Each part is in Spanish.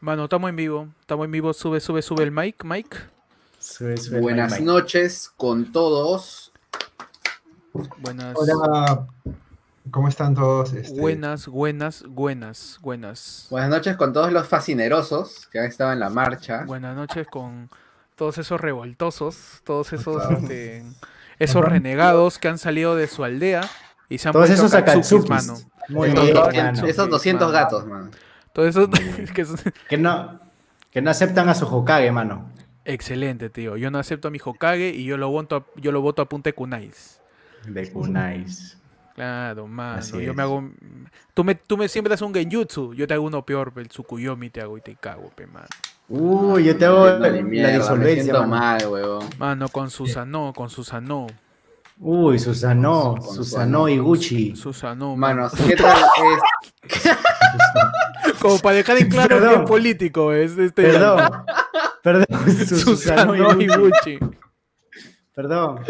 Mano, estamos en vivo. Estamos en vivo. Sube, sube, sube el mic, Mike. Sube, sube el Buenas mic. noches con todos. Buenas. Hola, ¿cómo están todos? Este, Buenas, buenas, buenas, buenas. Buenas noches con todos los fascinerosos que han estado en la marcha. Buenas noches con todos esos revoltosos, todos esos, este, esos renegados que han salido de su aldea y se han Todos vuelto esos Akatsukis. mano. Muy Esos, bien, dos- mano. esos 200 mano. gatos, man. Todos esos bien. que es- Que no, que no aceptan a su Hokage, mano. excelente, tío. Yo no acepto a mi Hokage y yo lo voto a, yo lo voto a punta de kunais. De Kunais. Claro, mano. Así yo es. me hago. Tú me, tú me siempre das un genjutsu. Yo te hago uno peor, el Tsukuyomi te hago y te cago, pe, mano. Uy, yo te hago la me disolvencia, siento mano. mal, huevón. Mano, con Susano, con Susano. Uy, Susano, Susano y Gucci. Susano, Manos, ¿qué tal es? Como para dejar en claro que Perdón. es político, es este. Perdón. Perdón, Su- Susano y Gucci. Perdón.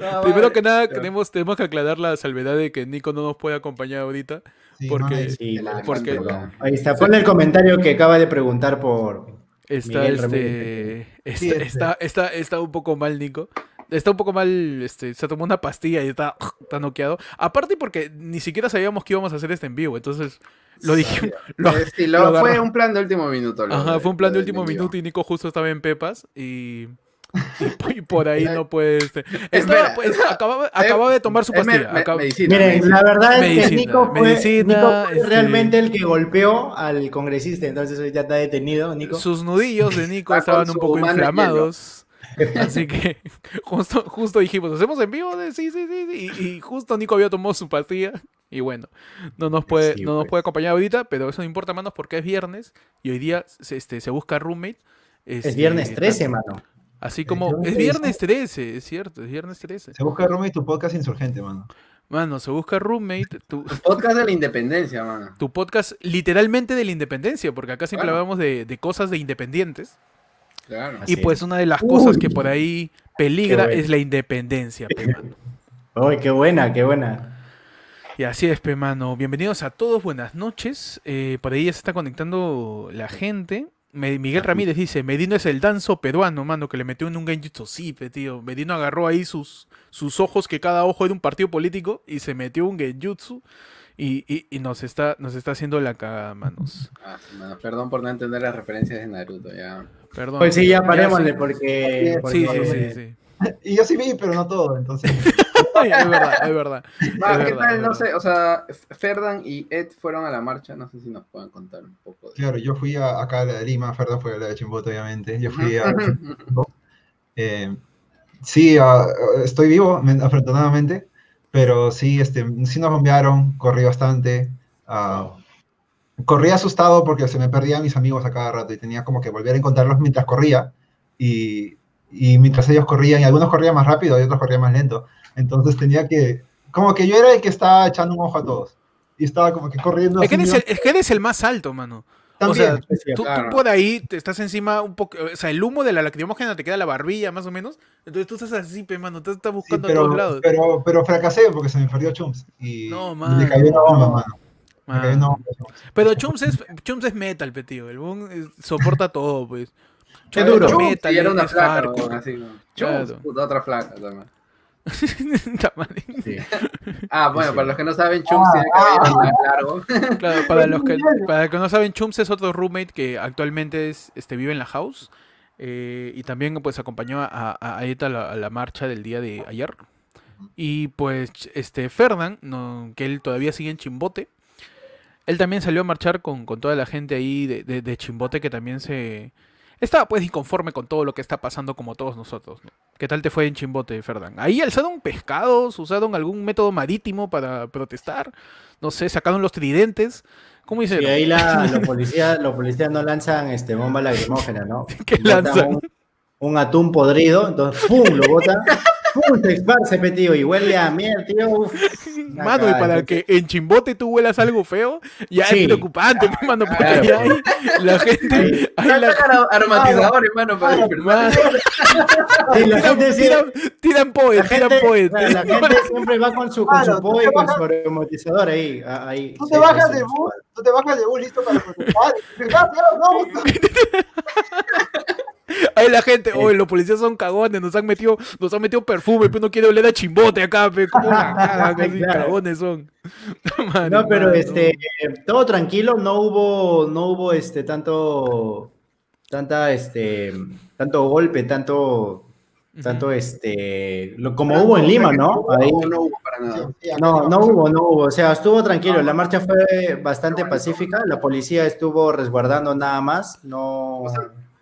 Ah, Primero vale. que nada, tenemos, tenemos que aclarar la salvedad de que Nico no nos puede acompañar ahorita. sí, porque- Sí, porque- canto, Ahí está, ponle el comentario que acaba de preguntar por. Está, este, Ramírez. está, Sí, este. está, está, está un poco mal, Nico. Está un poco mal, este, se tomó una pastilla y está, está noqueado. Aparte porque ni siquiera sabíamos que íbamos a hacer este en vivo, entonces lo dijimos. Lo, sí, lo lo- fue un plan de último minuto. lo Ajá, fue un plan de último minuto y Nico justo estaba en Pepas y, y, y por ahí no puede. Este, estaba, pues, acababa, acababa de tomar su me- pastilla. me- acab- medicina, Miren, medicina. la verdad es que Nico fue, medicina, Nico fue este- realmente el que golpeó al congresista, entonces ya está detenido, Nico. Sus nudillos de Nico estaban un poco inflamados. Así que justo, justo dijimos, ¿hacemos en vivo? De- Sí, sí, sí. sí. Y, y justo Nico había tomado su pastilla. Y bueno, no nos puede, Sí, no nos pues. puede acompañar ahorita, pero eso no importa, manos, porque es viernes y hoy día se, este, se busca roommate. Es este, viernes 13, mano. Así como. Es 13. viernes 13, es cierto, es viernes 13. Se busca Roma y tu podcast insurgente, mano. Mano, se busca roommate, tu, Podcast de la independencia, mano. tu podcast literalmente de la independencia, porque acá siempre hablamos de, de cosas de independientes. Claro. Y pues es. una de las cosas Uy. que por ahí peligra es la independencia, pe, mano. Uy, qué buena, qué buena. Y así es, pe, mano. Bienvenidos a todos, buenas noches. Eh, por ahí ya se está conectando la gente. Me- Miguel Ramírez dice, Medino es el danzo peruano, mano, que le metió en un genjutsu. Sí, pe, tío. Medino agarró ahí sus, sus ojos, que cada ojo era un partido político, y se metió un genjutsu. Y, y- y nos está nos está haciendo la cagada, manos. Ah, sí, mano, Perdón por no entender las referencias de Naruto, ya. Perdón. Pues sí, ya sí. parémosle porque... Sí, porque- sí, sí, sí. Y yo sí vi, pero no todo, entonces. Ay, es verdad, es verdad. Ah, Es ¿Qué verdad, tal? es No verdad. sé, o sea, Ferdan y Ed fueron a la marcha, no sé si nos pueden contar un poco. de- Claro, yo fui a, acá a la de Lima, Ferda fue a la de Chimbote, obviamente. Yo fui a. eh, sí, estoy vivo, men- afortunadamente, pero sí, este, sí nos bombearon, corrí bastante. ah, corrí asustado porque se me perdían mis amigos a cada rato y tenía como que volver a encontrarlos mientras corría. Y, y mientras ellos corrían, y algunos corrían más rápido y otros corrían más lento. Entonces tenía que. Como que yo era el que estaba echando un ojo a todos. Y estaba como que corriendo. Es que, eres el, es que eres el más alto, mano. También. o sea, Sí, Tú, tú Claro. por ahí te estás encima un poco, o sea, el humo de la lacrimógena te queda la barbilla, más o menos. Entonces tú estás así, pe, mano, te estás Sí, buscando a pero, todos lados. pero, pero fracasé porque se me perdió Chums. Y, No, y mano. le cayó una bomba, mano. Me Ah. cayó una bomba. Pero Chums es, Chums es metal, pe, tío. El boom es- soporta todo, pues. Qué Chums duro. es Chums, metal, y era una es flaca, así, ¿no? Claro. Chums, puta, otra flaca también. Sí. Ah, bueno, Sí. para los que no saben, Chums tiene cabello más largo. Claro, para los que, para los que no saben, Chums es otro roommate que actualmente es, este, vive en la house. eh, y también pues acompañó a, a, a Ed a la, a la marcha del día de ayer. Y pues este Fernan, no, que él todavía sigue en Chimbote. Él también salió a marchar con, con toda la gente ahí de, de- de Chimbote que también se... Estaba pues inconforme con todo lo que está pasando como todos nosotros. ¿no? ¿Qué tal te fue en Chimbote, Ferdan? ¿Ahí alzaron pescados? ¿Usaron algún método marítimo para protestar? No sé, sacaron los tridentes. ¿Cómo Y hicieron? ahí la, los policías, los policías no lanzan este bomba lacrimógena, ¿no? ¿Qué lanzan? Un, un atún podrido, entonces ¡pum! lo botan. Esparce, tío, y huele a mierda, tío. uf. Mano, y para que en Chimbote tú huelas algo feo, ya Sí. es preocupante, pe, mano, porque Claro. ya hay la gente. Hay la, Sacan aromatizador, hermano, para Sí, la gente tiran, tiran, La poet, tiran gente, poet. la, la gente siempre va con su, con su tú po te y con bajas- su aromatizador ahí. ahí Tú sí, te bajas sí, de sí. bus, tú te bajas de bus listo para protestar. Ahí la gente, oye, los policías son cagones, nos han metido, nos han metido perfume, pero no quiere oler a chimbote acá, pe, como la cagan, así, Claro. cagones son. No, pero este, todo tranquilo, no hubo, no hubo este tanto, tanta, este, tanto golpe, tanto, tanto, este, lo- como hubo en Lima, ¿no? Ahí- No, no hubo para nada. Sí, acá No, hubo, no hubo. O sea, estuvo tranquilo. La marcha fue bastante pacífica. La policía estuvo resguardando nada más. No. O sea,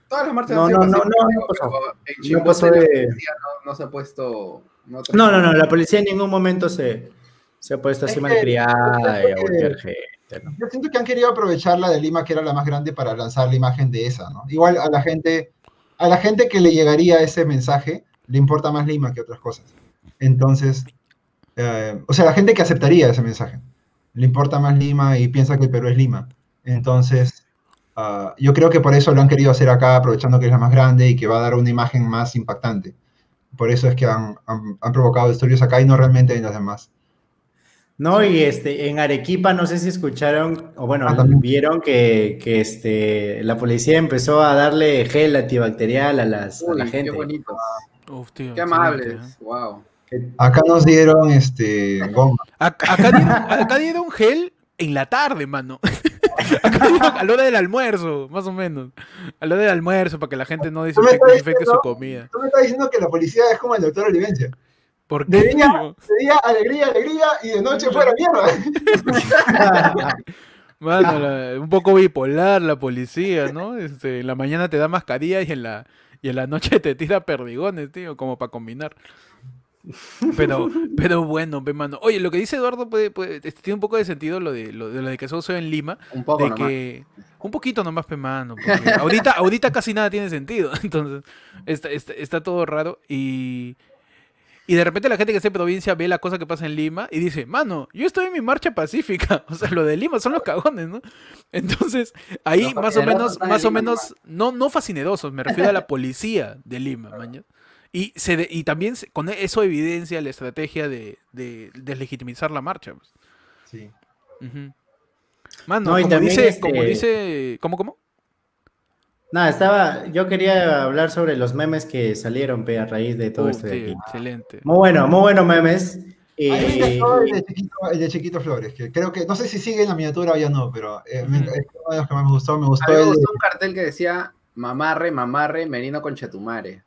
Todas las marchas No, han sido no, no, pacíficas, no, no pasó. en No Chimbote pasó la de- policía no, no se ha puesto... No, No, no, no. La policía en ningún momento se, se ha puesto así malcriada y a golpear gente. ¿no? Yo siento que han querido aprovechar la de Lima, que era la más grande, para lanzar la imagen de esa, ¿no? Igual a la gente, a la gente que le llegaría ese mensaje, le importa más Lima que otras cosas. Entonces, eh, o sea, la gente que aceptaría ese mensaje, le importa más Lima y piensa que el Perú es Lima. Entonces, ah, yo creo que por eso lo han querido hacer acá, aprovechando que es la más grande y que va a dar una imagen más impactante. Por eso es que han, han- han provocado disturbios acá y no realmente en los demás. No, y este, en Arequipa, no sé si escucharon, o bueno, Ah, vieron que, que este, la policía empezó a darle gel antibacterial a, las, a Uy, la qué gente. bonitos. Uf, tío, Qué amables. ¿eh? Wow. Acá nos dieron este, goma. Ac- Acá dieron, acá dieron gel en la tarde, mano. A hora del almuerzo, más o menos. A hora del almuerzo, para que la gente no desinfecte, su comida. Tú me estás diciendo que la policía es como el doctor Olivencia. ¿Por De qué, día, de día alegría, alegría, y de noche fuera mierda. Mano, la- un poco bipolar la policía, ¿no? Este, en la mañana te da mascarilla y en la, y en la noche te tira perdigones, tío, como para combinar. Pero, pero bueno, ve, mano. Oye, lo que dice Eduardo puede, puede- este, tiene un poco de sentido lo de lo de, lo de que sucede en Lima. Un poco de nomás. que un poquito nomás, pe mano. ahorita, ahorita casi nada tiene sentido. Entonces, está, está, está todo raro. Y, y de repente la gente que está en provincia ve la cosa que pasa en Lima y dice, mano, yo estoy en mi marcha pacífica. O sea, lo de Lima son los cagones, ¿no? Entonces, ahí más o menos, más o menos, no, no fascinerosos, me refiero a la policía de Lima, maña. Y, se de- y también se- con eso evidencia la estrategia de, de deslegitimizar la marcha. pues. Sí. Ujú. Mano, No, y como, también, dice, como este- dice, ¿cómo, cómo? Nada, estaba, yo quería hablar sobre los memes que salieron pe, a raíz de todo Uf, esto de aquí. excelente. Muy bueno, muy buenos memes. A Eh, el de, Chiquito, el de Chiquito Flores, que creo que, no sé si sigue en la miniatura o ya no, pero eh, es uno de los que más me gustó. Me A gustó mí me el gustó un cartel que decía mamarre, mamarre, merino con chetumare.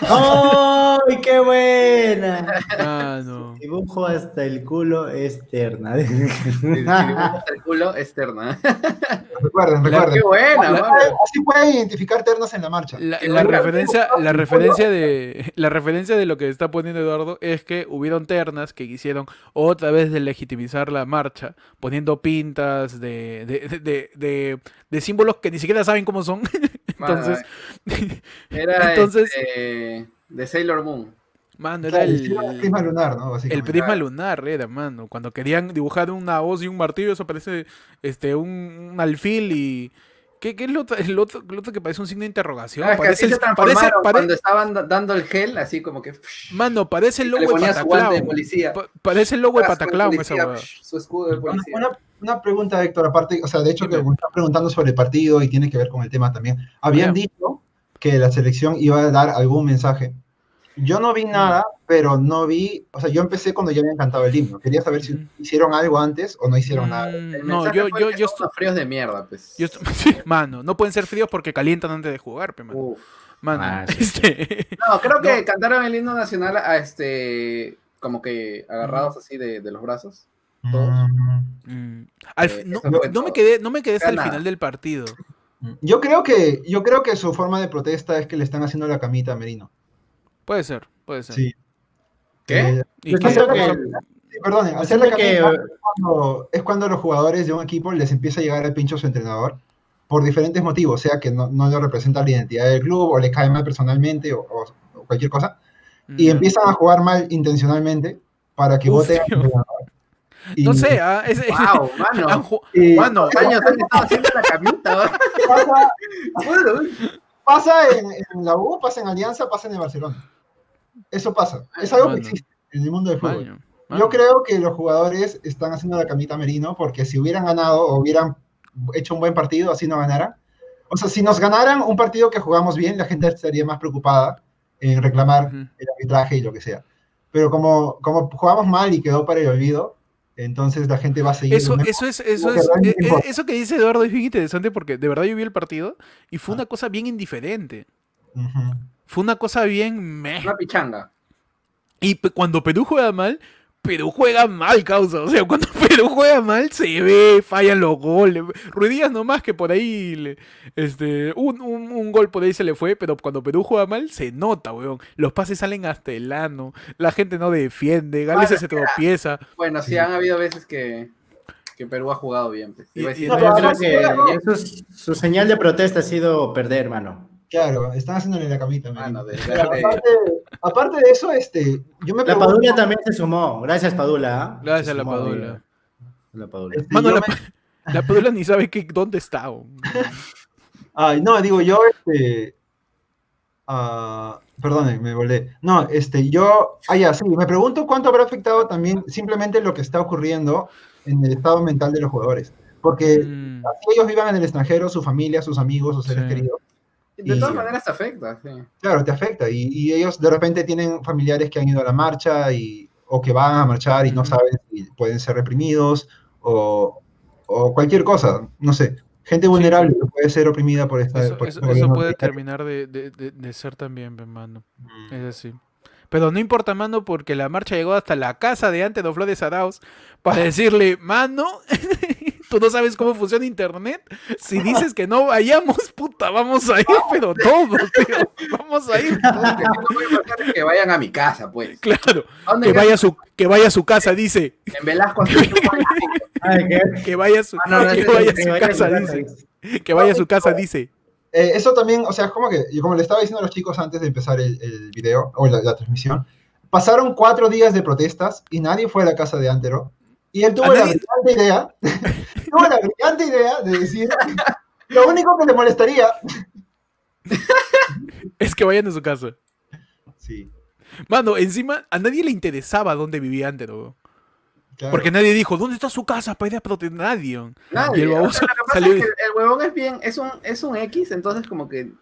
¡Ay, qué buena! Mano. Dibujo hasta el culo externa. Si dibujas el culo, externa. recuerden, Qué recuerden. buena, La-. Así pueden identificar ternas en la marcha. La, Qué referencia, la referencia de la referencia de lo que está poniendo Eduardo es que hubieron ternas que quisieron otra vez de legitimizar la marcha, poniendo pintas de, de, de, de- de- de símbolos que ni siquiera saben cómo son. Entonces, Era entonces- este, de Sailor Moon. mano, era el, prisma lunar, ¿no? el prisma lunar, era, mano. Cuando querían dibujar una hoz y un martillo, eso parece este, un, un alfil y... ¿Qué, qué es lo otro, el otro, el otro que parece un signo de interrogación? Ah, parece se el- parece- cuando estaban da- dando el gel, así como que Mano, parece el logo de Pataclown. policía. Pa- parece el logo de Pataclown esa hueá. Su escudo de policía. una- una pregunta, Héctor, aparte, o sea, de hecho que me están preguntando sobre el partido y tiene que ver con el tema también. Habían Ya. dicho que la selección iba a dar algún mensaje. Yo no vi nada, pero no vi, o sea, yo empecé cuando ya habían cantado el himno. Quería saber si hicieron algo antes o no hicieron nada. Mm, El no, yo, fue yo, que yo, unos fríos de mierda, pues. yo estoy- sí, mano, no pueden ser fríos porque calientan antes de jugar, pe, mano. Uf. Mano, Ah, sí. este, No, creo que No. cantaron el himno nacional a este como que agarrados así de, de los brazos. Todos. Mm, mm, al Eh, no, me quedé, no me quedé hasta el Nada. final del partido. Yo creo que, yo creo que su forma de protesta es que le están haciendo la camita a Merino. Puede ser, puede ser. Sí. ¿Qué? Eh, Y que- sí, yo hacer la que- camita es cuando, es cuando los jugadores de un equipo les empieza a llegar al pincho su entrenador por diferentes motivos, sea que no, no le representa la identidad del club o le cae mal personalmente o, o- o cualquier cosa. y empiezan a jugar mal intencionalmente para que Uf, voten. Y No sé, ah, es- Wow, mano. y Mano, ¿Cuántos años han estado haciendo la camita? pasa, Bueno, pasa en, en la U, pasa en Alianza, pasa en el Barcelona. Eso pasa. Es algo que Mano. existe en el mundo del fútbol. Maño, Yo mano. creo que los jugadores están haciendo la camita a Merino porque si hubieran ganado o hubieran hecho un buen partido, así no ganaran. O sea, si nos ganaran un partido que jugamos bien, la gente estaría más preocupada en reclamar Ujú. el arbitraje y lo que sea. Pero como, como jugamos mal y quedó para el olvido, entonces la gente va a seguir. Eso, eso es, eso que es, eh, eh, eso que dice Eduardo es bien interesante porque de verdad yo vi el partido y fue una cosa bien indiferente. Fue una cosa bien meh. una pichanga. Y cuando Perú juega mal, Perú juega mal, causa. O sea, cuando Perú juega mal, se ve, fallan los goles. Ruidías nomás que por ahí, le- este, un, un- un gol por ahí se le fue, pero cuando Perú juega mal, se nota, weón. Los pases salen hasta el ano, la gente no defiende, Gales Bueno, se tropieza. Bueno, sí, han habido veces que, que Perú ha jugado bien. pues. Y- Iba a y decir, No, no, pero no, creo que es- su señal de protesta ha sido perder, mano. Claro, están haciéndole la camita. Pero de- aparte, aparte de eso, este, yo me La pregunto, Padula también se sumó. Gracias, Padula. ¿ah? Gracias a la Padula. La Padula. este, Mano, la, me- la Padula ni sabe qué, dónde está. Ay, no, digo, yo, este. ah, perdonen, me volé. No, este, yo. Ah, ya, sí, me pregunto cuánto habrá afectado también simplemente lo que está ocurriendo en el estado mental de los jugadores. Porque Mm, así ellos vivan en el extranjero, su familia, sus amigos, sus seres Sí. queridos, De Y- todas maneras te afecta, sí. claro, te afecta. Y, y ellos de repente tienen familiares que han ido a la marcha y, o que van a marchar y no Ujú. saben si pueden ser reprimidos o, o cualquier cosa, no sé. Gente vulnerable que puede ser oprimida por esta. Eso, por eso- este eso puede autoritario. terminar de, de- de- de ser también, pe, mano. Mm. Es así. Pero no importa, mano, porque la marcha llegó hasta la casa de Ante do Flores Arauz para decirle, mano, tú no sabes cómo funciona internet. Si dices que no vayamos, puta, vamos a ir, pero todos, tío. Vamos a ir que vayan a mi casa, pues. Claro, ¿A dónde que vaya a su, que vaya a su casa, dice. En Velasco Que vaya a su, Ah, que vaya a su casa, dice. Que vaya a su casa, dice. Eh, eso también, o sea, es como que, y como le estaba diciendo a los chicos antes de empezar el, el video o la, la transmisión, pasaron cuatro días de protestas y nadie fue a la casa de Antero. Y él tuvo ¿A la nadie? brillante idea, tuvo la brillante idea de decir, lo único que le molestaría, Es que vayan a su casa. sí, Mano, encima a nadie le interesaba dónde vivía Antero. claro. Porque nadie dijo, ¿dónde está su casa para ir a protestar? Nadie. Nadie. Y el O sea, salió es que el huevón es bien, es un, es un X, entonces como que,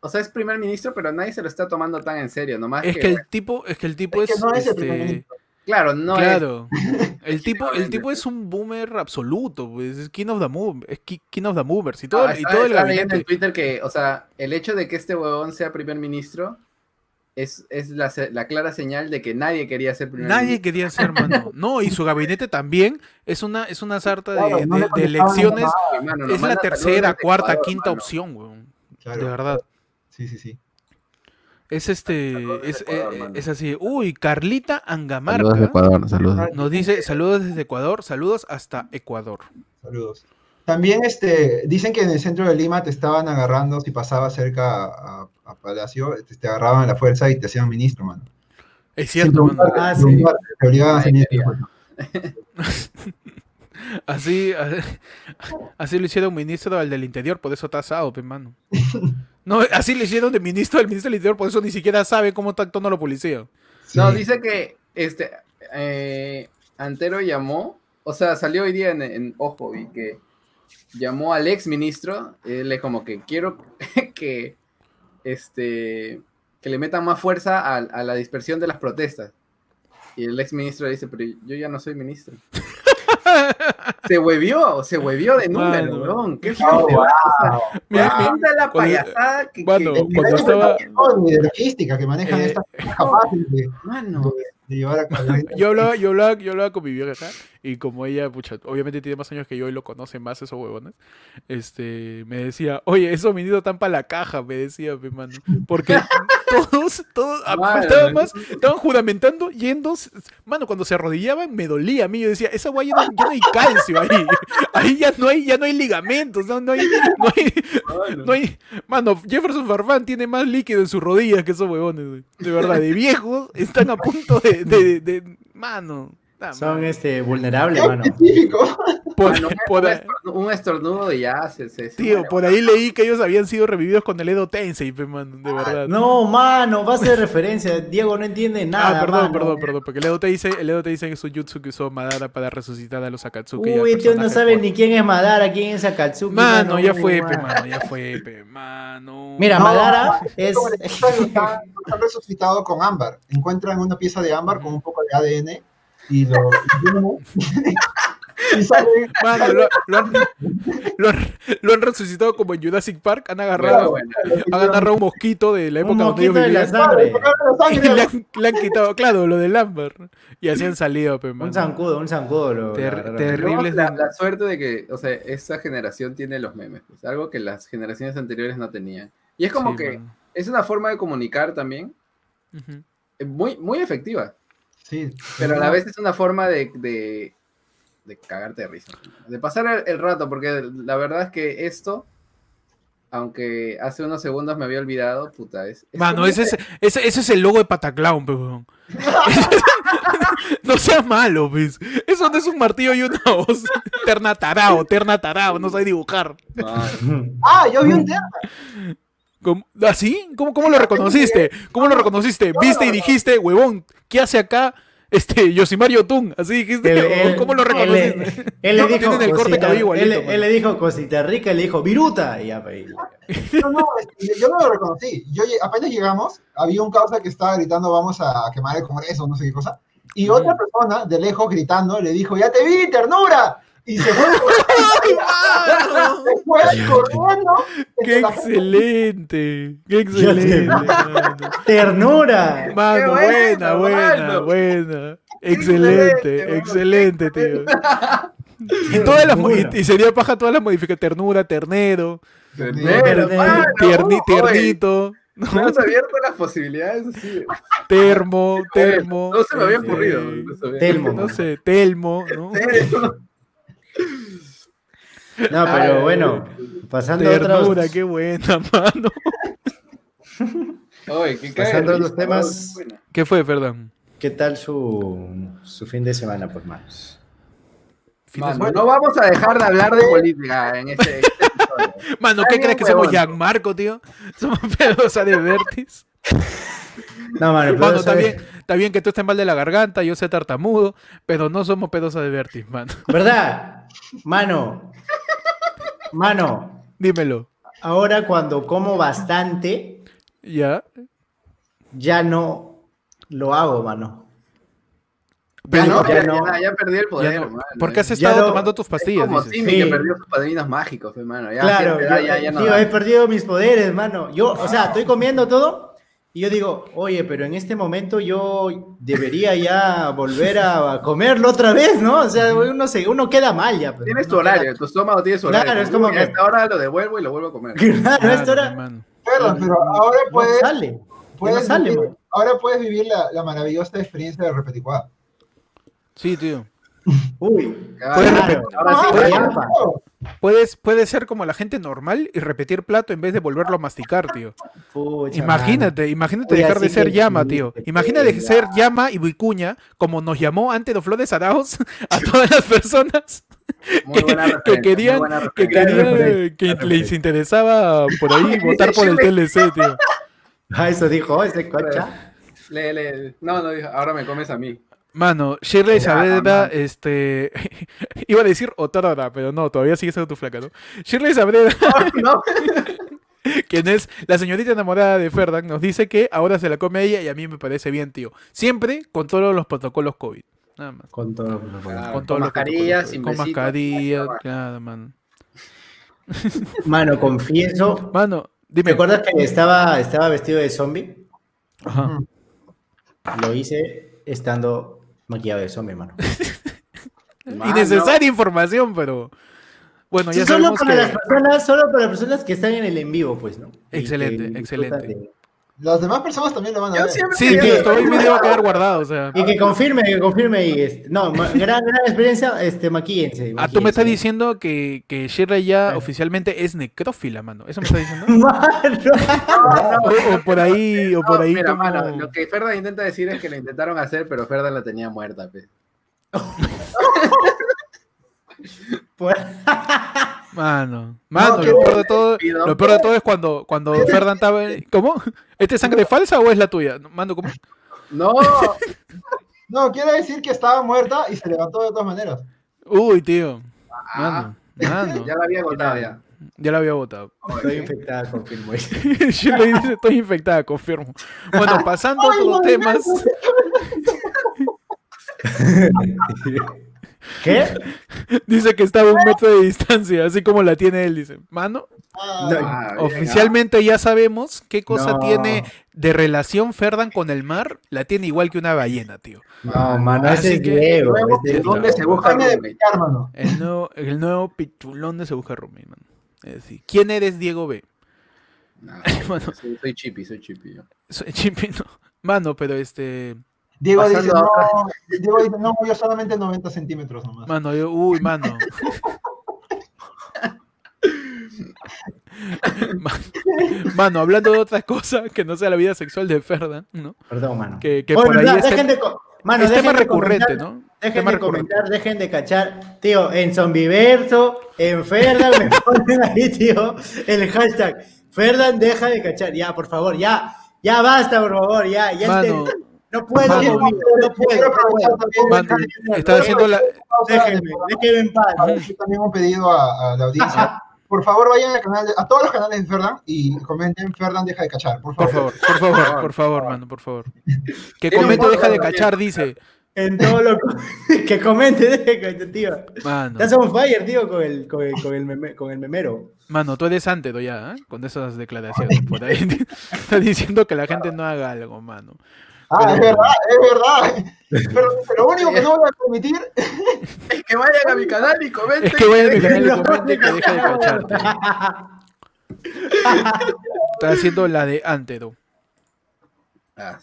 o sea, es primer ministro, pero nadie se lo está tomando tan en serio, nomás Es que, que el tipo, es que el tipo Es es, que no es el primer este, ministro. Claro, no es, claro. El tipo, el tipo es un boomer absoluto, pues, es King of the Move, es ki- King of the Movers y todo, Ah, y todo el leyendo en gabinete. Twitter que, o sea, el hecho de que este huevón sea primer ministro es, es la, la clara señal de que nadie quería ser primer Nadie ministro. quería ser mano. No, y su gabinete también es una, es una sarta de, Claro, no de- le de contestaban elecciones. nos Es la tercera, cuarta, Ecuador, quinta hermano. opción, weón. Claro. De verdad. Sí, sí, sí. Es este, es, Ecuador, eh, mano. es así. Uy, Carlita Saludos de Angamarca Ecuador, saludos. nos dice saludos desde Ecuador, saludos hasta Ecuador. Saludos. También este, dicen que en el centro de Lima te estaban agarrando si pasabas cerca a, a Palacio, te, te agarraban a la fuerza y te hacían ministro, mano. Es cierto, mano. Ah, sí. Te obligaban a ser Ay, ministro. Así, así lo hicieron ministro al del interior, por eso está asado, pe, mano. No, así le hicieron de ministro al ministro del interior, por eso ni siquiera sabe cómo está actuando la policía. No, dice que este eh, Antero llamó, o sea, salió hoy día en, en Ojo y que llamó al ex ministro, él es como que quiero que este que le metan más fuerza a, a la dispersión de las protestas. Y el ex ministro dice, pero yo ya no soy ministro. Se huevió, se huevió de número, weón. Qué Oh, wow. Mira, ¿Te das cuenta de la cuando- payasada que, Mano, que- cuando estaba- No, ni de logística que manejan Eh, estas cosas capaces de, Mano, de llevar a cabo. Yo hablaba, yo hablaba, yo hablaba con mi vieja y como ella, pucha, obviamente tiene más años que yo y lo conoce más esos huevones, este, me decía, oye, esos ministros están para la caja, me decía, mi mano. Porque todos, todos, ah, Mano. faltaba más, estaban juramentando, yendo, mano, cuando se arrodillaban me dolía a mí, yo decía, esa guay ya no, ya no hay calcio ahí, ahí ya no hay, ya no hay ligamentos, no, no hay, no hay, no hay, mano, Jefferson Farfán tiene más líquido en sus rodillas que esos huevones, de verdad, de viejos, están a punto de, de, mano, Son este, vulnerables, ¡Qué mano. por, un, por- un estornudo, de ya se, tío, por ahí leí que ellos habían sido revividos con el Edo Tensei, pe, mano, de verdad. No, mano, va a ser referencia. Diego no entiende nada. Ah, perdón, mano. perdón, perdón, porque el Edo te dice, el Edo te dice que es un jutsu que usó Madara para resucitar a los Akatsuki. y Uy, tío, no sabe fuerte. ni quién es Madara, quién es Akatsuki. Mano, ya fue, pe, mano. ya fue, pe, mano. Mira, No, Madara es. Como el episodio está, está resucitado con ámbar. Encuentran una pieza de ámbar con un poco de ADN y lo. y sale. Mano, lo, lo han, lo han- lo han resucitado como en Jurassic Park, han agarrado, bueno. han agarrado un mosquito de la Un época donde ellos de vivían. le han, le han quitado, claro, lo del Amber. Y así han salido, pe. Un zancudo, un zancudo. Lo, Ter- lo agarraron. ter- Tenemos terribles la, de- la suerte de que, o sea, esa generación tiene los memes, pues, algo que las generaciones anteriores no tenían. Y es como Sí, que es una forma de comunicar también eh, muy, muy efectiva, Sí. pero a la vez es una forma de, de, de cagarte de risa, de pasar el, el rato, porque la verdad es que esto, aunque hace unos segundos me había olvidado, puta, es... es Mano, ese es, ese, ese es el logo de Pataclown, weón. no seas malo, pues. Eso no es un martillo y una voz. Ternatarao, ternatarao, no sabe dibujar. Mano, Ah, yo vi un tema. ¿Cómo? ¿Así? ¿Cómo, ¿Cómo lo reconociste? ¿Cómo lo reconociste? ¿Viste y dijiste, huevón, ¿qué hace acá este Yosimar Yotun? Así dijiste, Él- ¿o él- ¿cómo lo reconociste? Él le No, dijo. el corte cosita- igualito, él, le dijo cosita rica y le dijo viruta. Y ya, No, no, este, yo no lo reconocí. Yo apenas llegamos, había un causa que estaba gritando vamos a quemar el Congreso, no sé qué cosa. Y otra persona de lejos gritando le dijo, ya te vi, ternura. Y se fue, se fue corriendo. ¡Qué excelente! ¡Qué excelente! ¡Ternura! Mano, Qué buena, buena, mano. buena. excelente, Excelente, tío. Y, todas las, y, y sería paja todas las modificaciones. Ternura, ternero, ternero, tierni- tiernito, Me has abierto las posibilidades así. termo, termo. No se me había ocurrido. no se había Telmo. No sé, telmo, ¿no? No, pero bueno, pasando a Ternura, otros. qué buena, mano. Oye, qué Pasando a los temas. ¿Qué fue, perdón? ¿Qué tal su, su fin de semana, pues, manos? Mano, semana. no vamos a dejar de hablar de política en este, este episodio. Mano, ¿qué crees que somos huevón. Gianmarco, tío? Somos pedosa de Vertis. No, mano, pero Mano, está bien, está bien que tú estés mal de la garganta, yo sé tartamudo, pero no somos pedosa de Vertis, mano. ¿Verdad? Mano. Mano, Dímelo. ahora cuando como bastante, ¿Ya? ya no lo hago, mano. Ya no, ya no. ya- ya perdí el poder, no. mano. ¿Por qué has Ya estado no- tomando tus Es pastillas? como dices? Timmy Sí. que perdió sus padrinos mágicos, hermano. Ya, claro, yo, ya, ya no tío, he perdido mis poderes, mano. Yo, o sea, estoy comiendo todo y yo digo, oye, pero en este momento yo debería ya volver a comerlo otra vez, ¿no? O sea, uno, se, uno queda mal ya. pues, Tienes tu horario, tu estómago tiene su Claro, horario. es como que- A esta hora lo devuelvo y lo vuelvo a comer. queda- Claro, esto Claro, era... hermano. Perdón, pero ahora No puedes, sale. puedes no sale, vivir, ahora puedes vivir la, la maravillosa experiencia de repeticuada. Sí, tío. Uy, Claro. Ahora sí, Puedes. Puedes, puedes ser como la gente normal y repetir plato en vez de volverlo a masticar, tío. pucha, Imagínate, imagínate Oye, dejar de ser que llama, tío. que Imagínate ser llama y vicuña, como nos llamó antes de Flores Araos a todas las personas que referencia, querían, que querían, que les interesaba por ahí votar por el TLC, tío. Ah, eso dijo ese cocha. Le, le- No, no, dijo, ahora me comes a mí. Mano, Shirley Saavedra, man. este. Iba a decir Otorora, pero no, todavía sigue siendo tu flaca, ¿no? Shirley Saavedra, No, quien es la señorita enamorada de Ferdan, nos dice que ahora se la come a ella y a mí me parece bien, tío. Siempre con todos los protocolos COVID. Nada más. Con todo. Claro. Con con todos los mascarillas, protocolos sin COVID. Con mascarillas, claro, man. Mano, confieso. Mano, ¿Te dime. acuerdas que estaba, estaba vestido de zombie? Ajá. Lo hice estando maquillado de zombie, mano. Mano. Innecesaria información, pero. Bueno, ya solo para las que. personas, solo para las personas que están en el en vivo, pues, ¿no? Excelente, excelente. de- Las demás personas también lo van a ver. Sí, que ver- esto hoy video va a quedar guardado, o sea. Y que confirme, que confirme. Y este, no, gran, gran experiencia, este, maquíense. Ah, tú me estás diciendo que, que Shirley ya Sí. oficialmente es necrófila, mano. ¿Eso me estás diciendo? Mano. O, o por ahí, o por No, ahí mira, como- mano, lo que Ferda intenta decir es que lo intentaron hacer, pero Ferda la tenía muerta, pe. Pues- Mano, mano, lo peor de todo, lo peor de todo es cuando, cuando Ferdan estaba. ¿Cómo? ¿Este es sangre falsa o es la tuya? Mando, ¿cómo? No, No, quiere decir que estaba muerta y se levantó de todas maneras. Uy, tío. Ah, Mano, ya la había agotado ya. Ya la había votado. Estoy infectada, confirmo. Estoy infectada, confirmo. Bueno, pasando a otros temas. ¿Qué? Dice que estaba a un metro de distancia, así como la tiene él, dice. Mano, Ah, oficialmente ya sabemos qué cosa No. tiene de relación Ferdan con el mar. La tiene igual que una ballena, tío. No, mano, Así ese es ¿de dónde se busca. El nuevo, el nuevo pichulón de se busca roommate, mano. Es decir, ¿quién eres Diego B? No, Mano. soy, soy chippy, soy chippy yo. Soy chimpino. Mano, pero este. Diego dice, no, Diego dice, no, yo solamente 90 centímetros nomás. Mano, yo, uy, mano. Ma- Mano, hablando de otra cosa que no sea la vida sexual de Ferdan, ¿no? Perdón, mano. Que, que Oye, por ahí dejen de mano, es dejen tema de recurrente, comentar- ¿no? Dejen Tema de recurrente. comentar, dejen de cachar. Tío, en Zombiverso, en Ferdan, me ponen ahí, tío, el hashtag. Ferdan, deja de cachar. Ya, por favor, ya. Ya basta, por favor, ya. ya Mano, este- no puedo, no puedo. No no está haciendo la. Déjenme, déjenme en paz. Yo también un pedido a, a la audiencia. Por favor, vayan al canal de- a todos los canales de Ferdan y comenten Ferdan deja de cachar, por Por favor. favor, por favor, por favor, mano, por favor. Que comente deja de cachar, dice. En todo lo que comente, deje de cachar, tío. Mano, Estás on fire, tío, con el, con el, con el, meme- con el memero. mano, tú eres antes ya, ¿eh? Con esas declaraciones por ahí. Está diciendo que la gente no haga algo, mano. Ah, es verdad, es verdad. Pero, pero lo único que no voy a permitir Es que vayan a mi canal y comenten. Es que vayan a mi canal y comenten que no, deja de no, cachar. tío. Está haciendo la de Antedo. Ah.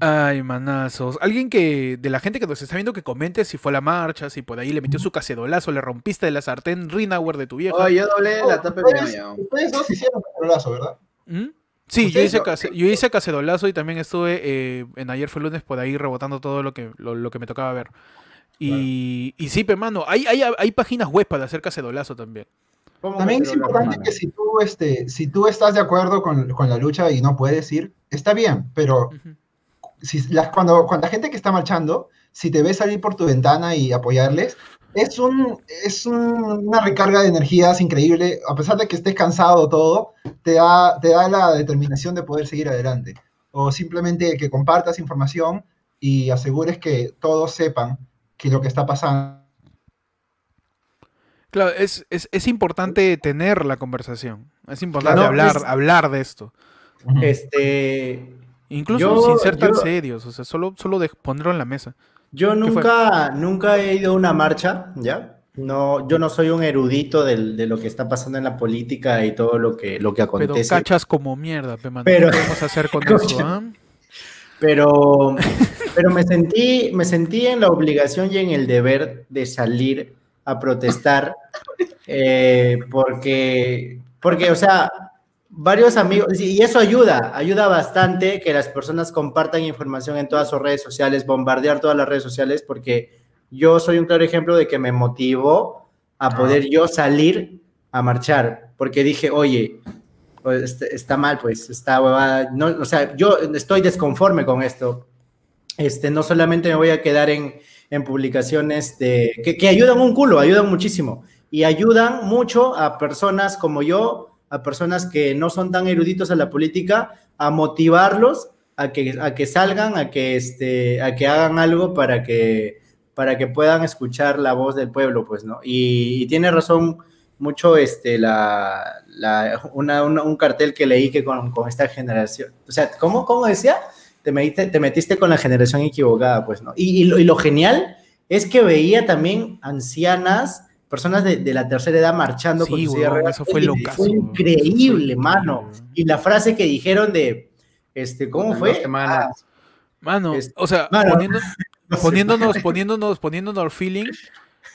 Ay, manazos. Alguien que, de la gente que nos está viendo, que comente si fue a la marcha, si por ahí le metió su cacedolazo, le rompiste de la sartén Rinauer de tu vieja. Oye, yo doblé la tapa de mi ustedes dos hicieron cacerolazo, ¿verdad? ¿Mm? Sí, yo Ustedes hice, lo- case- yo hice cacedolazo y también estuve eh, en ayer fue lunes por ahí rebotando todo lo que, lo, lo que me tocaba ver. Y, y sí, pe mano, hay, hay, hay páginas web para hacer cacedolazo también. ¿Cómo También es cacerolazo, importante que si tú, este, si tú estás de acuerdo con, con la lucha y no puedes ir, está bien, pero Ujú. si las, cuando, cuando la gente que está marchando, si te ves salir por tu ventana y apoyarles, es, un, es un- una recarga de energías increíble, a pesar de que estés cansado todo, te da, te da la determinación de poder seguir adelante. O simplemente que compartas información y asegures que todos sepan que lo que está pasando. Claro, es, es, es importante tener la conversación. Es importante Claro, hablar, es- hablar de esto. Este, Incluso Yo- sin ser tan yo- serios, o sea, solo, solo de ponerlo en la mesa. Yo nunca, nunca he ido a una marcha, ¿ya? No, yo no soy un erudito del- de lo que está pasando en la política y todo lo que, lo que Pero acontece. cachas como mierda, pe, mano. Pero- ¿Qué podemos hacer con eso? ah? Pero, pero me sentí, me sentí en la obligación y en el deber de salir a protestar, eh, porque, porque, o sea, varios amigos, y eso ayuda, ayuda bastante que las personas compartan información en todas sus redes sociales, bombardear todas las redes sociales, porque yo soy un claro ejemplo de que me motivó a poder yo salir a marchar, porque dije, oye, pues, está, está mal, pues, está huevada. No, o sea, yo estoy desconforme con esto. Este, no solamente me voy a quedar en, en publicaciones de, que, que ayudan un culo, ayudan muchísimo. Y ayudan mucho a personas como yo, a personas que no son tan eruditos a la política, a motivarlos a que, a que salgan, a que, este, a que hagan algo para que, para que puedan escuchar la voz del pueblo, pues, ¿no? Y, y tiene razón mucho este, la, la- una- una- un cartel que leí que con, con esta generación, o sea, ¿cómo, cómo decía? Te metiste, te metiste con la generación equivocada, pues, ¿no? Y, y lo, y lo genial es que veía también ancianas, personas de, de la tercera edad marchando con su ruedas. eso fue locazo, Fue increíble, mano. Y la frase que dijeron de, Este, ¿cómo fue? semanas. Mano, o sea, Mano. poniendo- poniéndonos, poniéndonos, poniéndonos feeling,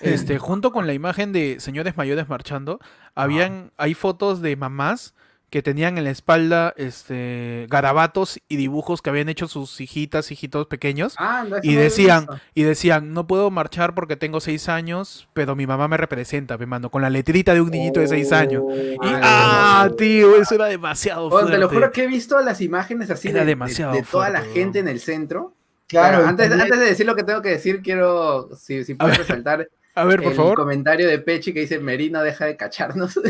este, junto con la imagen de señores mayores marchando, habían, hay fotos de mamás que tenían en la espalda este garabatos y dibujos que habían hecho sus hijitas, hijitos pequeños. Ah, no, Y decían, y decían, no puedo marchar porque tengo seis años, pero mi mamá me representa, me mando, con la letrita de un niñito de seis años. Y, Ay, ah, tío, eso era demasiado Oh, te lo fuerte. juro que he visto las imágenes así Era de, de- demasiado de toda la fuerte, gente en el centro. Claro, Pero antes, antes de decir lo que tengo que decir, quiero, si, si puedes resaltar A ver, por el favor. comentario de Pechi que dice, Merino, deja de cacharnos.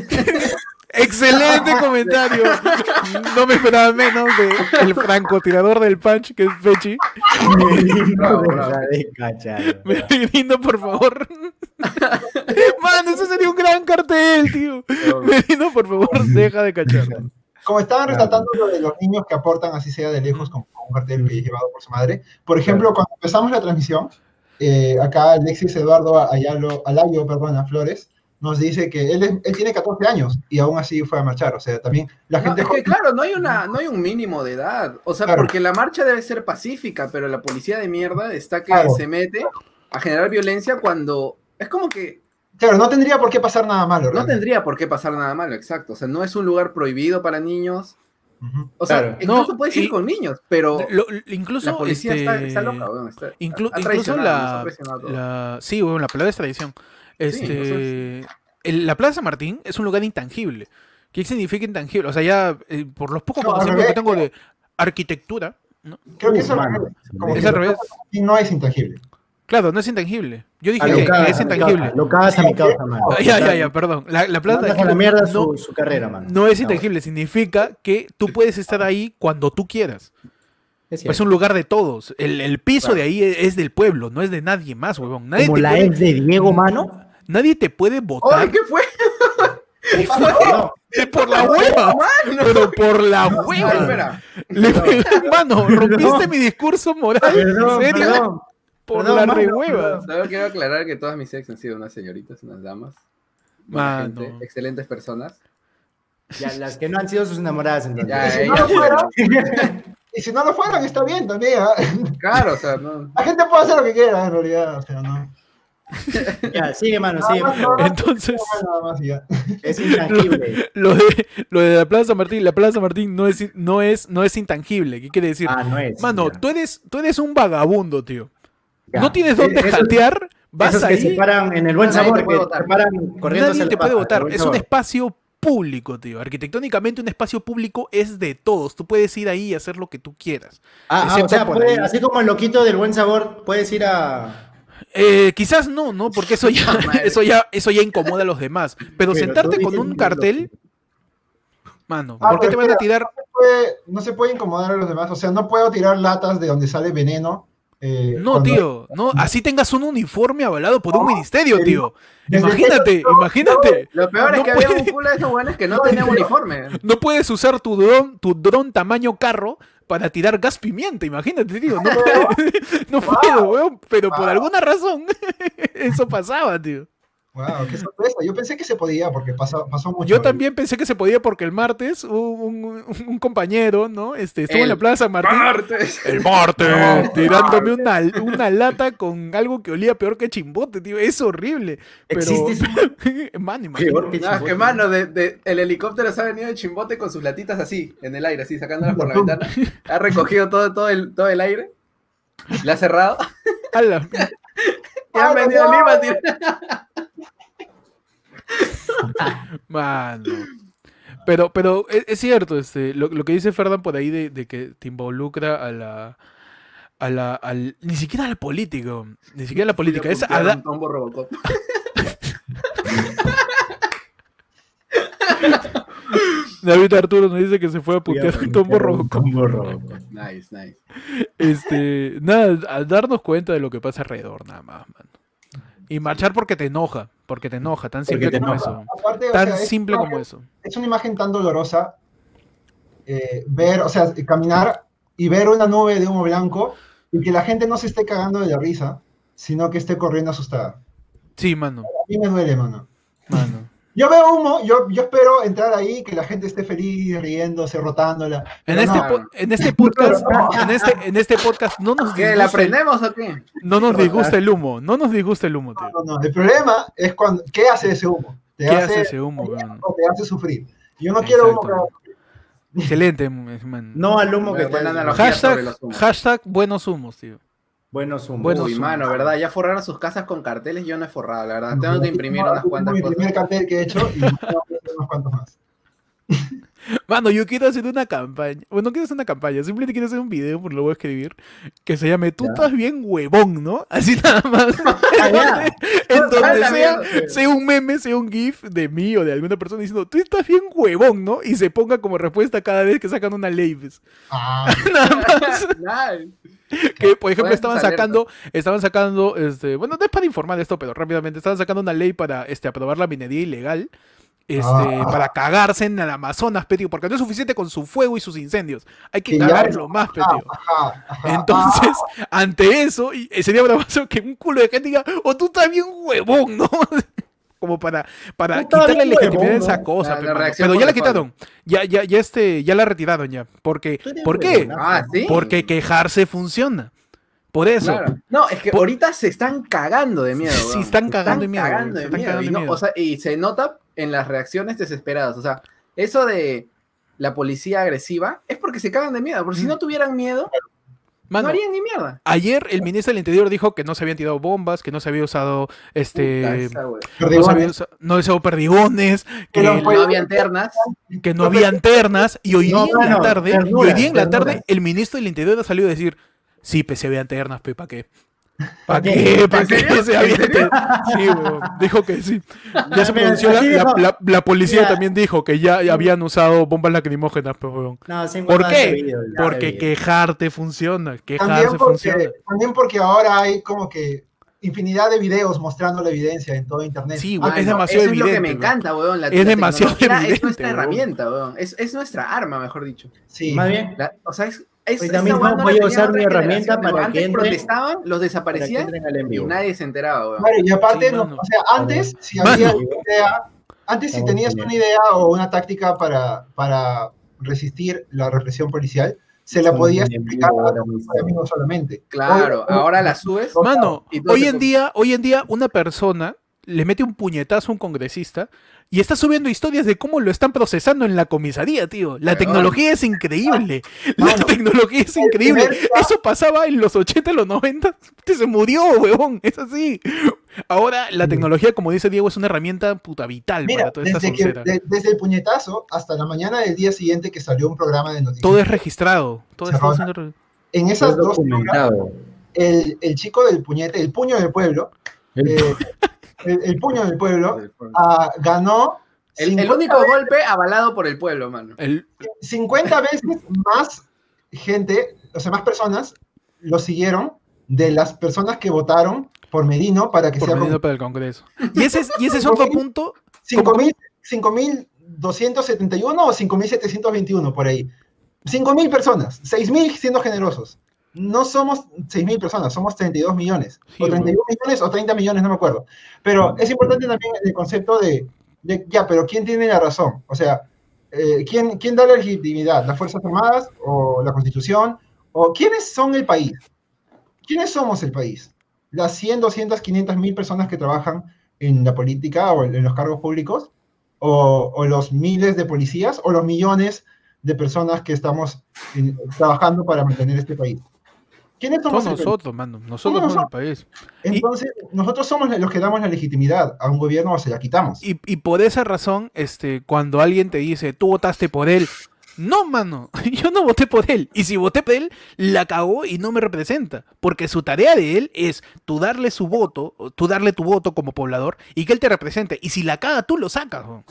Excelente comentario. No me esperaba menos de el francotirador del punch, que es Pechi. Bravo, bravo. Deja de cachar. Merino, por favor. Man, eso sería un gran cartel, tío. Merino, por favor, deja de cachar. Como estaban resaltando lo de los niños que aportan, así sea de lejos, con un cartel llevado por su madre. Por ejemplo, cuando empezamos la transmisión, eh, acá Alexis Eduardo Ayalo, Alayo, perdona, Flores, nos dice que él, es- él tiene 14 años y aún así fue a marchar. O sea, también la No, gente es que claro, no hay, una, no hay un mínimo de edad. O sea, Claro. porque la marcha debe ser pacífica, pero la policía de mierda está que Claro. se mete a generar violencia cuando es como que Claro, no tendría por qué pasar nada malo. no realmente. tendría por qué pasar nada malo, exacto. O sea, no es un lugar prohibido para niños. Ujú. O sea, Claro. incluso No, puedes ir y- con niños, pero Lo- incluso la policía este, está, está loca, weón, está- inclu- ha incluso la, la- sí, bueno, la palabra es tradición. Este, el- la Plaza San Martín es un lugar intangible. ¿Qué significa intangible? O sea, ya eh, por los pocos No, conocimientos que tengo de arquitectura, ¿no? Creo que eso. Como Es que al la revés. no es intangible. Claro, no es intangible. Yo dije que, es intangible. Lo cagas a mi causa, mano. Ah, ya, ya, ya, perdón. La, la Plaza Mandas a la San mierda no, su, su carrera, mano. no es intangible, significa que tú puedes estar ahí cuando tú quieras. Es un lugar de todos. El, el piso Claro. de ahí es, es del pueblo, no es de nadie más, huevón. Nadie, Como la puede, ex de Diego, mano. Nadie te puede votar ¡Ay, qué fue! No, por la hueva. Pero por la Ah, hueva. espera. Le- mano, rompiste mi discurso moral. Perdón, ¿En serio? perdón. Por perdón, la mano, rehueva. Solo quiero aclarar que todas mis ex han sido unas señoritas, unas damas. Mano. gente, excelentes personas. Ya, las que no han sido sus enamoradas, entonces. Ya, Y si no fueran, y si no lo fueran, está bien también. ¿ah? Claro, o sea, no. La gente puede hacer lo que quiera, en realidad. O sea, no. Ya, sigue, mano, sigue. mano. Entonces. Es intangible. lo de, lo de la Plaza Martín, la Plaza Martín no es, no es, no es intangible. ¿Qué quiere decir? Ah, no es. Mano, ya. tú eres, tú eres un vagabundo, tío. Ya. No tienes dónde Esos- jatear, vas Esos que se ahí, paran en el buen sabor, puede que votar. se paran corriendo nadie te puede votar. Es un espacio público, tío. Arquitectónicamente un espacio público es de todos. Tú puedes ir ahí y hacer lo que tú quieras. Ah, ah, o sea, puede- ahí. así como el loquito del buen sabor, puedes ir a. Eh, quizás no, ¿no? Porque eso ya, eso ya, eso ya incomoda a los demás. Pero, Pero sentarte con un cartel, mano, Ah, ¿por qué te van a tirar? puede- no se puede incomodar a los demás. O sea, no puedo tirar latas de donde sale veneno. eh, No, cuando- tío, no, así tengas un uniforme avalado por un ministerio, tío. Imagínate, imagínate. Lo peor No es que había puede- un culo de esos buenos que no tenían uniforme. No puedes usar tu dron, tu dron tamaño carro para tirar gas pimienta, imagínate, tío. No, puedo, no puedo, weón, pero por alguna razón eso pasaba, tío. Wow, qué sorpresa. Yo pensé que se podía porque pasó, pasó mucho. Yo también pensé que se podía porque el martes un, un- un compañero, ¿no? Este, estuvo en la Plaza San Martín. Martes. El martes, No, tirándome una, una lata con algo que olía peor que chimbote, tío. Es horrible. Pero, Existe. Man, imagínate. Peor que No, es que chimbote. mano, de, de- el helicóptero se ha venido de chimbote con sus latitas así, en el aire, así, sacándolas por la ventana. Ha recogido todo, todo, el, todo el aire. Le ha cerrado. A la- Y han ¡Ah, venido a! Lima tirar. Mano. Pero, pero es, es cierto, este, lo, lo que dice Ferdan por ahí de, de que te involucra a la. A la al, ni siquiera al político. Ni siquiera a la política. Es a. David Arturo nos dice que se fue a putear un tombo Robocop. Tombo Robocop. Nice, nice. Este, nada, a darnos cuenta de lo que pasa alrededor, nada más, mano. Y marchar porque te enoja, porque te enoja, tan simple como enoja. eso. Aparte, o Tan sea, es simple una como eso. es una imagen tan dolorosa eh, ver, o sea, caminar y ver una nube de humo blanco y que la gente no se esté cagando de la risa, sino que esté corriendo asustada. Sí, mano, A mí me duele, mano. mano. Yo veo humo, yo, yo espero entrar ahí, que la gente esté feliz, riéndose, rotándola. En este, no, po- en este podcast, en este, en este podcast no nos ¿Qué? ¿La disgusta, el- prendemos o qué? no nos disgusta el humo, no nos disgusta el humo, tío. no, no, El problema es cuando, ¿qué hace ese humo? ¿Te ¿Qué hace ese humo, o te hace sufrir? Yo no quiero humo que Excelente, man. No al humo que te sobre Hashtag, los humos. hashtag buenos humos, tío. Buenos humos. Buenos Uy, mano, ¿verdad? Ya forraron sus casas con carteles, yo no he forrado, la verdad. No, Tengo que imprimir unas cuantas tengo mi primer cosas. cartel que he hecho y tengo que hacer unos cuantos más. Mano, yo quiero hacer una campaña. Bueno, no quiero hacer una campaña, simplemente quiero hacer un video, por lo voy a escribir, que se llame Tú estás bien huevón, ¿no? Así nada más. Ah, en donde sea, sea un meme, sea un GIF de mí o de alguna persona diciendo, tú estás bien huevón, ¿no? Y se ponga como respuesta cada vez que sacan una ley. pues. Ah, Nada más. Que, por ejemplo, estaban sacando, estaban sacando, este, bueno, no es para informar de esto, pero rápidamente, estaban sacando una ley para este, aprobar la minería ilegal. Este, Ah. para cagarse en el Amazonas, petio, porque no es suficiente con su fuego y sus incendios. Hay que cagarlo más, ah, petio. ajá, ajá, Entonces, ah, ante eso, y eh, sería bravazo que un culo de gente diga, o tú estás bien huevón, ¿no? Como para, para quitarle legitimidad a esa cosa. La- pe, Pero ya la quitaron. Ya, ya, ya este, ya la retiraron ya. Porque, ¿Por qué? Ah, sí. Porque quejarse funciona. Por eso. Claro. No, es que Por- ahorita se están cagando de miedo. Sí, están cagando de miedo, y se nota en las reacciones desesperadas. O sea, eso de la policía agresiva es porque se cagan de miedo. Porque si Mm. no tuvieran miedo, Mano, no harían ni mierda. ayer el ministro del Interior dijo que no se habían tirado bombas, que no se había usado este. esa. No se había usado, no había perdigones, que, no habían ternas. que no habían ternas, y hoy día en la tarde, y hoy día en la tarde, el ministro del Interior ha salido a decir, sí, pues se vean ternas, pe, ¿para qué? ¿Para qué? qué? ¿Para ¿En qué serio? ternas? Sí, weón, dijo que sí. Ya se pronunció, la, la- dijo. la- la policía Mira. también dijo que ya habían usado bombas lacrimógenas, pues, weón. No, sin ¿Por qué? de Porque de quejarte funciona, También quejarse porque, funciona. también porque ahora hay como que infinidad de videos mostrando la evidencia en todo internet. Sí, Ah, weón, es demasiado eso es lo que me evidente, weón. encanta, weón. La, Es la demasiado tecnología Es evidente, nuestra weón. herramienta, weón. Es, es nuestra arma, mejor dicho. sí. Más bien, La- o sea, es. Es no la voy a usar mi herramienta para que Antes entre- protestaban, los desaparecían entren y nadie se enteraba, weón. Claro, y aparte, Sí, no- mano. o sea, antes, si Mano. había una idea, antes si tenías una idea o una táctica para, para resistir la represión policial, se la podías explicar a solamente. Claro, Hoy- ahora la subes. Mano, Y hoy en día, hoy en día una persona le mete un puñetazo a un congresista y está subiendo historias de cómo lo están procesando en la comisaría, tío. La tecnología es increíble. La tecnología es increíble. Eso pasaba en los 80, los 90. Usted se murió, huevón. Es así. Ahora la tecnología, como dice Diego, es una herramienta puta vital Mira, para toda esta desde, que, soncera. de- desde el puñetazo hasta la mañana del día siguiente que salió un programa de noticias. Todo es registrado. Todo está siendo re- en esas dos el, el chico del puñete, el puño del pueblo, eh, el, el puño del pueblo, ah, ganó El, el 50 único golpe avalado por el pueblo, mano. el- 50 veces más gente, o sea, más personas lo siguieron de las personas que votaron por Merino para que por sea medido para el Congreso. Y ese es, y ese es otro punto 5.000 5.271 o 5.721 por ahí. 5.000 personas, 6.000 siendo generosos. No somos 6.000 personas, somos 32 millones. Sí, o 31 millones o 30 millones, no me acuerdo. Pero es importante también el concepto de, de, ya, pero ¿quién tiene la razón? O sea, eh, ¿quién, ¿quién da la legitimidad? ¿Las Fuerzas Armadas o la Constitución? ¿O quiénes son el país? ¿Quiénes somos el país? Las 100, 200, 500 mil personas que trabajan en la política o en los cargos públicos, o, o los miles de policías, o los millones de personas que estamos en- trabajando para mantener este país. ¿Quiénes somos Somos nosotros, mano. Nosotros Somos el país. Entonces, nosotros somos los que damos la legitimidad a un gobierno o se la quitamos. Y, y por esa razón, este, cuando alguien te dice, tú votaste por él, no, mano, yo no voté por él. Y si voté por él, la cagó y no me representa. Porque su tarea de él es tú darle su voto, tú darle tu voto como poblador y que él te represente. Y si la caga, tú lo sacas. ¿no?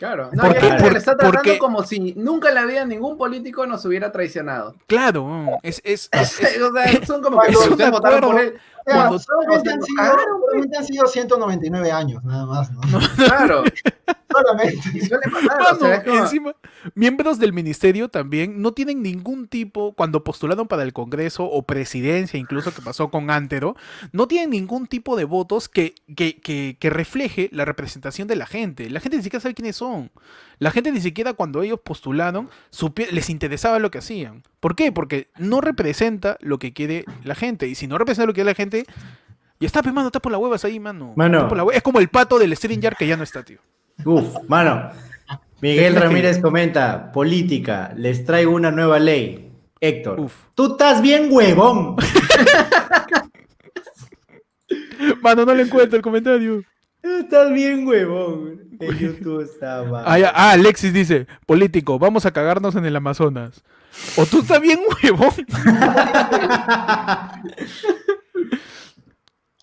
Claro. No, ¿Por y hay qué? gente que Por- le está tratando porque- como si nunca en la vida ningún político nos hubiera traicionado. Claro, es, es, es- es- o sea, son como que ustedes votaron por él. O sea, Cuando- solamente, han nos sido, solamente han sido 199 años, nada más, ¿no? Claro. Solamente. Y suele pasar, o Mano, sea, es como- encima, miembros del ministerio también no tienen ningún tipo, cuando postularon para el Congreso o presidencia, incluso que pasó con Antero, no tienen ningún tipo de votos que, que, que, que refleje la representación de la gente. La gente ni siquiera sabe quiénes son. La gente ni siquiera cuando ellos postularon les interesaba lo que hacían. ¿Por qué? Porque no representa lo que quiere la gente. Y si no representa lo que quiere la gente, ya está, pues, mano, está por las huevas ahí, mano. Mano. Está por la hue- Es como el pato del Stringer que ya no está, tío. Uf, mano. Miguel Ramírez comenta, política, les traigo una nueva ley. Héctor, Uf. tú estás bien huevón. Mano, no le encuentro el comentario. Tú estás bien huevón. En YouTube está mal. Ah, ya- ah, Alexis dice, político, vamos a cagarnos en el Amazonas. O tú estás bien huevón.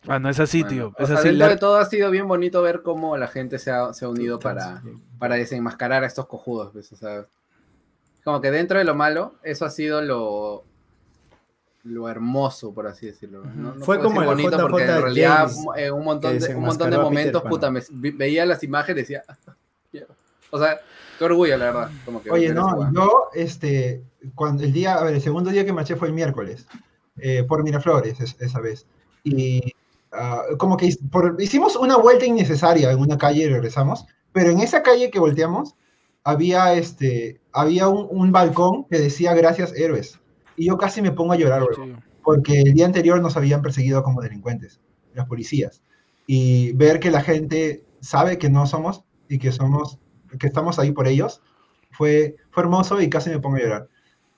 Ah, no es así, Bueno, tío. o Es sea, así. dentro la- de todo ha sido bien bonito ver cómo la gente se ha, se ha unido para, para desenmascarar a estos cojudos. pues, o sea, como que dentro de lo malo, eso ha sido lo, lo hermoso, por así decirlo. ¿no? No Fue como el bonito porque en realidad James, eh, un, montón de, un montón de momentos, puta, me, veía las imágenes y decía, o sea, qué orgullo, la verdad. Como que Oye, no, yo, este, cuando el día, a ver, el segundo día que marché fue el miércoles, eh, por Miraflores es- esa vez. Y ah, como que por- hicimos una vuelta innecesaria en una calle y regresamos, pero en esa calle que volteamos había, este, había un, un balcón que decía gracias héroes. Y yo casi me pongo a llorar, Sí. porque el día anterior nos habían perseguido como delincuentes, las policías. Y ver que la gente sabe que no somos y que somos, que estamos ahí por ellos, fue, fue hermoso y casi me pongo a llorar.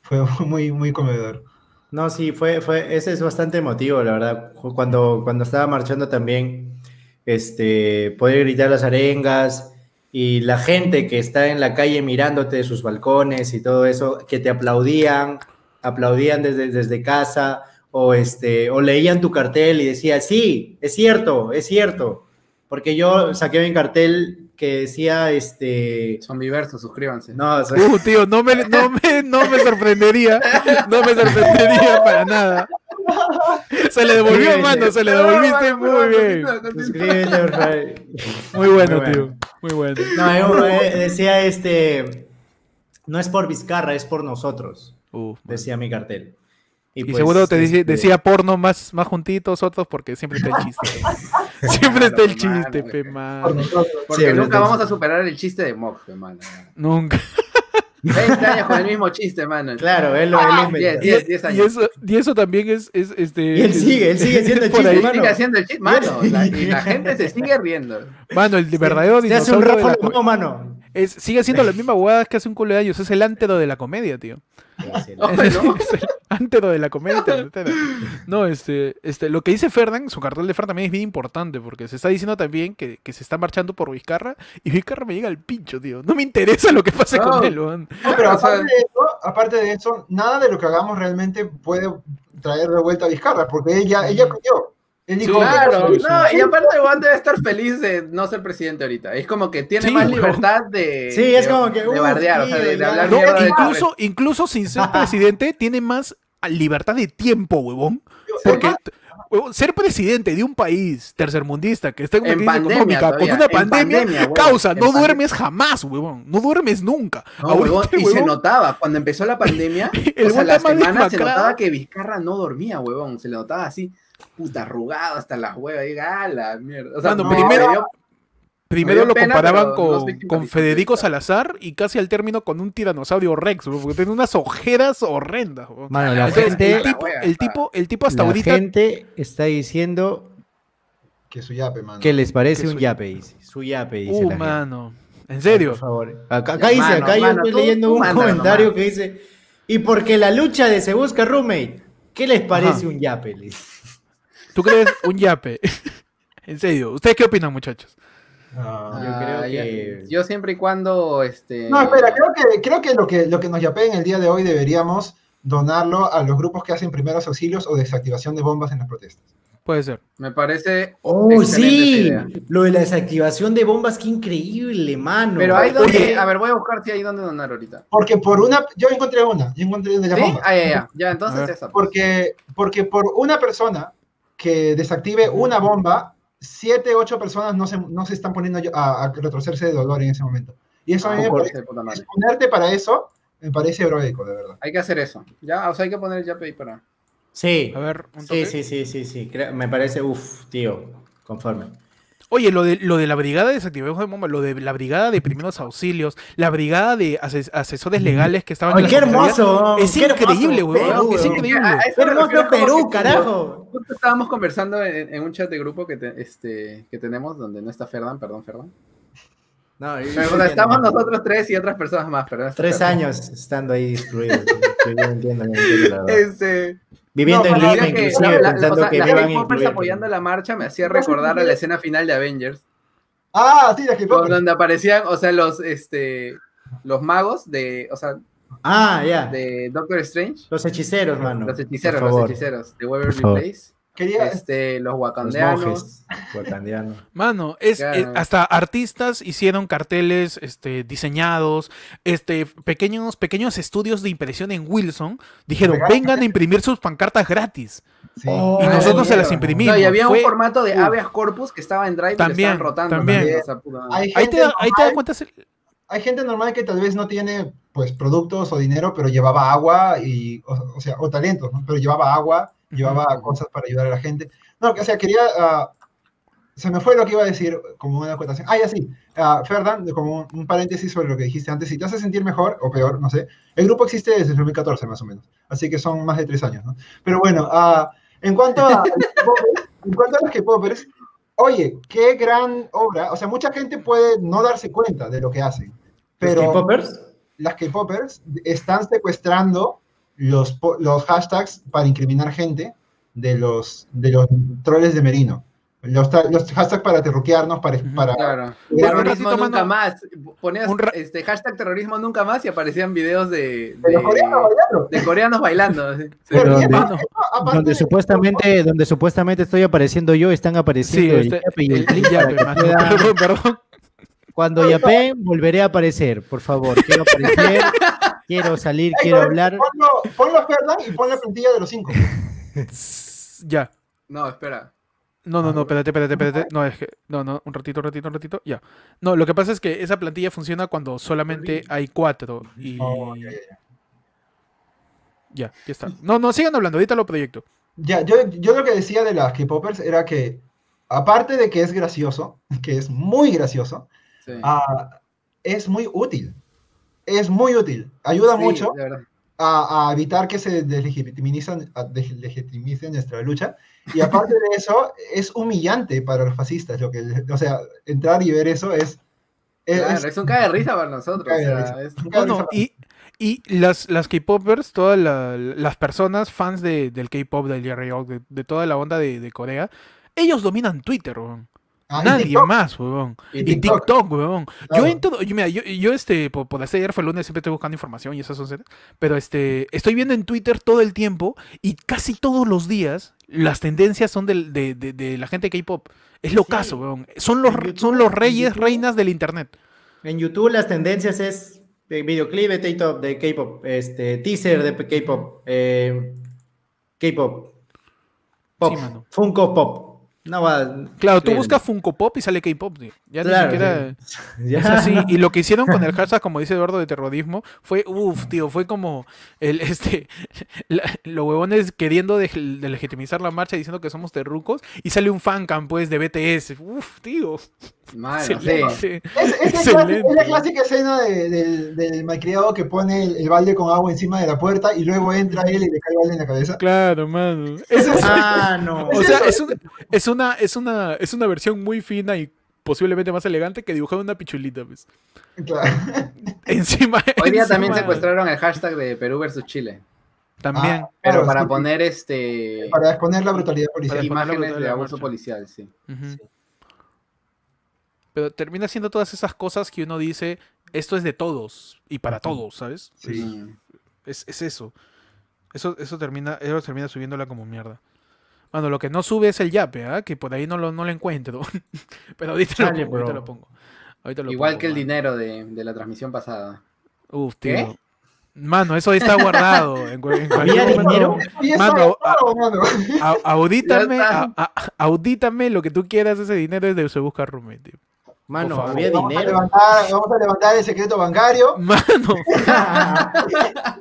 Fue muy, muy conmovedor. No, sí, fue, fue, ese es bastante emotivo, la verdad. Cuando, cuando estaba marchando también, este, poder gritar las arengas y la gente que está en la calle mirándote de sus balcones y todo eso, que te aplaudían, aplaudían desde, desde casa o, este, o leían tu cartel y decía, sí, es cierto, es cierto. Porque yo saqué mi cartel que decía, este, Son diversos, suscríbanse. no, o sea, Uh, tío, no me, no, me, no me sorprendería. No me sorprendería para nada. Se le devolvió, mano, se le devolviste muy bien. suscríbete, por favor. Muy bueno, Muy bueno. tío. Muy bueno. No, yo, eh, decía este, no es por Vizcarra, es por nosotros, Uf, decía mi cartel. Y pues, seguro te dice- este, decía porno más, más juntitos otros porque siempre está el chiste. siempre está el chiste, pe. Porque Sí, nunca vamos a superar el chiste de Mox, hermano. Nunca. 20 años con el mismo chiste, mano. Claro, él lo él lo inventó. Diez, Y, eso, y eso también es, es este. Y él sigue, él sigue siendo el chiste, ahí. mano. Sigue haciendo el chiste, mano. la- y la gente se sigue riendo. Mano, el verdadero Se hace un dinosaurio de Rafa la co- Lomó, mano. Es, sigue haciendo las mismas huevadas que hace un culo de años. Es el ántero de la comedia, tío. Es, ¿no? es el de la comedia. No, este, este, lo que dice Ferdan, su cartel de Fer también es bien importante, porque se está diciendo también que, que se está marchando por Vizcarra, y Vizcarra me llega al pincho, tío. No me interesa lo que pase No. con él. No, pero aparte, de eso, aparte de eso, nada de lo que hagamos realmente puede traer de vuelta a Vizcarra, porque él ya, él Sí, Claro, no, y aparte Juan debe estar feliz de no ser presidente ahorita. Es como que tiene Sí, más libertad de, Sí, es de- como que, de uf, bardear, o sea, de, hablar No, mierda de incluso, incluso sin ser presidente, tiene más libertad de tiempo, huevón. Porque, ser presidente de un país tercermundista que está en una En crisis pandemia económica con una en pandemia, pandemia, huevón, causa, no pandemia. duermes jamás, huevón. No duermes nunca. No, Ahorita, huevón, y se notaba, cuando empezó la pandemia, El o sea, la semana se notaba que Vizcarra no dormía, huevón. Se le notaba así, puta, arrugado hasta las huevas. Y la mierda. O sea, no, primero- dio- Primero lo pena, comparaban no con, con. Federico Salazar y casi al término con un tiranosaurio Rex, porque tiene unas ojeras horrendas. Mano, la Entonces, gente, el, tipo, el, tipo, el tipo hasta la ahorita gente está diciendo que su yape, mano. que les parece Que un yape, dice. Su yape, dice Uh, la gente. mano. ¿En serio? Por favor. Acá, acá dice, Mano, acá yo estoy tú- leyendo tú un comentario que dice, y porque la lucha de se busca roommate, ¿qué les parece Ajá. un yape? Le dice. ¿Tú crees un yape? en serio. ¿Ustedes qué opinan, muchachos? Ah. Yo creo que- Yo siempre y cuando, este... No, espera, creo que, creo que lo que lo que nos yapeen el día de hoy deberíamos donarlo a los grupos que hacen primeros auxilios o desactivación de bombas en las protestas. Puede ser. Me parece... Oh, sí, idea. lo de la desactivación de bombas, qué increíble, mano. Pero hay donde... Oye, A ver, voy a buscar si hay donde donar ahorita. Porque por una, yo encontré una, yo encontré de las ¿Sí? bombas. Ah, ya, ya. Ya, entonces esa. pues. Porque, porque por una persona que desactive una bomba, siete, ocho personas no se, no se están poniendo a, a de dolor en ese momento. Y eso a mí me Ah, parece, exponerte para eso, me parece heroico, de verdad. Hay que hacer eso. Ya, o sea, hay que poner el para. Sí. A ver, un Sí, sí, sí, sí, sí. Creo- me parece, uff, tío, conforme. Oye, lo de, lo de la brigada de desactivación de bomba, lo de la brigada de primeros auxilios, la brigada de ases- asesores legales que estaban Ay, en qué hermoso. Es qué hermoso increíble, weón. Perú, Es increíble. A- a eso Qué hermoso Perú, carajo. Justo estábamos conversando en, en un chat de grupo que, te- este, que tenemos donde no está Ferdan, perdón, Ferdan. No, Pero, estamos nosotros tres y otras personas más, pero Tres años estando ahí excluidos. yo no entiendo, verdad. Este, Viviendo no, en Lima, que inclusive, la- la- pensando o sea, que incluir. apoyando la marcha me hacía recordar a la escena final de Avengers, Ah, sí, la que donde aparecían, o sea, los, este, los magos de, o sea, Ah, ya. de Doctor Strange, Los hechiceros, mano. los hechiceros, los hechiceros de Waverly. Place, Quería, este, los Los wakandeanos, monjes. Wakandianos. Mano, es, Claro. eh, hasta artistas hicieron carteles este, diseñados, este, pequeños, pequeños estudios de impresión en Wilson dijeron, vengan a imprimir sus pancartas gratis. sí. Oh, Y nosotros se las imprimimos. No, y había Fue- un formato de habeas corpus que estaba en Drive y También, lo estaban rotando. también. Ahí gente te, da- ahí te das normal- cuenta. hay gente normal que tal vez no tiene pues productos o dinero, pero llevaba agua y, o, o sea, o talentos, ¿no? Pero llevaba agua, llevaba cosas para ayudar a la gente. No, o sea, quería, ah, se me fue lo que iba a decir como una acotación. Ah, ya sí, Ah, Ferdan, como un, un paréntesis sobre lo que dijiste antes, si te hace sentir mejor o peor, no sé, el grupo existe desde el 2014 más o menos, así que son más de tres años, ¿no? Pero bueno, ah, en cuanto a, en cuanto a los K-popers, oye, qué gran obra, o sea, mucha gente puede no darse cuenta de lo que hacen, pero ¿Los K-popers? las K-popers están secuestrando los, po- los hashtags para incriminar gente de los, de los troles de Merino. Los, los hashtags para terruquearnos, para... Claro. Terrorismo nunca mano. más. Ponías este hashtag terrorismo nunca más y aparecían videos de, de los coreanos de, bailando. de coreanos bailando. Sí. Pero Donde- de- supuestamente, donde supuestamente estoy apareciendo yo, están Sí, apareciendo el este- yape y el el- el puedan- Perdón, perdón. Cuando yapeen, volveré a aparecer, por favor. Quiero aparecer, quiero salir, quiero hablar. Ponlo, ponlo Ferdan y pon la plantilla de los cinco. Ya. No, espera. No, no, no, espérate, espérate, espérate. No, es que. No, no, un ratito, un ratito, un ratito. Ya. No, lo que pasa es que esa plantilla funciona cuando solamente hay cuatro. Y. Oh, ya, ya, ya. Ya, ya está. No, no, sigan hablando, ahorita lo proyecto. Ya, yo, yo lo que decía de las K-popers era que, aparte de que es gracioso, que es muy gracioso, Sí. ah, es muy útil. Es muy útil. Ayuda Sí, mucho a, a evitar que se deslegitimice nuestra lucha. Y aparte de eso, es humillante para los fascistas. Lo que, o sea, entrar y ver eso es... es- Claro, es- es un cae de risa para nosotros. O sea, es- un y, y las, las K-popers, todas la- las personas, fans de- del K-pop, del J-Rock, de, de toda la onda de, de Corea, ellos dominan Twitter, weón. Ah, Nadie TikTok, más, weón. y Y TikTok, TikTok, weón. Yo en todo, yo, mira, yo, yo, este, por, por hacer ayer fue el lunes, siempre estoy buscando información y esas son pero este, estoy viendo en Twitter todo el tiempo y casi todos los días las tendencias son del- de, de- de la gente de K-pop. Es lo Sí. caso, weón. Son los, YouTube- son los reyes, reinas del internet. En YouTube las tendencias es videoclip de K-pop, de K-pop, este, teaser de K-pop, eh, K-pop, pop, Sí. Funko Pop. No va. Claro, tú buscas Funko Pop y sale K-pop, tío. Ya Claro, ni siquiera. Es así. Y lo que hicieron con el hashtag, como dice Eduardo, de terrorismo, fue, uff, tío, fue como el este la- los huevones queriendo de, de legitimizar la marcha diciendo que somos terrucos y sale un fancam pues de BTS. Uff, tío. Mano, sí. Es, es la clásica, Excelente. es la clásica escena de- del, del malcriado que pone el, el balde con agua encima de la puerta y luego entra él y le cae el balde en la cabeza. Claro, mano. Es- Ah, no. o sea, es, un- es una, es una, es una versión muy fina y posiblemente más elegante que dibujar una pichulita, pues. Claro. Encima. Hoy día también secuestraron el hashtag de Perú versus Chile. También. Ah, Pero claro, para sí, poner este Para exponer la brutalidad policial. Imágenes ponerlo de de la abuso policial, sí. Ujú. Pero termina siendo todas esas cosas que uno dice, esto es de todos y para todos, ¿sabes? Sí. Es, es eso. Eso, eso termina, eso termina subiéndola como mierda. Bueno, lo que no sube es el yape, ¿ah? que por ahí no lo, no lo encuentro. Pero ahorita, lo, pongo, ahorita bro. lo pongo. Ahorita lo Igual pongo, que el dinero de, de la transmisión pasada. Uf, ¿Qué? tío. Mano, eso ahí está guardado. En, en Había cualquier momento. dinero. Mano, mano. A- audítame, audítame lo que tú quieras, ese dinero es de Se Busca Roommate, tío. Mano, favor. había Vamos a, dinero. levantar, vamos a levantar el secreto bancario. Mano,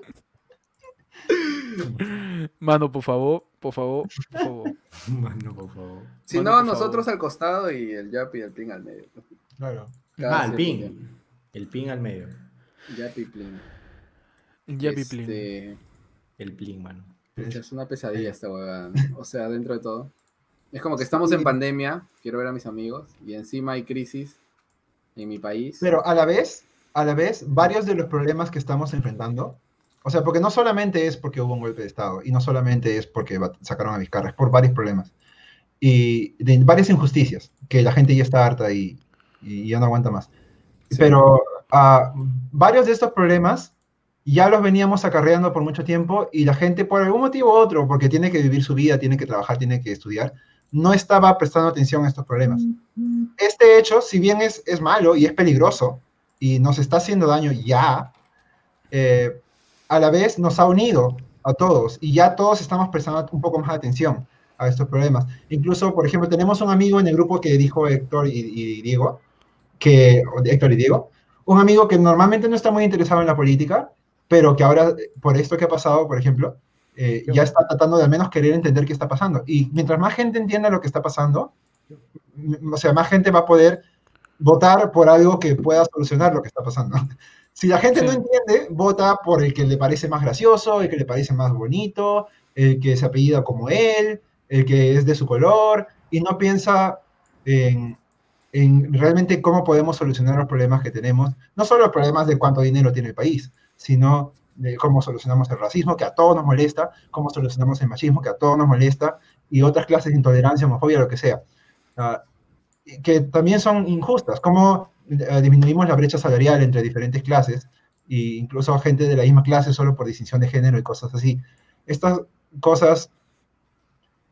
mano, por favor, por favor, por favor. Mano, por favor. Si Mano, no, nosotros favor. al costado y el Yapi y el Plin al medio. Claro. Cada Ah, el ping. El ping al medio. Yapi y Plin. Ya, Piplín. Este, El ping, mano. Es una pesadilla esta huevada. O sea, dentro de todo. Es como que estamos en pandemia, quiero ver a mis amigos, y encima hay crisis en mi país. Pero a la vez, a la vez, varios de los problemas que estamos enfrentando, o sea, porque no solamente es porque hubo un golpe de Estado, y no solamente es porque sacaron a Vizcarra, es por varios problemas. Y de varias injusticias, que la gente ya está harta y, y ya no aguanta más. Sí. Pero ah, varios de estos problemas ya los veníamos acarreando por mucho tiempo y la gente por algún motivo u otro, porque tiene que vivir su vida, tiene que trabajar, tiene que estudiar, no estaba prestando atención a estos problemas. Este hecho, si bien es, es malo y es peligroso y nos está haciendo daño ya, eh, a la vez nos ha unido a todos y ya todos estamos prestando un poco más atención a estos problemas. Incluso, por ejemplo, tenemos un amigo en el grupo que dijo Héctor y, y Diego, que, Héctor y Diego, un amigo que normalmente no está muy interesado en la política, pero que ahora, por esto que ha pasado, por ejemplo, eh, ya está tratando de al menos querer entender qué está pasando. Y mientras más gente entienda lo que está pasando, o sea, más gente va a poder votar por algo que pueda solucionar lo que está pasando. Si la gente no entiende, vota por el que le parece más gracioso, el que le parece más bonito, el que se apellida como él, el que es de su color, y no piensa en, en realmente cómo podemos solucionar los problemas que tenemos, no solo los problemas de cuánto dinero tiene el país, sino de cómo solucionamos el racismo, que a todos nos molesta, cómo solucionamos el machismo, que a todos nos molesta, y otras clases de intolerancia, homofobia, lo que sea, y que también son injustas, cómo eh, disminuimos la brecha salarial entre diferentes clases, e incluso gente de la misma clase solo por distinción de género y cosas así. Estas cosas,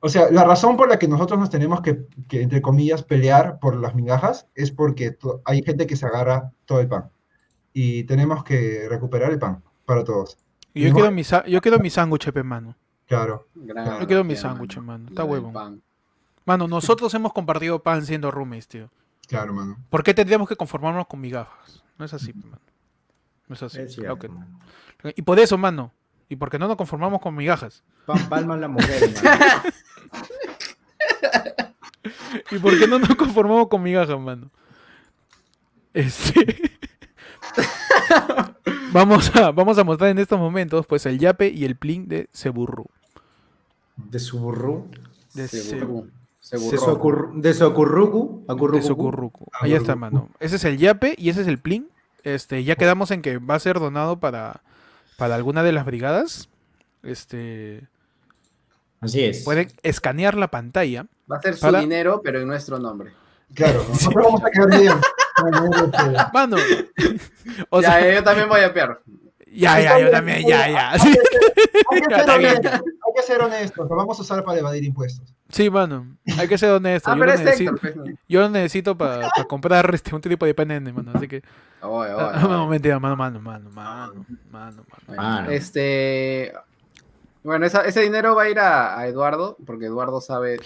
o sea, la razón por la que nosotros nos tenemos que, que, entre comillas, pelear por las migajas es porque hay gente que se agarra todo el pan. Y tenemos que recuperar el pan para todos. Y yo No. quiero mi, sa- yo quiero mi sándwich, pe, mano. Claro. Gran Yo quiero mi sándwich, mano. mano. Está pan. Mano, nosotros hemos compartido pan siendo roommates, tío. Claro, mano. ¿Por qué tendríamos que conformarnos con migajas? No es así, mano. No es así. Es claro que no. Y por eso, mano. Y porque no nos conformamos con migajas. Pa- Palman la mujer, mano. ¿Y por qué no nos conformamos con migajas, mano? Este. vamos, a, vamos a mostrar en estos momentos, pues, el yape y el plin de Ceburru. De su burru. De Se Cebu- burró. Se De acurru- de. Ahí está, mano. Ese es el yape y ese es el plin. Este, ya quedamos en que va a ser donado para, para alguna de las brigadas. Este, Así es. pueden escanear la pantalla. Va a ser su Para- dinero, pero en nuestro nombre. Claro. Nosotros vamos a quedar bien. Mano. o ya, sea, yo también voy a pear. ya, ya, yo también, ya, ya. Hay que ser honestos, lo vamos a usar para evadir impuestos. Sí, mano. Hay que ser honesto. Ah, yo, pero lo es necesito, Héctor, pues, ¿no? yo lo necesito para comprar este, un tipo de PNN, mano. Así que. Oye, oye, Ah, no, oye. mentira, mano, mano, mano, mano, mano, mano. No. Este. Bueno, esa- ese dinero va a ir a, a Eduardo, porque Eduardo sabe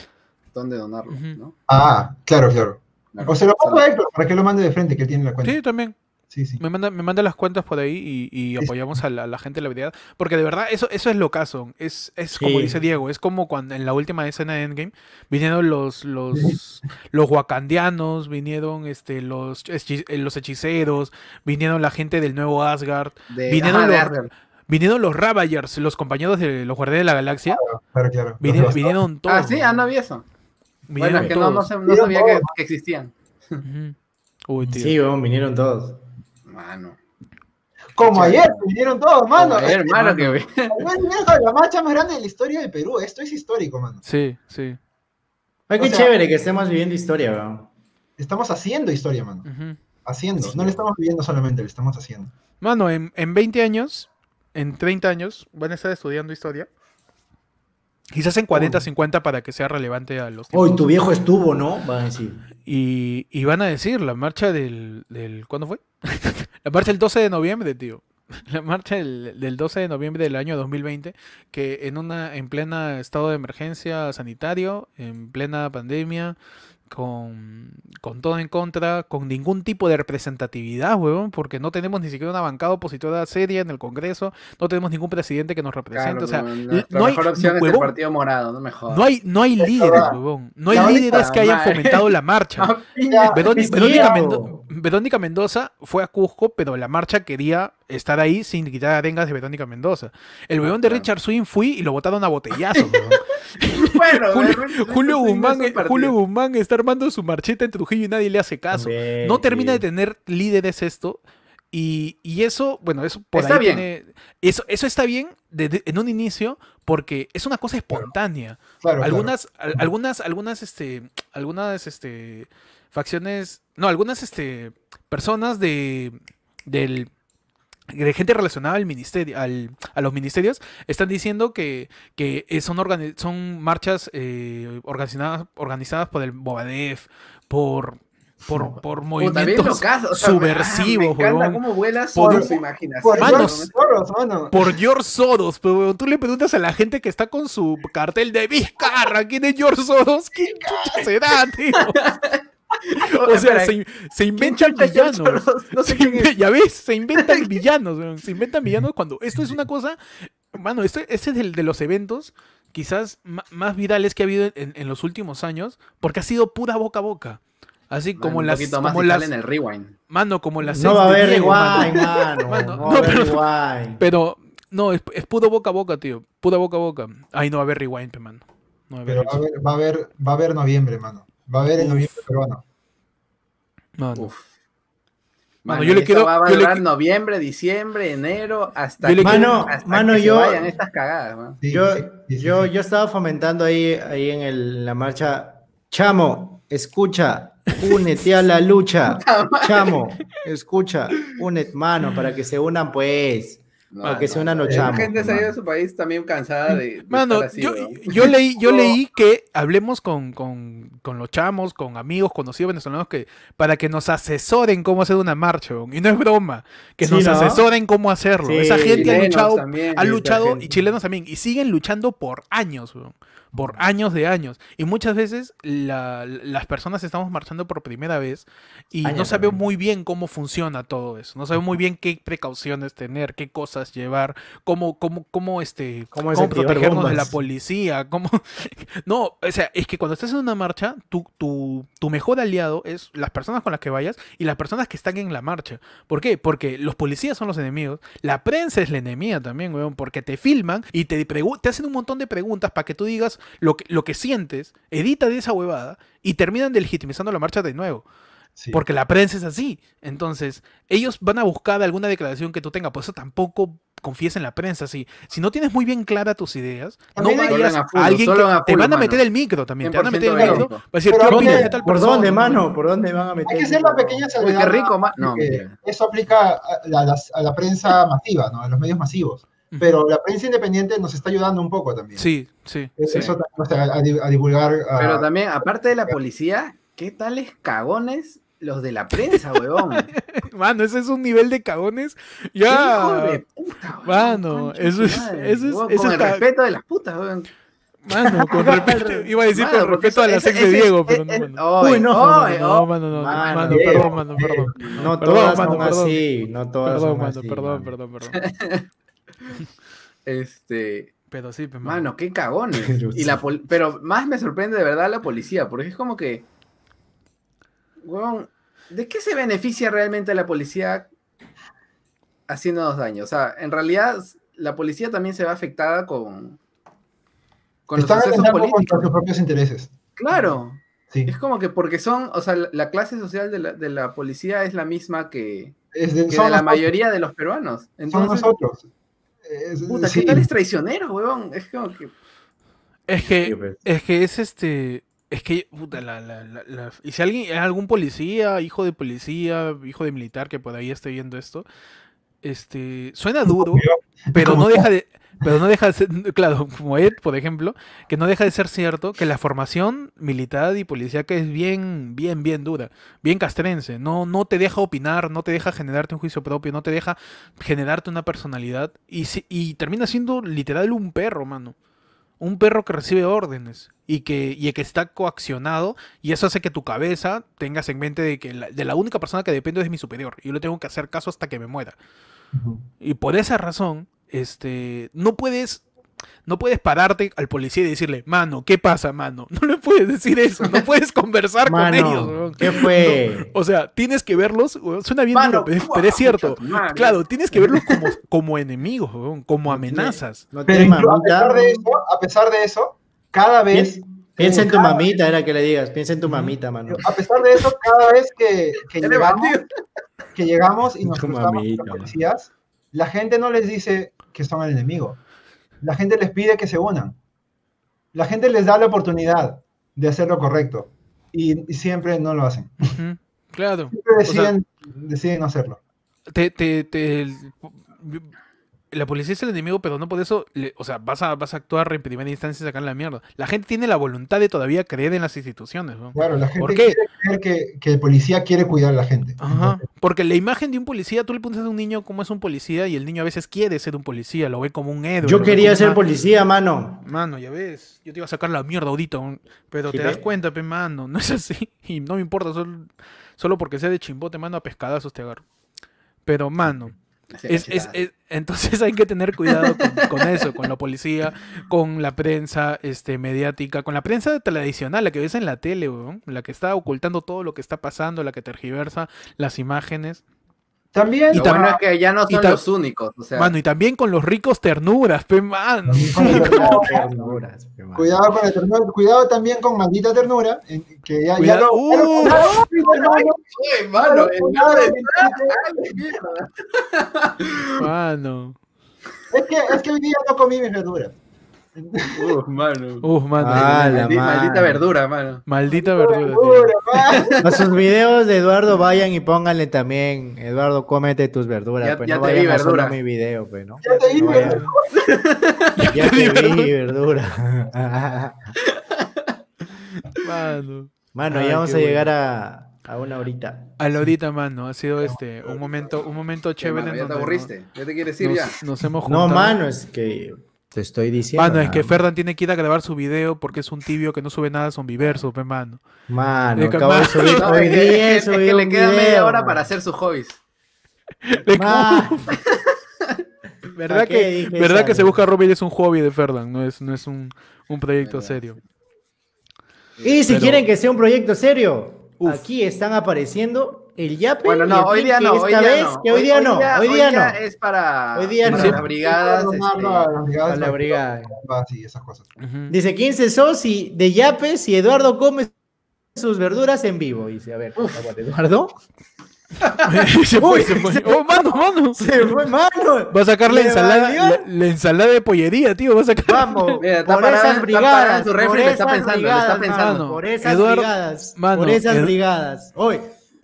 dónde donarlo. ¿no? Ah, claro, claro. O se lo paso Solo- a Héctor para que lo mande de frente, que él tiene la cuenta. Sí, también. Sí, sí. Me manda, me manda las cuentas por ahí y, y Sí. apoyamos a la, a la gente de la brigada. Porque de verdad, eso, eso es lo caso. Es, es como Sí. dice Diego, es como cuando en la última escena de Endgame vinieron los, los, los wakandianos, vinieron este, los, eh, los hechiceros, vinieron la gente del nuevo Asgard, De, vinieron ajá, los- vinieron los Ravagers, los compañeros de los Guardianes de la Galaxia. Claro, claro. Vinieron, Los- vinieron todos. Ah, sí, ah, no había eso. Vinieron Bueno, es que no, no, no sabía que, todos. que existían. Ujú. Uy, tío. Sí, weón, vinieron todos. Mano. Como ayer, vinieron todos, mano. Como ayer, mano, que Ayer vinieron con la marcha más grande de la historia del Perú. Esto es histórico, mano. Sí, sí. Ay, O qué sea- chévere que estemos viviendo historia, weón. Estamos haciendo historia, mano. Haciendo. Sí. No le estamos viviendo solamente, le estamos haciendo. Mano, en, en 20 años, en 30 años, van a estar estudiando historia. Quizás en 40, Uy. 50 para que sea relevante a los Hoy tu viejo estuvo, ¿no? Van a decir. Y, y van a decir la marcha del, del... ¿Cuándo fue? la marcha del 12 de noviembre, tío. la marcha del, del 12 de noviembre del año 2020, que en una en plena estado de emergencia sanitario, en plena pandemia, con, con todo en contra, con ningún tipo de representatividad, huevón, porque no tenemos ni siquiera una bancada opositora seria en el Congreso, no tenemos ningún presidente que nos represente, Claro, o sea, no, hay, mejor opción es el Partido Morado, no me jodas. no hay, no hay líderes, huevón, no hay líderes que hayan fomentado la marcha. Verónica, Verónica Mendoza fue a Cusco, pero la marcha quería estar ahí sin quitar arengas de Verónica Mendoza. El weón de claro. Richard Swing fui y lo botaron a. Bueno, Julio, de Julio Guzmán, eh. Julio Guzmán está armando su marchita en Trujillo y nadie le hace caso. No termina de tener líderes esto. Y, y eso, bueno, eso por Está ahí bien. tiene. Eso, eso está bien desde- en un inicio porque es una cosa espontánea. Claro, claro. algunas, al- algunas, algunas, este, algunas, este, facciones, no, algunas, este, personas de, del, de gente relacionada al ministerio, al, a los ministerios, están diciendo que, que eh, son, organi- son marchas eh, organizadas, organizadas por el Bobadef, por, por, por movimientos o sea, subversivos, ah, Me encanta cómo vuela Por- su imaginación. Por Manos. George Soros, mano. por George Soros, pero weón, tú le preguntas a la gente que está con su cartel de Vizcarra, ¿quién es George Soros? ¿Quién chucha será, tío? O sea, se, se ¿quién inventan villanos. No sé Se es. ya ves, se inventan villanos, se inventan villanos cuando esto es una cosa, mano, este, este es el de los eventos quizás más virales que ha habido en, en los últimos años, porque ha sido pura boca a boca. Así como un las, poquito más como las, en el rewind. mano, como las No va a haber Diego, rewind, mano. Mano, No va no, a haber pero- rewind. Pero, no, es, es puro boca a boca, tío. Pura boca a boca. Ay, no va a haber rewind, pe, mano. No va a haber Pero va a haber, va a haber, va a haber noviembre, mano. Va a haber en noviembre peruano. Mano. Uf. Mano, Mano, yo le quiero- va a yo le noviembre, diciembre, enero, hasta Yo que, quiero- hasta Mano, que yo- se vayan estas cagadas. Sí, yo, sí, sí, sí, yo, yo estaba fomentando ahí, ahí en, el- en la marcha. Chamo, escucha, únete a la lucha. Chamo, escucha, únete, mano, para que se unan, pues. No, Para que no, se unan no. los La gente se ha ido de mano. su país también cansada de, de Mano, estar así, yo, yo leí, yo leí que hablemos con, con, con los chamos, con amigos, conocidos venezolanos, que para que nos asesoren cómo hacer una marcha, y no es broma, que Sí, nos ¿no? asesoren cómo hacerlo. Sí, Esa gente ha luchado, también, ha luchado, y chilenos también, y siguen luchando por años, weón. Por años de años. Y muchas veces la- las personas estamos marchando por primera vez y no sabemos muy bien cómo funciona todo eso. No sabemos muy bien qué precauciones tener, qué cosas llevar, cómo, cómo, cómo, este, Cómo protegernos de la policía. Cómo... No, o sea, es que cuando estás en una marcha, tu, tu, tu mejor aliado es las personas con las que vayas y las personas que están en la marcha. ¿Por qué? Porque los policías son los enemigos, la prensa es la enemiga también, weón, porque te filman y te, te hacen un montón de preguntas para que tú digas lo que, lo que sientes, edita de esa huevada y terminan delegitimizando la marcha de nuevo. Sí. Porque la prensa es así. Entonces, ellos van a buscar alguna declaración que tú tengas. Por eso tampoco confíes en la prensa. Si, si no tienes muy bien clara tus ideas, También no vayas a Apolo, alguien que te van a mano. meter el micro también. Te van a meter el 100% micro. Va a decir, Pero ¿qué ¿dónde- opinas de tal ¿Por persona? dónde, mano? ¿Por dónde van a meter? Hay que hacer la pequeña salvedad. qué rico, ma- no, eso aplica a la, a la prensa masiva, ¿no? A los medios masivos. Pero la prensa independiente nos está ayudando un poco también. Sí, sí. Es- sí. Eso también, o sea, a, a divulgar. a- Pero también, aparte de la policía, ¿qué tales cagones los de la prensa, weón? Mano, ese es un nivel de cagones. ¿Qué hijo Ya. de puta, weón? Mano, eso es- eso es- weón, eso Con está- el respeto de las putas, weón. Mano, con respeto. Iba a decir Mano, con respeto a la sex de Diego, pero es- no, es- mano. Uy, no, No, mano, no. Mano, perdón, mano, perdón. No todas perdón. así, no todas Perdón, son mano, así. perdón, mano. perdón, perdón. Este, Pero sí, pues, mano, qué cagones. Pero y la pol- pero más me sorprende de verdad la policía, porque es como que, weón, ¿de qué se beneficia realmente la policía haciéndonos daño? O sea, en realidad la policía también se ve afectada con, con los están atentando políticos. contra sus propios intereses. Claro, Sí. es como que porque son, o sea, la, la clase social de la, de la policía es la misma que, Es de, que son de la mayoría de los peruanos. Son Entonces, nosotros. Es- puta, sí. ¿qué tal es traicionero, weón? Es como que... Es que, pues. es que es este. Es que, puta, la, la, la, la- Y si alguien, algún policía, hijo de policía, hijo de militar que por ahí esté viendo esto, este. Suena duro, pero no deja de. Pero no deja de ser, claro, como Ed, por ejemplo, que no deja de ser cierto que la formación militar y policíaca es bien, bien, bien dura, bien castrense. No, no te deja opinar, no te deja generarte un juicio propio, no te deja generarte una personalidad y, si- y termina siendo literal un perro, mano. Un perro que recibe órdenes y que, y que está coaccionado y eso hace que tu cabeza tengas en mente de que la, de la única persona que depende es mi superior y yo le tengo que hacer caso hasta que me muera. Y por esa razón, este, no puedes, no puedes pararte al policía y decirle, mano, ¿qué pasa, mano? No le puedes decir eso, no puedes conversar con ellos. ¿qué fue? O sea, tienes que verlos, suena bien Mano, duro, pero, es- cierto. Claro, tienes que verlos como, como enemigos, como amenazas. No a pesar de eso, a pesar de eso, cada vez, Piensa en tu mamita, era que le digas. Piensa en tu mamita, mano. a pesar de eso, cada vez que, que llegamos, que llegamos y nos cruzamos con mamita, los man. policías, la gente no les dice que son el enemigo. La gente les pide que se unan. La gente les da la oportunidad de hacer lo correcto y, y siempre no lo hacen. Claro. Siempre O sea, deciden, deciden no hacerlo. te, te, te- la policía es el enemigo, pero no por eso, le- o sea, vas a, vas a actuar en primera instancia y sacar la mierda. La gente tiene la voluntad de todavía creer en las instituciones, ¿no? Claro, la gente ¿Por qué? quiere creer que, que el policía quiere cuidar a la gente. Ajá, porque la imagen de un policía, tú le pones a un niño cómo es un policía y el niño a veces quiere ser un policía, lo ve como un héroe. Yo quería como ser una- policía, mano. Mano, ya ves, yo te iba a sacar la mierda ahorita, pero Sí, te das cuenta, pe, mano, no es así. Y no me importa, solo, solo porque sea de chimbote, mano, a pescadazos te agarro. Pero, mano, es, es- es- entonces hay que tener cuidado con, con eso, con la policía, con la prensa este, mediática, con la prensa tradicional, la que ves en la tele, weón, la que está ocultando todo lo que está pasando, la que tergiversa las imágenes. También, Y Lo bueno es que ya no son los únicos. O sea, Mano, y también con los ricos ternuras, pe, mano. Ternuras, pe, mano. Cuidado con la ternura, cuidado también con maldita ternura, en- que ya, ya Cuidado. lo- Uh. lo- Oye, mano, el Cuidado, Mano. Es que, es que hoy día no comí mis verduras. Uf, mano. Uf, mano. Ah, la maldita verdura, mano. Maldita verdura. tío. Verdura, man. A sus videos de Eduardo vayan y pónganle también, Eduardo, cómete tus verduras, Ya- pues ya no te vi verdura. mi video, pues, ¿no? Ya te vi No vayan- verdura. Ya te vi verdura. Mano. Mano, Ay, ya vamos a bueno. llegar a, a una horita. A la horita, mano. Ha sido este un momento, un momento chévere. Mano, ya te donde aburriste. Ya te quieres Nos, ir ya. nos hemos No, juntado. mano, es que te estoy diciendo. Mano, es que. Ferdan tiene que ir a grabar su video porque es un tibio que no sube nada son zombiverso, pe mano. Mano, Es que- acabo de subir hoy día, es que- subí es que le queda media hora mano. para hacer sus hobbies. ¿Verdad ¿Para qué que, verdad que se busca Robin es un hobby de Ferdan, no es, no es un, un proyecto Verdad, serio. Y si Pero- quieren que sea un proyecto serio, Uf. aquí están apareciendo el Yape. Bueno, no, hoy día no, hoy esta día vez, no. que hoy día no, hoy día no. es para, Hoy día para no. las brigadas. No, este, la las brigada. y esas cosas. Ujú. Dice 15 sos y de yapes y Eduardo come sus verduras en vivo. Dice, a ver, aguante, Eduardo. se fue, Uy, se fue. se- Oh, mano, mano. Se fue, mano. Va a sacar la ensalada, la, la ensalada de pollería, tío. Va a sacar. Vamos, Mira, está por esas brigadas, parado en su refri, por lo está esas pensando, lo brigadas, está pensando. mano, por esas Eduardo- brigadas, mano, por esas brigadas. Oye,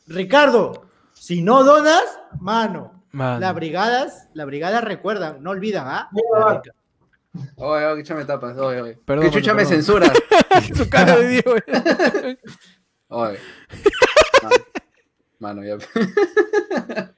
Ricardo, si no donas, mano, Mano. las brigadas, las brigadas recuerdan, no olvidan, ¿ah? Mira, Oye, oye, échame tapas, oye, oye. Perdón, que chucha me censura. Su cara de Diego. Oye. Mano, Mano, ya.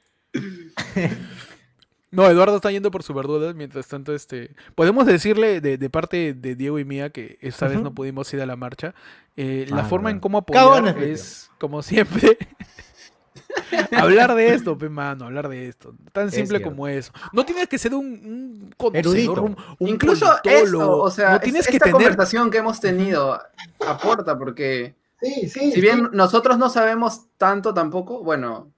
No, Eduardo está yendo por su verdura. Mientras tanto, este. Podemos decirle de, de parte de Diego y mía que esta vez no pudimos ir a la marcha. eh, la Ah, forma en cómo apoyar es, como siempre, hablar de esto, pe mano, hablar de esto. Tan simple como eso. No tienes que ser un, un conocedor, un, un Incluso esto, o sea, no es- tienes que esta tener. conversación que hemos tenido aporta porque Sí, sí. si bien sí. nosotros no sabemos tanto tampoco, bueno,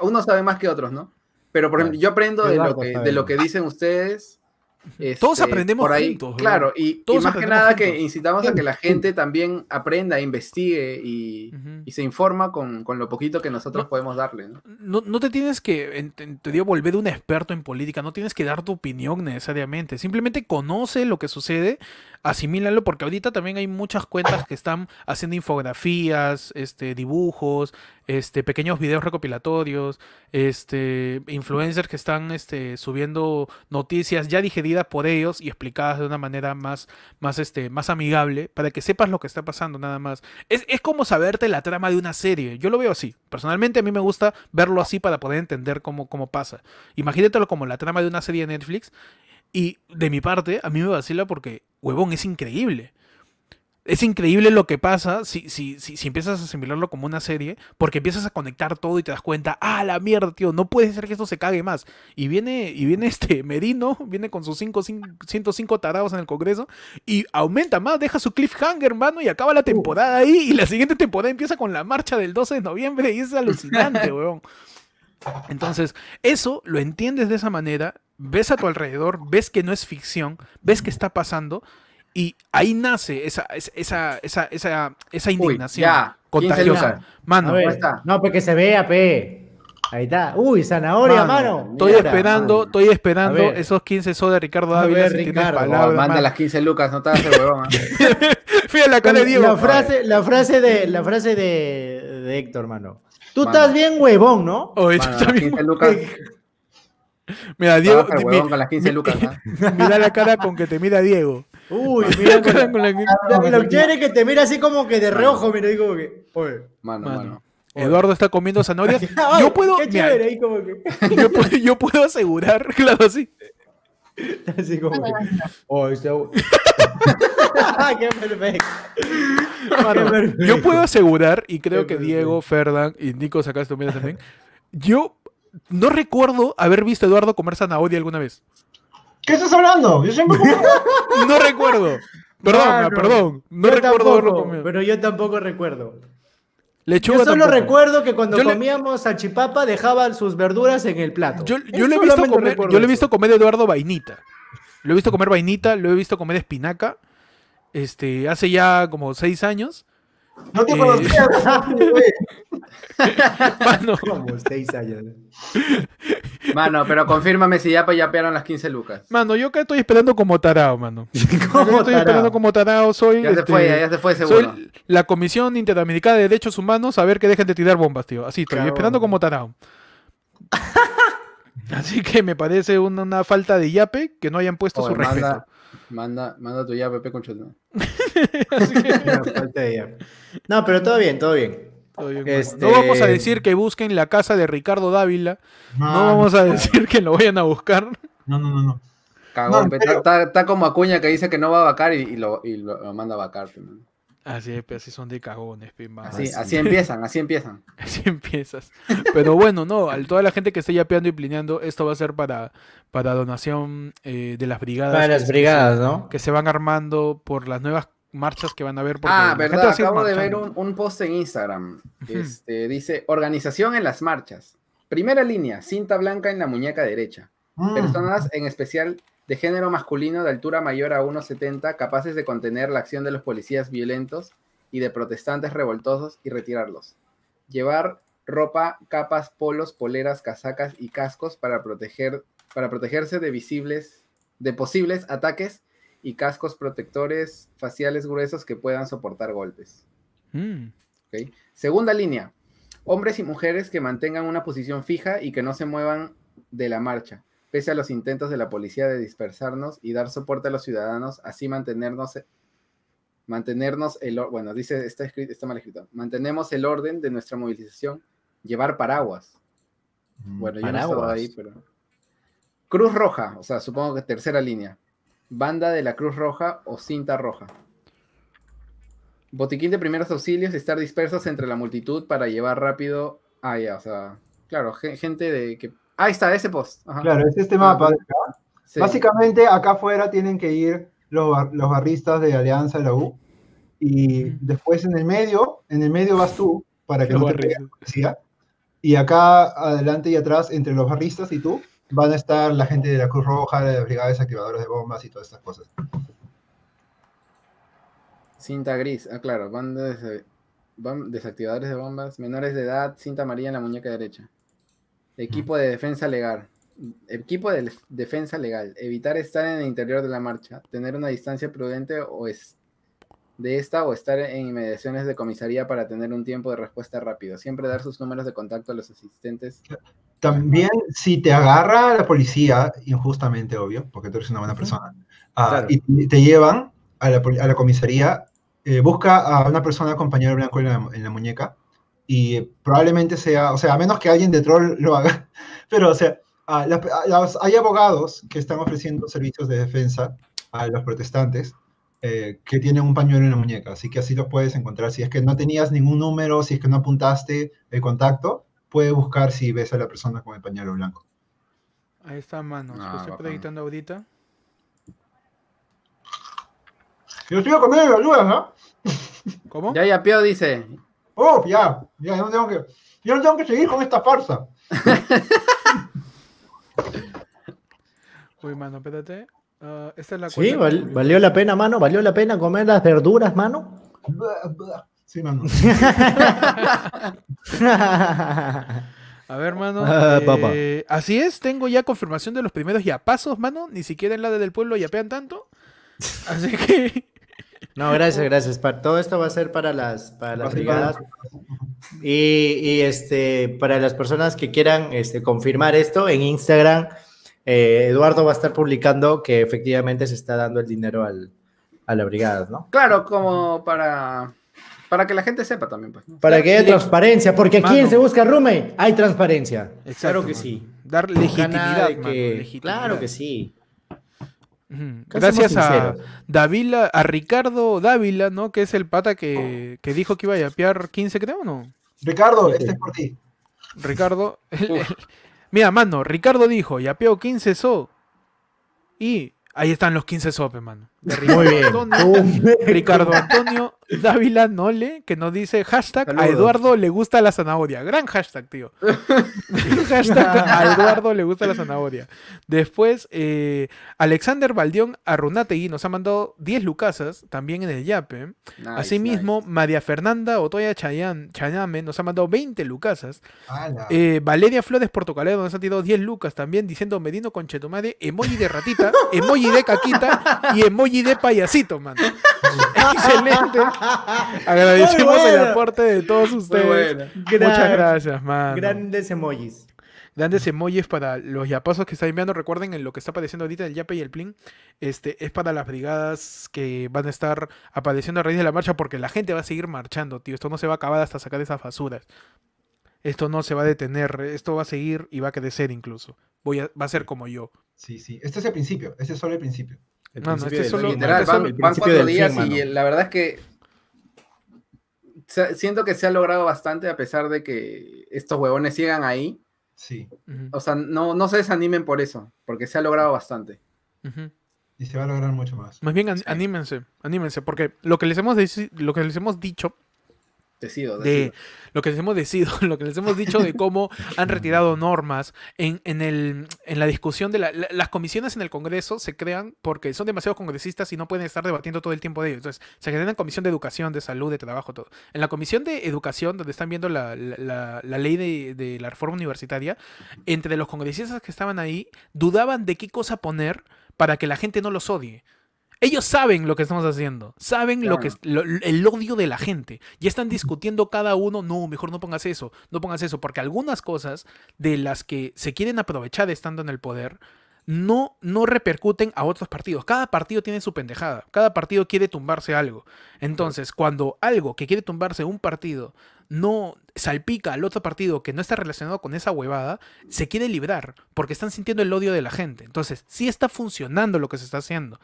unos saben más que otros, ¿no? Pero por ejemplo, yo aprendo de lo que, de lo que dicen ustedes. Todos este, aprendemos por ahí. Claro, y, y Todos más que nada que incitamos a que la gente también aprenda, investigue y, y se informa con, con lo poquito que nosotros No. podemos darle, ¿no? No, no te tienes que, en teoría, volver un experto en política, no tienes que dar tu opinión necesariamente, simplemente conoce lo que sucede, asimílalo, porque ahorita también hay muchas cuentas que están haciendo infografías, este, dibujos, este, pequeños videos recopilatorios, este, influencers que están este, subiendo noticias ya digeridas por ellos y explicadas de una manera más, más, este, más amigable para que sepas lo que está pasando nada más. Es, es como saberte la trama de una serie. Yo lo veo así. Personalmente a mí me gusta verlo así para poder entender cómo, cómo pasa. Imagínatelo como la trama de una serie de Netflix. Y de mi parte, a mí me vacila porque, huevón, es increíble es increíble lo que pasa si, si, si, si, empiezas a asimilarlo como una serie, porque empiezas a conectar todo y te das cuenta, ah, la mierda, tío, no puede ser que esto se cague más. Y viene, y viene este Merino, viene con sus 5, 105 tarados en el Congreso, y aumenta más, deja su cliffhanger, hermano, y acaba la temporada ahí, y la siguiente temporada empieza con la marcha del 12 de noviembre, y es alucinante, weón. Entonces, eso lo entiendes de esa manera, ves a tu alrededor, ves que no es ficción, ves que está pasando, y ahí nace esa, esa, esa, esa, esa indignación Uy, ya, contagiosa. Mano, ver, está? no, porque se vea, pe. Ahí está. Uy, zanahoria, Mano, mano. estoy Mira, esperando, mano. estoy esperando esos 15 soles de Ricardo A Ávila. ver, si tienes Ricardo, palabras, manda mano. las 15 lucas, no te hagas el huevón. Fíjate la cara de Diego. La frase, la frase de, la frase de, de Héctor, mano. Tú Mano. estás bien huevón, ¿no? Oye, Mano, está las bien. 15 lucas. Mira, Diego, Trabaja el mi- huevón con las 15 lucas. mira la cara con que te mira Diego. Uy, Mira con la que- lo, lo es que te mira así como que de reojo, mira, como que. Oye. Mano, Mano, mano. Eduardo está comiendo zanahorias. Ay, Yo puedo, Qué mira, chévere, ahí como que. yo, puedo, yo puedo asegurar, claro, así. Así como que. Oh, este- Qué perfecto. Mano, Qué perfecto. yo puedo asegurar, y creo Qué que perfecto. Diego, Ferdan y Nico también, también. Yo no recuerdo haber visto a Eduardo comer zanahoria alguna vez. ¿Qué estás hablando? Yo siempre como... No recuerdo. Perdón, Mano, perdón. No Yo recuerdo haberlo tampoco, comido. Pero yo tampoco recuerdo. Lechuga Yo solo tampoco. recuerdo que cuando Yo le- comíamos salchipapa dejaba sus verduras en el plato. Yo, yo lo he visto comer, yo lo he visto comer a Eduardo vainita. Lo he visto comer vainita, lo he visto comer espinaca. Este, hace ya como seis años. No te Eh. conocía, güey. Mano, años. Mano, pero confírmame si ya yapearon las 15 lucas. mano, yo acá estoy esperando como tarao, mano. ¿Cómo estoy esperando como tarao, soy. Ya se este, fue, ya se fue seguro. soy la Comisión Interamericana de Derechos Humanos a ver que dejen de tirar bombas, tío. Así estoy, esperando como tarao. Así que me parece una, una falta de yape que no hayan puesto Oye, su respeto. Manda, manda, tu yape, con chutón. No, ya. No, pero todo bien, todo bien. Todo bien, mano. Este- No vamos a decir que busquen la casa de Ricardo Dávila. No No, vamos a decir que lo vayan a buscar. No, no, no, no. Cagón, No, pe, pero- está, está como Acuña que dice que no va a vacar y, y lo, y lo, lo manda a vacar. man. Así es, así son de cagones, mano. Así, así empiezan, así empiezan. Así empiezas. Pero bueno, no, a toda la gente que esté yapeando y plineando, esto va a ser para, para donación eh, de las brigadas. Para las se- brigadas, ¿no? Que se van armando por las nuevas marchas que van a haber. Ah, la gente va verdad, acabo de ver un, un post en Instagram. Este, dice, organización en las marchas. Primera línea, cinta blanca en la muñeca derecha. Mm. Personas en especial de género masculino de altura mayor a 1,70 capaces de contener la acción de los policías violentos y de protestantes revoltosos y retirarlos. Llevar ropa, capas, polos, poleras, casacas y cascos para, proteger, para protegerse de visibles, de posibles ataques y cascos protectores faciales gruesos que puedan soportar golpes. Mm. Segunda línea, hombres y mujeres que mantengan una posición fija y que no se muevan de la marcha, pese a los intentos de la policía de dispersarnos y dar soporte a los ciudadanos, así mantenernos, mantenernos el, bueno, dice, está, escrito, está mal escrito, mantenemos el orden de nuestra movilización, llevar paraguas. Mm. Bueno, yo no estaba ahí, pero... Cruz Roja, o sea, supongo que tercera línea. Banda de la Cruz Roja o cinta roja. Botiquín de primeros auxilios, estar dispersos entre la multitud para llevar rápido. Ah, ya, o sea, claro, ge- gente de que. Ahí está, ese post. Ajá. Claro, es este mapa. Sí. Básicamente, acá afuera tienen que ir los, bar- los barristas de Alianza de la U. Y después en el medio, en el medio vas tú, para que Los no te barristas. policía. Y acá, adelante y atrás, entre los barristas y tú, van a estar la gente de la Cruz Roja, de la Brigada Desactivadores de Bombas y todas estas cosas. Cinta gris, ah, claro, de- bam- desactivadores de bombas, menores de edad, cinta amarilla en la muñeca derecha. Equipo de defensa legal. Equipo de defensa legal. Evitar estar en el interior de la marcha. Tener una distancia prudente o, es, de esta o estar en inmediaciones de comisaría para tener un tiempo de respuesta rápido. Siempre dar sus números de contacto a los asistentes. También, si te agarra la policía, injustamente, obvio, porque tú eres una buena persona, ah, y te llevan a la, poli- a la comisaría, eh, busca a una persona compañero blanco en la, en la muñeca y probablemente sea, o sea, a menos que alguien de troll lo haga, pero, o sea, la- a- los- hay abogados que están ofreciendo servicios de defensa a los protestantes eh, que tienen un pañuelo en la muñeca, así que así lo puedes encontrar. Si es que no tenías ningún número, si es que no apuntaste el contacto, puedes buscar si ves a la persona con el pañuelo blanco. Ahí está, mano. Ah, Lo estoy bacán. proyectando ahorita. Yo estoy comiendo ayuda, ¿no? ¿Cómo? Ya Yapeo dice, Oh, ya, ya, yo no tengo que, yo no tengo que seguir con esta farsa. Uy, mano, espérate. Ah, esta es la Sí, val- valió la pena, mano. Valió la pena comer las verduras, mano. Sí, mano. A ver, mano. Ah, eh, así es, tengo ya confirmación de los primeros yapasos, mano. Ni siquiera en la del pueblo yapean tanto. Así que. No, gracias, gracias. Pa- todo esto va a ser para las, para las brigadas. Y, y, este, para las personas que quieran este, confirmar esto, en Instagram, eh, Eduardo va a estar publicando que efectivamente se está dando el dinero al, a la brigada, ¿no? claro, como para, para que la gente sepa también, pues. ¿no? Para que haya transparencia, porque aquí en. Se Busca Roommate hay transparencia. Exacto, claro que mano. sí. Dar legitimidad, mano, legitimidad. Claro que sí. Gracias a. Dávila, a Ricardo Dávila, ¿no? Que es el pata que, que dijo que iba a yapear 15, creo, ¿no? Ricardo, este es por ti. Ricardo. el- el- Mira, mano, Ricardo dijo, yapeo 15 so. Y ahí están los 15 sopes, mano. De Ricardo Muy bien. Antonio, Ricardo Antonio Dávila Nole, que nos dice hashtag a. Eduardo le gusta la zanahoria. Gran hashtag, tío. hashtag a Eduardo le gusta la zanahoria. Después, eh, Alexander Valdión Arrunategui nos ha mandado 10 lucasas, también en el Yape. Nice, Asimismo, nice. María Fernanda Otoya Chayan, Chayame nos ha mandado 20 lucasas. Eh, Valeria Flores Portocalero nos ha tirado 10 lucas también diciendo Medino con Chetumare, emoji de ratita, emoji de caquita y emoji de payasito, man. Excelente. Agradecemos el aporte de todos ustedes. Muchas gracias, man. Grandes emojis. Grandes emojis para los yapasos que está enviando. Recuerden en lo que está apareciendo ahorita el yape y el plin. Este es para las brigadas que van a estar apareciendo a raíz de la marcha porque la gente va a seguir marchando, tío. Esto no se va a acabar hasta sacar esas basuras. Esto no se va a detener. Esto va a seguir y va a crecer incluso. Voy a, va a ser como yo. Sí, sí. Este es el principio. Este es solo el principio. El Mano, principio este solo- Literal, Este van, el van cuatro días fin, mano. y la verdad es que siento que se ha logrado bastante a pesar de que estos huevones sigan ahí. Sí. O sea, no, no se desanimen por eso, porque se ha logrado bastante. Y se va a lograr mucho más. Más bien an- Sí. anímense, anímense, porque lo que les hemos lo que les hemos dicho Decido, de lo que les hemos decido, lo que les hemos dicho de cómo han retirado normas en, en, el, en la discusión de la- la- las comisiones en el Congreso se crean porque son demasiados congresistas y no pueden estar debatiendo todo el tiempo de ellos. Entonces, se crean en comisión de educación, de salud, de trabajo, todo. En la comisión de educación, donde están viendo la, la- la- la ley de, de la reforma universitaria, entre los congresistas que estaban ahí, dudaban de qué cosa poner para que la gente no los odie. Ellos saben lo que estamos haciendo, saben lo que es- lo- el odio de la gente. Ya están discutiendo cada uno, no, mejor no pongas eso, no pongas eso, porque algunas cosas de las que se quieren aprovechar estando en el poder no, no repercuten a otros partidos. Cada partido tiene su pendejada, cada partido quiere tumbarse algo. Entonces, cuando algo que quiere tumbarse un partido no salpica al otro partido que no está relacionado con esa huevada, se quiere librar, porque están sintiendo el odio de la gente. Entonces, sí está funcionando lo que se está haciendo.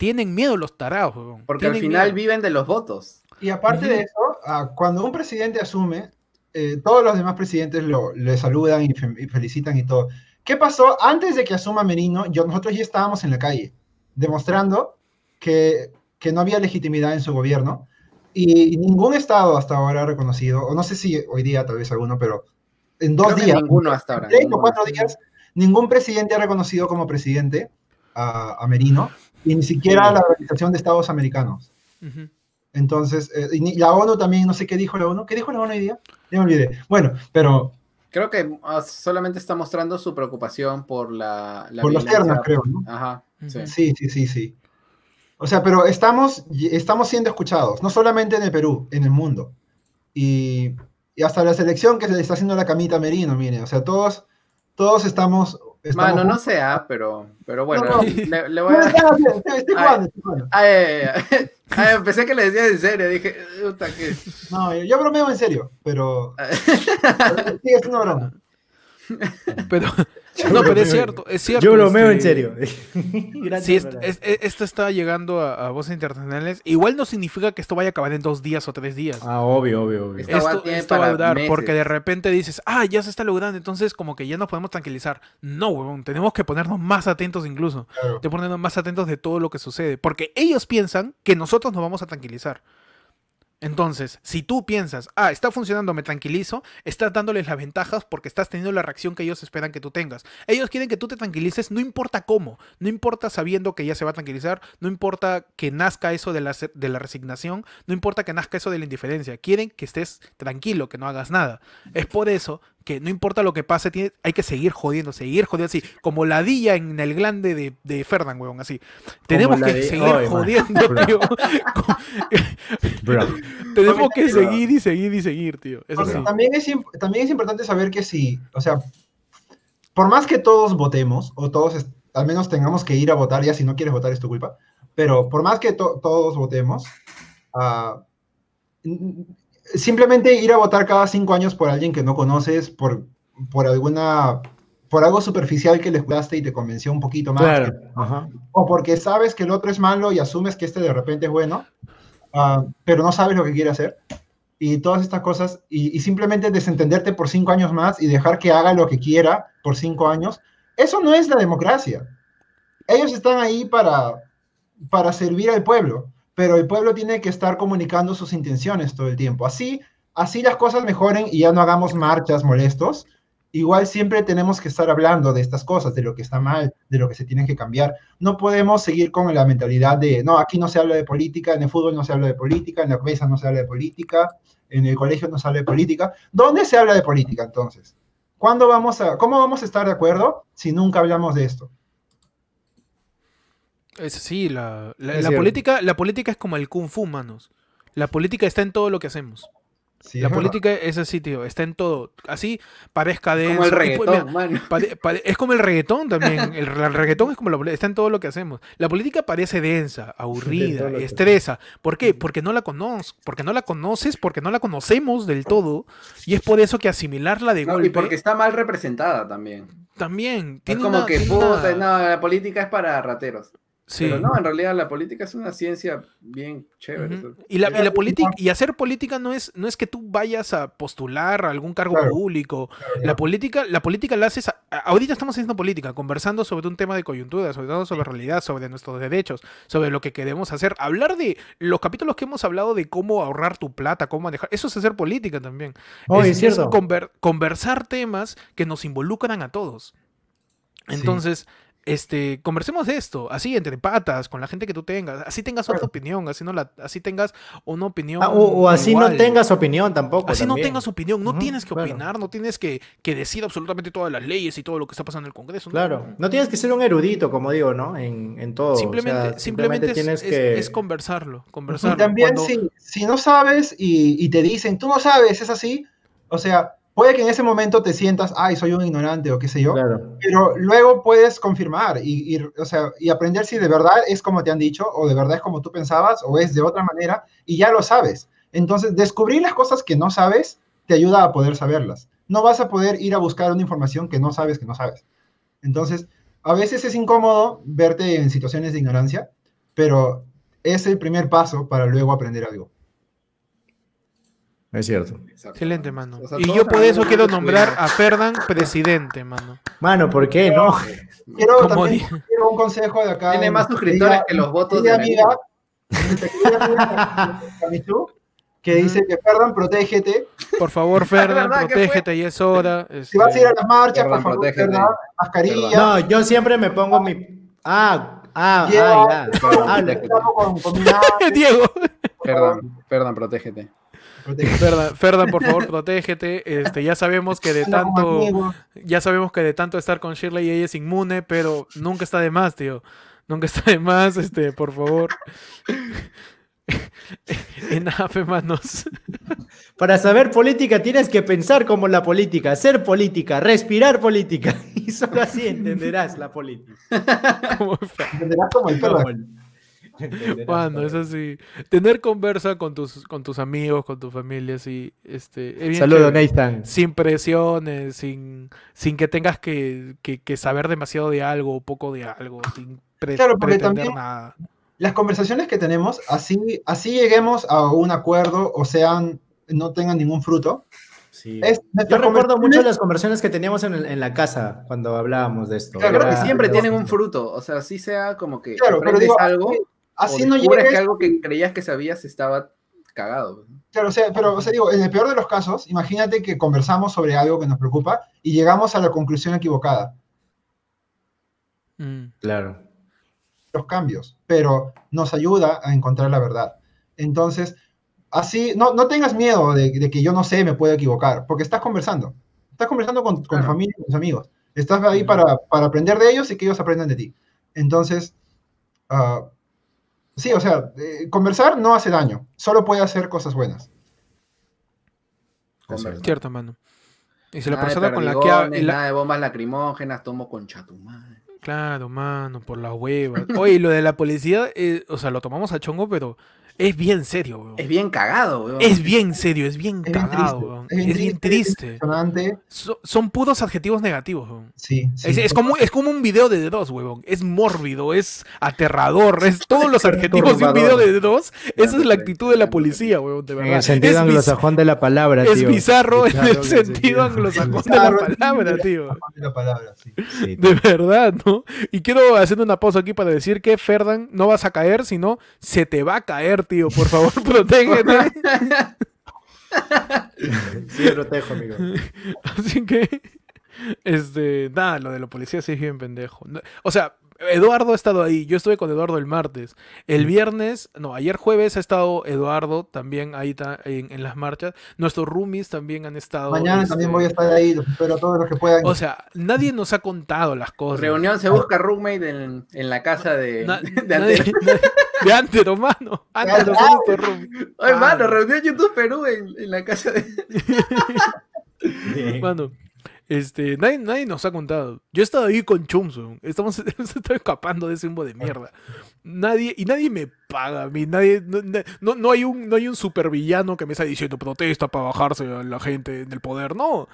Tienen miedo los tarados. Porque al final miedo. viven de los votos. Y aparte de eso, ah, cuando un presidente asume, eh, todos los demás presidentes lo, le saludan y, fe- y felicitan y todo. ¿Qué pasó antes de que asuma Merino? Yo, nosotros ya estábamos en la calle, demostrando que, que no había legitimidad en su gobierno y ningún estado hasta ahora ha reconocido, o no sé si hoy día tal vez alguno, pero en dos Creo días, ninguno hasta ahora. tres o ninguno. cuatro días, ningún presidente ha reconocido como presidente a, a Merino y ni siquiera Sí. la Organización de Estados Americanos. Ujú. Entonces, eh, y ni- la ONU también, no sé qué dijo la ONU. ¿Qué dijo la ONU hoy día? Ya me olvidé. Bueno, pero Creo que ah, solamente está mostrando su preocupación por la, la por los ternas, creo, ¿no? Ajá. sí. Sí, sí, sí, sí. O sea, pero estamos, estamos siendo escuchados, no solamente en el Perú, en el mundo. Y, y hasta la selección que se le está haciendo la camita a Merino, mire, o sea, todos, todos estamos... estamos Mano, no sea, pero, pero bueno, No, no. le, le voy a... Ay. pensé que le decías en serio, dije, puta que... No, yo bromeo en serio, pero... pero sí, es una broma. Pero, no, pero es cierto, es cierto. Yo bromeo en este, serio. Gracias, Si es- Fernando. es- es- esto está llegando a, a voces internacionales, igual no significa que esto vaya a acabar en dos días o tres días. Ah, obvio, obvio, obvio. Esto, esto va a durar, meses. porque de repente dices, ah, ya se está logrando, entonces como que ya nos podemos tranquilizar. No, huevón, tenemos que ponernos más atentos incluso. Claro. De ponernos más atentos de todo lo que sucede, porque ellos piensan que nosotros nos vamos a tranquilizar. Entonces, si tú piensas, ah, está funcionando, me tranquilizo, estás dándoles las ventajas porque estás teniendo la reacción que ellos esperan que tú tengas. Ellos quieren que tú te tranquilices, no importa cómo, no importa sabiendo que ya se va a tranquilizar, no importa que nazca eso de la, de la resignación, no importa que nazca eso de la indiferencia, quieren que estés tranquilo, que no hagas nada. Es por eso que no importa lo que pase, tiene- hay que seguir jodiendo, seguir jodiendo así, como ladilla en el glande de, de Ferdan, huevón, así. Tenemos la que de- seguir jodiendo, tío. Tenemos que seguir y seguir y seguir, tío. Eso sí. también, es, también es importante saber que si, o sea, por más que todos votemos, o todos al menos tengamos que ir a votar, ya si no quieres votar es tu culpa, pero por más que to- todos votemos, n- simplemente ir a votar cada cinco años por alguien que no conoces, por, por alguna, por algo superficial que le escuchaste y te convenció un poquito más, Claro. que- Ajá. o porque sabes que el otro es malo y asumes que este de repente es bueno, ah, pero no sabes lo que quiere hacer. Y todas estas cosas, y, y simplemente desentenderte por cinco años más y dejar que haga lo que quiera por cinco años, eso no es la democracia. Ellos están ahí para, para servir al pueblo, pero el pueblo tiene que estar comunicando sus intenciones todo el tiempo. Así, así las cosas mejoren y ya no hagamos marchas molestos. Igual siempre tenemos que estar hablando de estas cosas, de lo que está mal, de lo que se tiene que cambiar. No podemos seguir con la mentalidad de, no, aquí no se habla de política, en el fútbol no se habla de política, en la mesa no se habla de política, en el colegio no se habla de política. ¿Dónde se habla de política entonces? ¿Cuándo vamos a, ¿Cómo vamos a estar de acuerdo si nunca hablamos de esto? Es así, la, la, política, la política es como el kung fu, manos. La política está en todo lo que hacemos. Sí, la es verdad. política es así, tío, está en todo. Así parezca denso. Como el y reggaetón, mira, mano. pare- pare- es como el reggaetón también. El, el reggaetón es como la política, está en todo lo que hacemos. La política parece densa, aburrida, estresa. ¿Por qué? Porque no la conoces, porque no la conoces, porque no la conocemos del todo. Y es por eso que asimilarla de No, golpe y porque está mal representada también. también Es como una- que, puta, una- no, la política es para rateros. Sí. Pero no, en realidad la política es una ciencia bien chévere. Y la, y la política y hacer política no es no es que tú vayas a postular a algún cargo Claro. público. Claro, La claro. política la política la haces a- ahorita estamos haciendo política, conversando sobre un tema de coyuntura, sobre todo sobre realidad, sobre nuestros derechos, sobre lo que queremos hacer, hablar de los capítulos que hemos hablado de cómo ahorrar tu plata, cómo manejar, eso es hacer política también. Oh, es, es cierto. conver- conversar temas que nos involucran a todos. Sí. Este, conversemos de esto, así entre patas, con la gente que tú tengas, así tengas otra opinión, así no la, así tengas una opinión. Ah, o, o así igual. no tengas opinión tampoco. Así no tengas opinión, no tienes que claro. opinar, no tienes que, que decir absolutamente todas las leyes y todo lo que está pasando en el Congreso. no. Claro, no tienes que ser un erudito, como digo, ¿no? En, en todo. o sea, Simplemente, simplemente es, tienes es- que... es conversarlo, Y conversarlo. también Cuando- si, si no sabes y, y te dicen, tú no sabes, es así, o sea, puede que en ese momento te sientas, ay, soy un ignorante o qué sé yo, Claro. pero luego puedes confirmar y, y, o sea, y aprender si de verdad es como te han dicho o de verdad es como tú pensabas o es de otra manera y ya lo sabes. Entonces, descubrir las cosas que no sabes te ayuda a poder saberlas. No vas a poder ir a buscar una información que no sabes que no sabes. Entonces, a veces es incómodo verte en situaciones de ignorancia, pero es el primer paso para luego aprender algo. Es cierto. Exacto. Excelente, mano. O sea, y yo por eso quiero nombrar a Ferdan presidente, mano. Mano, ¿por qué no? Quiero también quiero un consejo de acá. Tiene más suscriptores que los votos de la amiga, amiga Camichu, que dice que perdón, protégete. Por favor, Ferdan, verdad, ¿qué protégete, ya es hora. Si vas a ir a este, las marchas, por Perdón, favor. ¿verdad? mascarilla. No, yo siempre me pongo mi... Ah, ah, ah, ya. Vinagre, Diego. Perdón, perdón, protégete. Ferdan, Ferdan, por favor, protégete. Este, ya sabemos que de tanto, ya sabemos que de tanto estar con Shirley ella es inmune, pero nunca está de más, tío. Nunca está de más, este, por favor. en AFE, manos. Para saber política tienes que pensar como la política, ser política, respirar política. Y solo así entenderás la política. Entenderás como el Cuando es así. Tener conversa con tus, con tus amigos, con tu familia, sí. Este, es Saludos. Nathan. Sin presiones, sin, sin que tengas que, que- que saber demasiado de algo o poco de algo, sin pre- Claro, porque pretender también- nada. Las conversaciones que tenemos, así, así lleguemos a un acuerdo o sean, no tengan ningún fruto. Sí. Es, Yo recuerdo mucho las conversaciones que teníamos en, el- en la casa cuando hablábamos de esto. Claro, Creo que siempre tienen un fruto, o sea, sí sea como que Claro, pero digo, algo Así o no llegues, que algo que creías que sabías estaba cagado. Claro, o sea, pero o sea, digo, en el peor de los casos, imagínate que conversamos sobre algo que nos preocupa y llegamos a la conclusión equivocada, Mm. Claro. los cambios, pero nos ayuda a encontrar la verdad. Entonces, así, no, no tengas miedo de, de que yo no sé, me puedo equivocar, porque estás conversando. Estás conversando con, con Claro. familia, con tus amigos. Estás ahí para, para aprender de ellos y que ellos aprendan de ti. Entonces, ah, sí, o sea, eh, conversar no hace daño, solo puede hacer cosas buenas. Conversa. Cierto, mano. Y si la persona con la que... ha- la- Nada de bombas lacrimógenas, tomo con chatumán. Claro, mano, por las huevas. Oye, y lo de la policía, eh, o sea, lo tomamos a chongo, pero es bien serio, weón. Es bien cagado, weón. Es bien serio, es bien Es cagado, weón. es bien Es bien triste, triste. Impresionante. So- son puros adjetivos negativos, weón. Sí, sí. Es, es como, es como un video de dos, huevón. Es mórbido, es aterrador, es todos los adjetivos de un video de dos. Esa es la actitud de la policía, huevón, de En verdad. el sentido es, anglosajón de la palabra, es tío. bizarro en el sentido anglosajón de la palabra, tío. de la palabra, sí. Sí, De verdad, ¿no? Y quiero hacer una pausa aquí para decir que, Ferdan, no vas a caer, sino se te va a caer, tío. Por favor, protégete. sí, protejo, amigo. Así que, este, nada, lo de la policía sí es bien pendejo. O sea, Eduardo ha estado ahí, yo estuve con Eduardo el martes. El viernes, no, ayer jueves ha estado Eduardo también ahí ta- en, en las marchas. Nuestros roomies también han estado. Mañana este, también voy a estar ahí, los espero a todos los que puedan. O sea, nadie nos ha contado las cosas. Reunión se busca roommate en, en la casa de, Na- de nadie- Antero. nadie- de Antero, mano. Antero son nuestros roomies. Oye, Ah. mano, reunión YouTube Perú en, en la casa de. Mano, este, nadie, nadie nos ha contado. Yo he estado ahí con Chumson. Estamos, está escapando de ese humo de mierda. Nadie, y nadie me paga a mí. Nadie, no, no, no hay un, no hay un supervillano que me está diciendo protesta para bajarse a la gente del poder. No.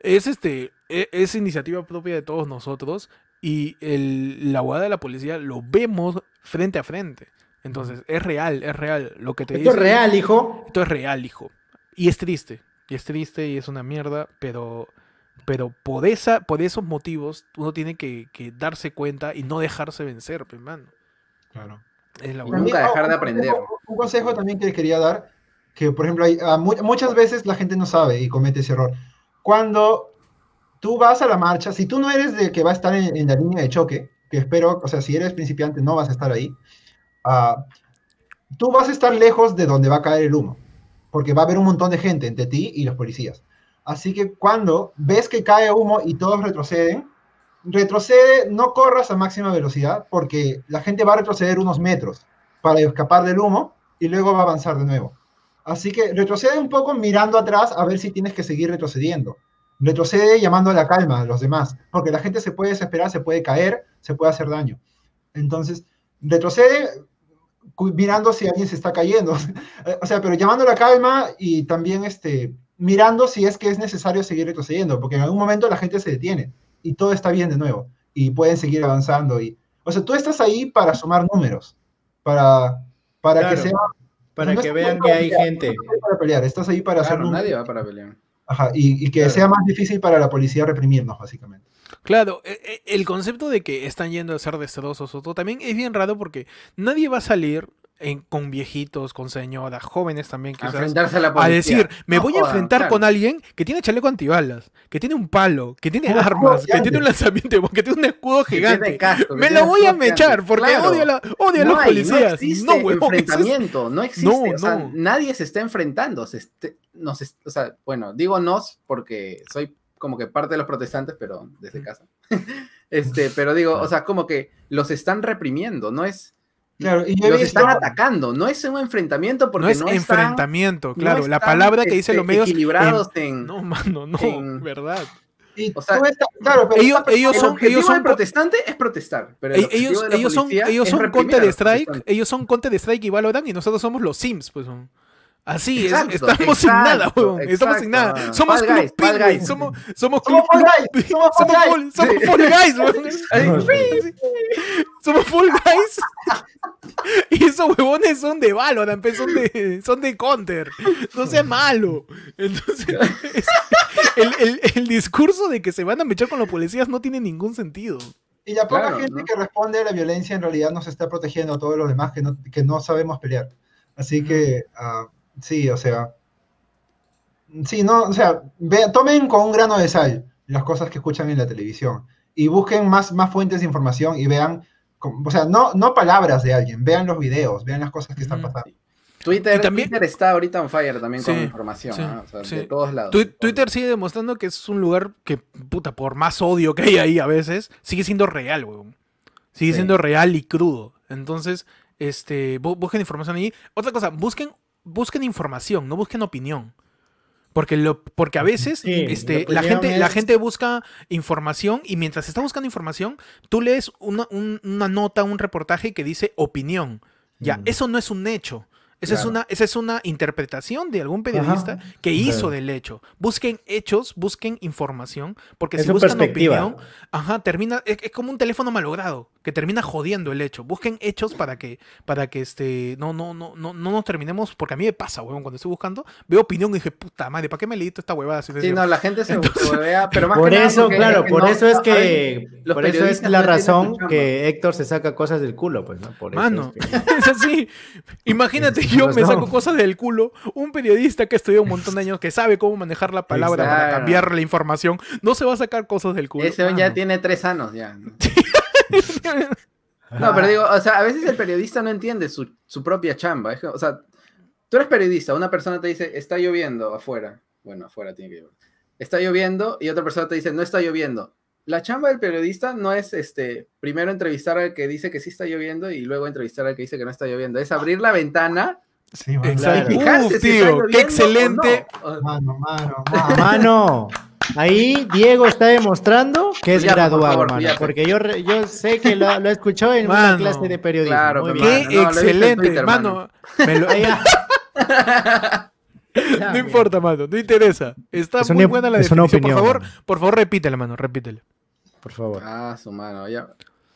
Es este, e- es, iniciativa propia de todos nosotros. Y el, la guada de la policía lo vemos frente a frente. Entonces, es real, es real. Lo que te Esto es real, hijo. esto es real, hijo. Y es triste. Y es triste y es una mierda, pero, pero por, esa, por esos motivos uno tiene que, que darse cuenta y no dejarse vencer, pues, mano. Claro. Es la Y verdad. nunca dejar de aprender. consejo- Un consejo también que les quería dar, que por ejemplo, hay, a mu- muchas veces la gente no sabe y comete ese error. Cuando tú vas a la marcha, si tú no eres de que va a estar en, en la línea de choque, que espero, o sea, si eres principiante no vas a estar ahí, ah, tú vas a estar lejos de donde va a caer el humo, porque va a haber un montón de gente entre ti y los policías. Así que cuando ves que cae humo y todos retroceden, retrocede, no corras a máxima velocidad, porque la gente va a retroceder unos metros para escapar del humo y luego va a avanzar de nuevo. Así que retrocede un poco mirando atrás a ver si tienes que seguir retrocediendo. Retrocede llamando a la calma a los demás, porque la gente se puede desesperar, se puede caer, se puede hacer daño. Entonces, retrocede mirando si alguien se está cayendo. o sea, pero llamando a la calma y también este, mirando si es que es necesario seguir retrocediendo, porque en algún momento la gente se detiene y todo está bien de nuevo y pueden seguir avanzando. Y, o sea, tú estás ahí para sumar números, para, para que Claro. sea... Para no que vean que hay pelear, gente. no estás ahí para pelear, estás ahí para hacer números. nadie va para pelear. Ajá, y, y que Claro. sea más difícil para la policía reprimirnos, básicamente. Claro, e- e- el concepto de que están yendo a ser destrozos o todo también es bien raro porque nadie va a salir en- con viejitos, con señoras, jóvenes también A quizás, enfrentarse a la a policía. decir, me No voy a enfrentar claro. con alguien que tiene chaleco antibalas, que tiene un palo, que tiene armas, que tiene un lanzamiento, que tiene un escudo gigante. casco, Me lo voy a mechar porque Claro. odio a, la- odio a los hay, policías. No existe No, huevón, eso es- enfrentamiento, no existe. O sea, nadie se está enfrentando. Se este- nos est- o sea, bueno, digo nos porque soy como que parte de los protestantes, pero desde casa. Este, pero digo, o sea, como que los están reprimiendo, no es. Claro, y Los visto- están atacando, no es un enfrentamiento porque no es están- enfrentamiento, no claro. la están, palabra que dicen este, los medios. equilibrados em- en. no, mano, no, en- verdad. y o sea, tú estás- claro, pero ellos- ellos El son- objetivo son del co- protestante es protestar, pero el Ellos, ellos son, ellos son Counter Strike, protestantes. ellos son Counter Strike y Valorant y nosotros somos los Sims, pues. son. Así es, Exacto, estamos sin nada, exacto, weón. Estamos sin nada. Somos Club Guys, somos, somos Somos Club somos somos Guys. Fall, somos. Fall Guys, weón. Somos Fall Guys. Y esos huevones son de Valorant, son de, son de Counter. No sea malo. Entonces, es- el, el- el discurso de que se van a mechar con los policías no tiene ningún sentido. Y la poca Claro, gente ¿no? que responde a la violencia en realidad nos está protegiendo a todos los demás que no, que no sabemos pelear. Así que, sí, o sea, sí, no, o sea, ve- tomen con un grano de sal las cosas que escuchan en la televisión y busquen más, más fuentes de información y vean, o sea, no, no palabras de alguien, vean los videos, vean las cosas que están pasando. Twitter, también- Twitter está ahorita on fire también con información, sí. O sea, sí. de todos lados. Twitter sigue demostrando que es un lugar que, puta, por más odio que hay ahí a veces, sigue siendo real, weón. Sigue Sí. siendo real y crudo. Entonces, este, bu- busquen información ahí. Otra cosa, busquen, busquen información, no busquen opinión. Porque, lo, porque a veces Sí, este, la gente, la gente busca información y mientras está buscando información, tú lees una, un- una nota, un reportaje que dice opinión. Ya, Mm. eso no es un hecho. Esa, es Claro. una, esa es una interpretación de algún periodista que hizo Claro. del hecho. Busquen hechos, busquen información, porque Es si buscan opinión, ajá, termina, es, es como un teléfono malogrado, que termina jodiendo el hecho. Busquen hechos para que, para que este, no, no, no, no, no nos terminemos, porque a mí me pasa, huevón, cuando estoy buscando, veo opinión y dije, puta madre, ¿para qué me leí toda esta huevada? Es Sí, cierto?". no, la gente se Entonces- huevea, pero más Por que nada eso, porque claro, por no- eso es que, los por eso es la no razón que Héctor se saca cosas del culo, pues, ¿no? Por eso Mano, es que- es así. Imagínate, yo me no. saco cosas del culo. Un periodista que estudió un montón de años, que sabe cómo manejar la palabra para cambiar la información, no se va a sacar cosas del culo. Ese ya mano. tiene tres años ya. No, pero digo, o sea, a veces el periodista no entiende su, su propia chamba. Es que, o sea, tú eres periodista, una persona te dice, está lloviendo afuera. Bueno, afuera tiene que llover. Está lloviendo y otra persona te dice, no está lloviendo. La chamba del periodista no es este primero entrevistar al que dice que sí está lloviendo y luego entrevistar al que dice que no está lloviendo. Es abrir la ventana Sí, y fijarse Uf, si está tío, qué excelente. no. Mano, mano, mano. Mano, ahí Diego está demostrando que es por graduado, favor, mano. Porque yo, re- yo sé que lo, lo he escuchado en una clase de periodismo. claro, Muy que bien. Qué no, excelente, Twitter, mano. Me lo- ya. Ya, no importa, mano, no interesa. Está Es muy una- buena la es una definición. opinión, por favor, mano. por favor, repítela, mano, repítela. Por favor. Ah, su mano, ya.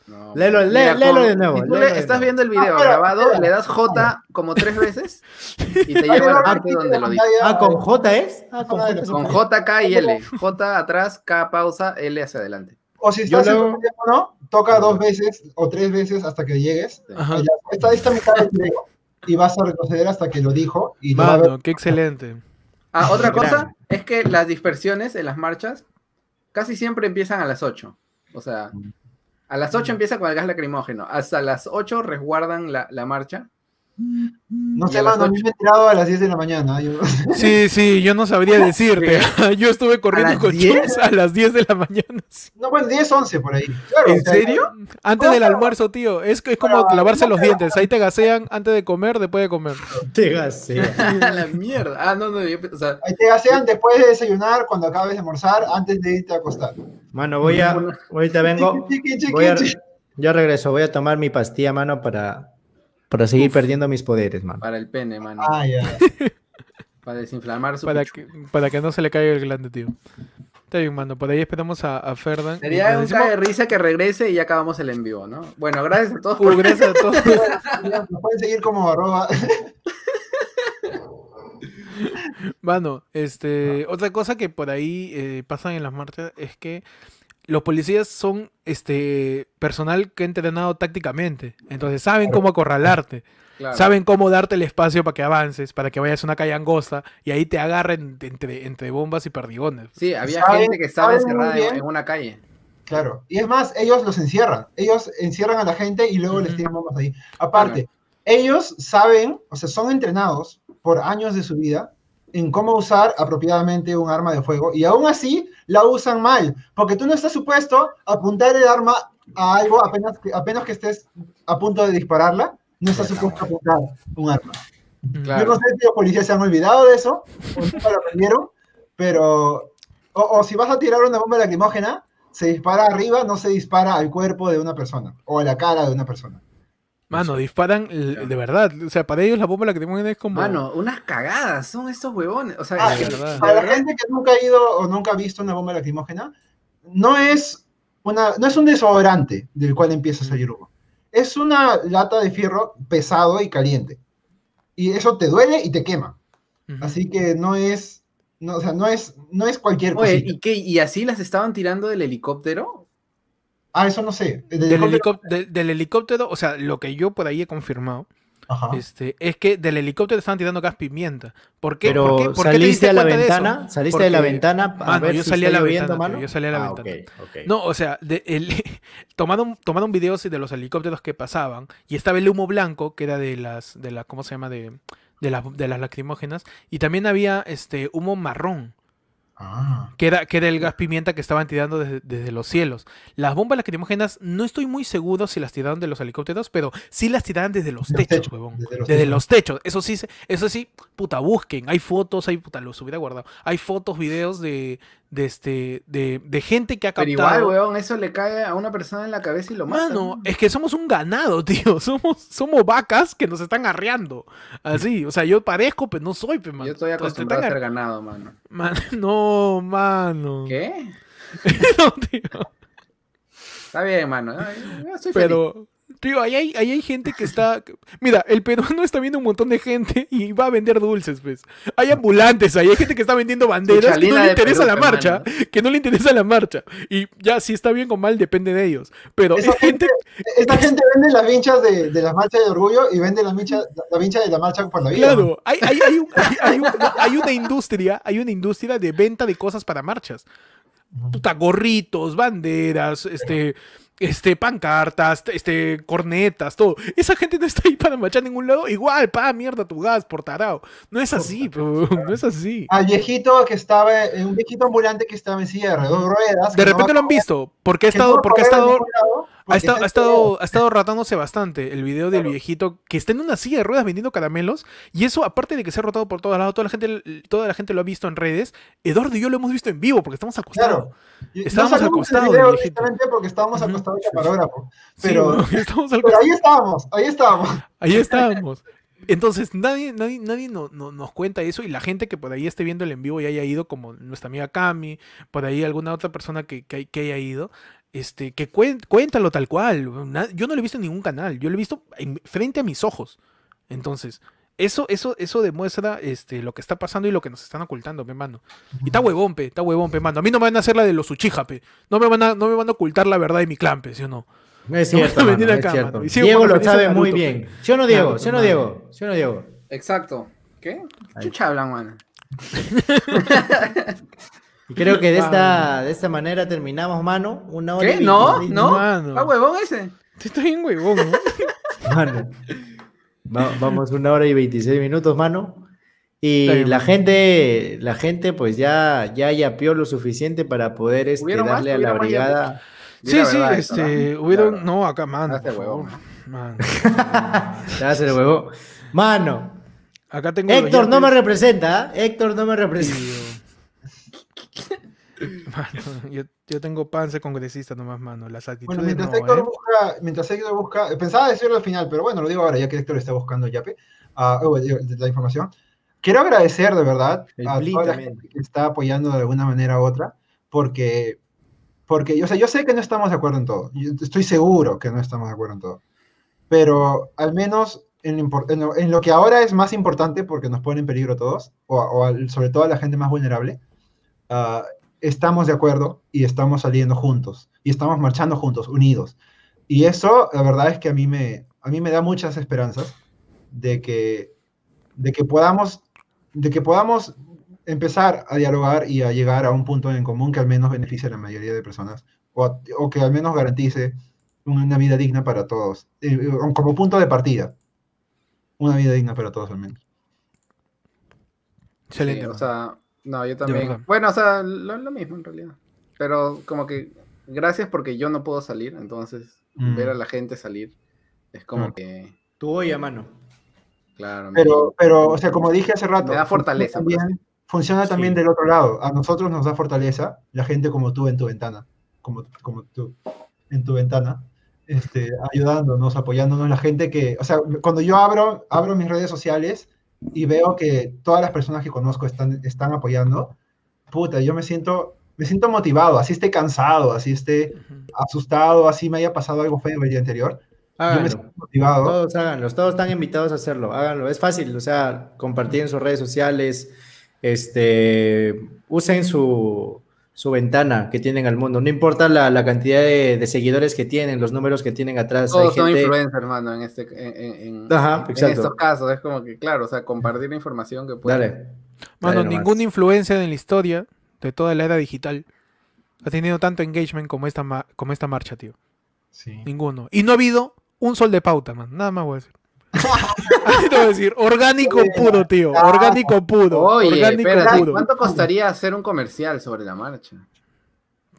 No, Léelo, lee- Mira, léelo con- de nuevo, si tú léelo estás viendo el video Ah, grabado, espera. le das J como tres veces y te lleva a la parte donde lo dice. Ah, ¿con J es? Ah, con J. Con J, K y L. J atrás, K pausa, L hacia adelante. O si estás en tu teléfono, toca dos veces o tres veces hasta que llegues. Ajá. Ya, Esta, esta mitad del video. Y vas a retroceder hasta que lo dijo. Y. Mano, qué excelente. Ah, otra Gran. cosa es que las dispersiones en las marchas casi siempre empiezan a las 8. O sea, a las 8 empieza con el gas lacrimógeno. Hasta las 8 resguardan la, la marcha. No sé, mano, a mí me he tirado a las 10 de la mañana. Yo- Sí, sí, yo no sabría decirte. Yo estuve corriendo las con 10? Chums a las 10 de la mañana. No, bueno, 10, 11 por ahí. Claro, ¿En o sea, serio? Antes del almuerzo, tío. Es, es como Pero, lavarse no, los pero- dientes. Ahí te gasean antes de comer, después de comer. Te gasé. A la mierda. Ah, no, no, yo, o sea, Ahí te gasean después de desayunar, cuando acabes de almorzar, antes de irte a acostar. Mano, voy a. Ahorita vengo. Voy a, yo regreso. Voy a tomar mi pastilla, mano, para, para seguir perdiendo mis poderes, mano. para el pene, mano. Ah, ya. Para desinflamar su Para que, para que no se le caiga el glande, tío. Está bien, mano. Por ahí esperamos a, a Ferdan. Sería un decimos- de risa que regrese y ya acabamos el envío, ¿no? Bueno, gracias a todos Uh, por gracias a todos. Nos pueden seguir como arroba. Mano, este, otra cosa que por ahí eh, pasan en las marchas es que los policías son este personal que ha entrenado tácticamente. Entonces saben cómo acorralarte, Claro. saben cómo darte el espacio para que avances, para que vayas a una calle angosta y ahí te agarren entre, entre bombas y perdigones. Sí, había Saben- gente que estaba encerrada en, una calle. Claro. Y es más, ellos los encierran. Ellos encierran a la gente y luego les tiran bombas ahí. Aparte, ellos saben, o sea, son entrenados por años de su vida en cómo usar apropiadamente un arma de fuego y aún así la usan mal, porque tú no estás supuesto a apuntar el arma a algo apenas que, apenas que estés a punto de dispararla, no estás supuesto a apuntar un arma. Yo no sé si los policías se han olvidado de eso, o nunca lo aprendieron, pero, o, o si vas a tirar una bomba lacrimógena, se dispara arriba, no se dispara al cuerpo de una persona, o a la cara de una persona. Mano, disparan de verdad. O sea, para ellos la bomba la que tienen es como. Mano, unas cagadas son estos huevones. O sea, Ah, que- de Para la gente que nunca ha ido o nunca ha visto una bomba lacrimógena, no es, una, no es un desodorante del cual empieza a salir humo. Es una lata de fierro pesado y caliente. Y eso te duele y te quema. Así que no es, no, o sea, no es, no es cualquier Oye, cosita. ¿y qué? ¿Y así las estaban tirando del helicóptero? Ah, eso no sé. El Del, helicóptero- del, o sea, lo que yo por ahí he confirmado Ajá. este, es que del helicóptero estaban tirando gas pimienta. ¿Por qué? Pero ¿Por qué? ¿Por qué te saliste a la ventana, saliste de la ventana a mano, ver yo si salí a la lloviendo, ventana, mano. tío, yo salí a la Ah, ventana. No, o sea, de- el, tomaron, tomaron videos de los helicópteros que pasaban y estaba el humo blanco, que era de las, de la, ¿cómo se llama? De, de, las, de las lacrimógenas, y también había este humo marrón, Ah. que era, que era el gas pimienta que estaban tirando desde, desde los cielos. Las bombas lacrimógenas, no estoy muy seguro si las tiraron de los helicópteros, pero sí las tiraban desde los techos, techos, huevón. desde los Desde techos. los techos. Eso sí, eso sí, puta, busquen. Hay fotos, hay, puta, los hubiera guardado. Hay fotos, videos de, de este, de, de gente que ha Pero captado. igual, weón, eso le cae a una persona en la cabeza y lo mata. Mano, es que somos un ganado, tío. Somos, somos vacas que nos están arreando. Así, o sea, yo parezco, pero no soy, pe, man. Yo estoy Entonces, acostumbrado a están ser ganado, mano. Man, no, mano. ¿Qué? No, tío. Está bien, mano. Yo estoy feliz. Pero, tío, ahí hay, ahí hay gente que está. Mira, el peruano está viendo un montón de gente y va a vender dulces, pues. Hay ambulantes ahí, hay gente que está vendiendo banderas que no le interesa Perú, la hermano. marcha, que no le interesa la marcha. Y ya, si está bien o mal, depende de ellos. Pero Esa es gente. Esta gente vende las vinchas de, de las marchas de orgullo y vende la vincha, la vincha de la marcha por la vida. Claro, hay, hay, hay, un- hay- hay un- hay una industria, hay una industria de venta de cosas para marchas. Puta, gorritos, banderas, este, este, pancartas, este, cornetas, todo. Esa gente no está ahí para marchar en ningún lado. Igual, pa, mierda tu gas, por tarao. No es así, no es así. Al viejito que estaba, eh, un viejito ambulante que estaba en silla de dos ruedas. De no repente lo han a visto, porque ha estado, a porque ha a estado, ha estado, ha estado, ha estado ratándose bastante el video del viejito que está en una silla de ruedas vendiendo caramelos y eso aparte de que se ha rotado por todos lados, toda la gente, toda la gente lo ha visto en redes. Eduardo y yo lo hemos visto en vivo porque estamos acostados. Claro. Estábamos no acostados el video del viejito. directamente porque estábamos acostados del camarógrafo. Pero, estamos pero ahí estábamos, ahí estábamos. Ahí estábamos. Entonces, nadie, nadie, nadie no- no- nos cuenta eso y la gente que por ahí esté viendo el en vivo y haya ido, como nuestra amiga Cami, por ahí alguna otra persona que, que haya ido, este, que cuéntalo tal cual. Yo no lo he visto en ningún canal, yo lo he visto en- frente a mis ojos. Entonces, eso, eso, eso demuestra este, lo que está pasando y lo que nos están ocultando, pe mano. Y está huevón, pe, está huevón, pe, mano. A mí no me van a hacer la de los Uchiha, pe. No me van a, no me van a ocultar la verdad de mi clan, pe, ¿sí o no? Es cierto, mano, no es acá, cierto. mano. Diego lo sabe muy Naruto. bien. ¿Sí o no, Diego? Naruto, ¿Sí o no. Diego? ¿Sí o no, Diego? Exacto. ¿Qué? Chucha hablan, mano. Creo que de esta, de esta manera terminamos, mano. Una hora ¿Qué? y ¿No? 26 ¿No? Mano. ¿Ah, huevón ese? Sí, Está bien huevón, ¿no? Mano. Va- vamos una hora y 26 minutos, mano. Y bien, la mano. gente, la gente, pues ya, ya yapeó lo suficiente para poder este, darle a la ¿Hubieron más brigada. Sí, la sí, verdad, este, ¿no? hubieron, Claro. no, acá, mano, Hazte huevón. Mano. Te vas el huevo. Mano, Acá tengo los Héctor no me representa, ¿ah? Héctor no me representa. mano, yo, yo tengo panza congresista nomás, mano. Las actitudes Bueno, mientras no, Héctor ¿eh? busca, mientras Héctor busca, pensaba decirlo al final, pero bueno, lo digo ahora, ya que Héctor está buscando Yape, digo, la información. Quiero agradecer de verdad El a toda la gente que está apoyando de alguna manera u otra, porque, porque o sea, yo sé que no estamos de acuerdo en todo, yo estoy seguro que no estamos de acuerdo en todo, pero al menos en, lo en lo, en lo que ahora es más importante, porque nos pone en peligro a todos, o, o al- sobre todo a la gente más vulnerable, ah, estamos de acuerdo y estamos saliendo juntos, y estamos marchando juntos, unidos. Y eso, la verdad es que a mí me, a mí me da muchas esperanzas de que, de que podamos de que podamos empezar a dialogar y a llegar a un punto en común que al menos beneficie a la mayoría de personas o, o que al menos garantice una vida digna para todos, eh, eh, como punto de partida. Una vida digna para todos al menos. Excelente. Sí, o sea, No, yo también. Bueno, o sea, lo, lo mismo en realidad. Pero como que gracias porque yo no puedo salir, entonces Mm. ver a la gente salir es como Mm. que, Tu olla, mano. claro. me- Pero, pero, o sea, como dije hace rato, Me da fortaleza, Funciona también, funciona también Sí. del otro lado. A nosotros nos da fortaleza la gente como tú en tu ventana, como, como tú en tu ventana, este, ayudándonos, apoyándonos. La gente que, o sea, cuando yo abro, abro mis redes sociales y veo que todas las personas que conozco están, están apoyando, puta, yo me siento, me siento motivado, así esté cansado, así esté asustado, así me haya pasado algo feo el día anterior. Yo me siento motivado. Todos háganlo, todos están invitados a hacerlo, háganlo, es fácil, o sea, compartir en sus redes sociales, este, usen su, su ventana que tienen al mundo, no importa la, la cantidad de, de seguidores que tienen, los números que tienen atrás, hay Todos son gente- influencers, hermano, en, este, en, en- Ajá, estos casos. Es como que, claro, o sea, compartir la información que puede. Dale. Mano, Dale nomás. ningún influencer en la historia de toda la era digital ha tenido tanto engagement como esta, ma- como esta marcha, tío. Sí. Ninguno. Y no ha habido un sol de pauta, man. Nada más voy a decir. Así te voy a decir. Orgánico puro, tío. Orgánico puro. Oye, orgánico puro. ¿cuánto costaría hacer un comercial sobre la marcha?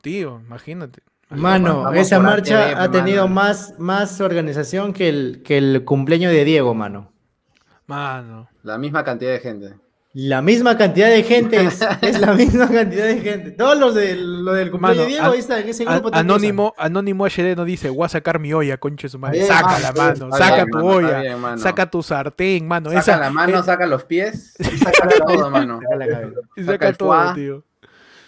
Tío, imagínate. Mano, esa marcha ha tenido mano. más, más organización que el, que el cumpleaños de Diego, mano. Mano. La misma cantidad de gente. La misma cantidad de gente es, es la misma cantidad de gente. Todos los del, lo del cumpleaños Diego, ahí está, en ese A- grupo. están anónimo, anónimo HD no dice, voy a sacar mi olla, conche su madre. Bien, Sácala, mano, Saca bien, tu olla. Saca tu sartén, mano. Saca Esa, la mano, eh, saca los pies, Saca saca todo, mano. Saca la cabeza. saca saca el todo, tío.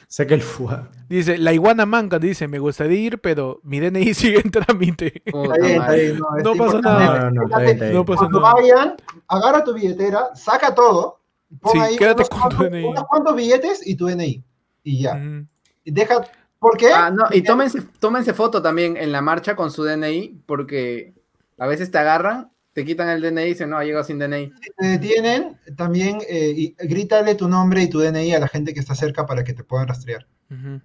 Saca el fuá. Dice, la iguana manca dice, me gustaría ir, pero mi DNI sigue en trámite. No, pasa nada. No, pasa Cuando nada. vayan, agarra tu billetera, saca todo, pon Sí, ahí quédate unos, con tu DNI. unos cuantos billetes y tu DNI. Y ya. Ujú. Y deja, ¿por qué? Ah, no, y tómense, tómense foto también en la marcha con su DNI, porque a veces te agarran, te quitan el DNI y dicen, no, ha llegado sin DNI. Si te detienen, también eh, y- grítale tu nombre y tu DNI a la gente que está cerca para que te puedan rastrear, Ujú.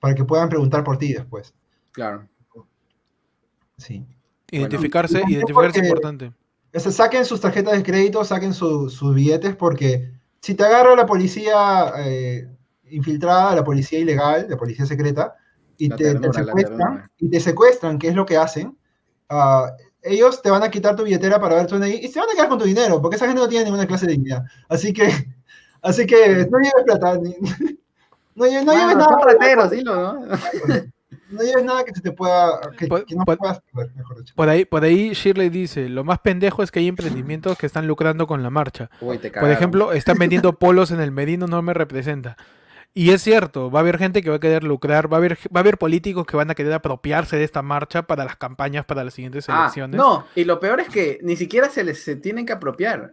para que puedan preguntar por ti después. Claro. Sí. Identificarse, Bueno, identificarse es importante. Sea, saquen sus tarjetas de crédito, saquen su- sus billetes, porque si te agarra la policía eh, infiltrada, la policía ilegal, la policía secreta, y te, te ternura, la secuestran, y te secuestran, que es lo que hacen, ah, ellos te van a quitar tu billetera para ver tu DNI y se van a quedar con tu dinero, porque esa gente no tiene ninguna clase de dignidad. Así que, así que no lleves plata, ni- no lleves, no lleves Mano, nada. son rateros, dilo, ¿no? No lleves nada que se te pueda, que, que no pu- puedas perder, mejor dicho. Por ahí, por ahí Shirley dice, lo más pendejo es que hay emprendimientos que están lucrando con la marcha. Uy, te Por ejemplo, están vendiendo polos en el Medino, no me representa. Y es cierto, va a haber gente que va a querer lucrar, va a haber, va a haber políticos que van a querer apropiarse de esta marcha para las campañas, para las siguientes Ah, elecciones. no, y lo peor es que ni siquiera se les se tienen que apropiar.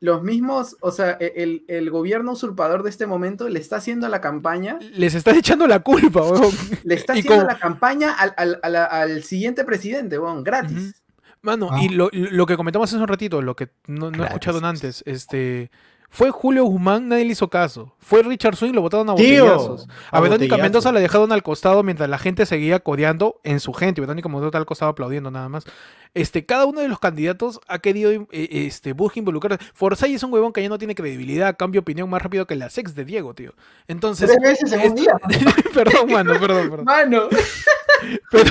Los mismos, o sea, e- el, el gobierno usurpador de este momento le está haciendo la campaña, Les estás echando la culpa, weón. le está haciendo como- la campaña al, al- a la- al siguiente presidente, weón, gratis. Mano, Ah. y lo, lo que comentamos hace un ratito, lo que no, no Gracias. escucharon antes, este... Fue Julio Guzmán, nadie le hizo caso. Fue Richard Swing, lo botaron a Tío, botellazos. A, a Verónica. Mendoza la dejaron al costado mientras la gente seguía codeando en su gente. Verónica Mendoza está al costado aplaudiendo nada más. Este, cada uno de los candidatos ha querido eh, este, busca involucrar. Forsyth es un huevón que ya no tiene credibilidad, cambia opinión más rápido que la sex de Diego, tío. Entonces. Tres veces en un día. perdón, mano, perdón, perdón. Mano, Pero,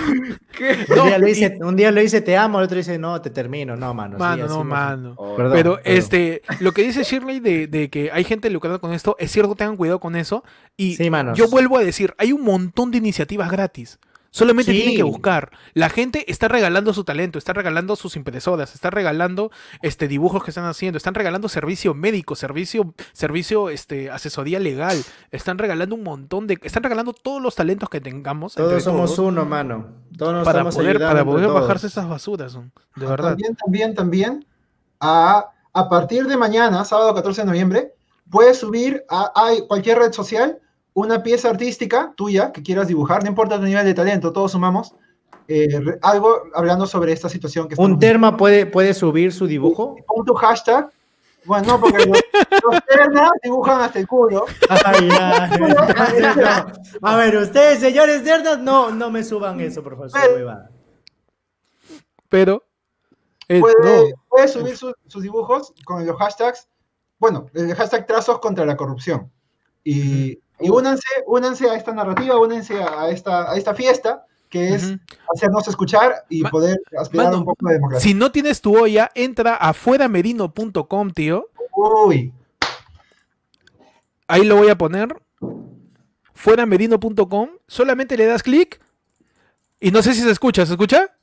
¿qué? Un, No, día lo y- dice, un día lo dice te amo, el otro dice no, te termino. No, mano. no, no- mano. Oh, Perdón. Pero perdón. este, lo que dice Shirley de, de que hay gente lucrando con esto, es cierto, tengan cuidado con eso. Y Sí, manos. yo vuelvo a decir, hay un montón de iniciativas gratis. Solamente Sí. tienen que buscar. La gente está regalando su talento, está regalando sus impresoras, está regalando este dibujos que están haciendo, están regalando servicio médico, servicio, servicio, este, asesoría legal, están regalando un montón de, están regalando todos los talentos que tengamos. Todos somos todos, uno, mano. Todos nos para estamos poder, para poder todos. bajarse esas basuras, de verdad. También, también, también, a, a partir de mañana, sábado 14 de noviembre, puedes subir a, a cualquier red social una pieza artística tuya que quieras dibujar, no importa tu nivel de talento, todos sumamos, eh, algo hablando sobre esta situación que ¿Un terma puede, puede subir su dibujo? Pon tu hashtag. Bueno, no, porque los, los ternas dibujan hasta el culo. Ay, ay, no. A ver, ustedes, señores nerdas, no, no me suban eso, por favor. Pero- eh, Puede, no. puede subir su- sus dibujos con los hashtags bueno, el hashtag trazos contra la corrupción. Y, y únanse, únanse a esta narrativa, únanse a esta, a esta fiesta que es hacernos escuchar y Ma- poder aspirar mano, a un poco de democracia. Si no tienes tu olla, entra a fueramerino.com, tío. Uy, Ahí lo voy a poner. Fueramerino.com. Solamente le das clic. Y no sé si se escucha. ¿Se escucha?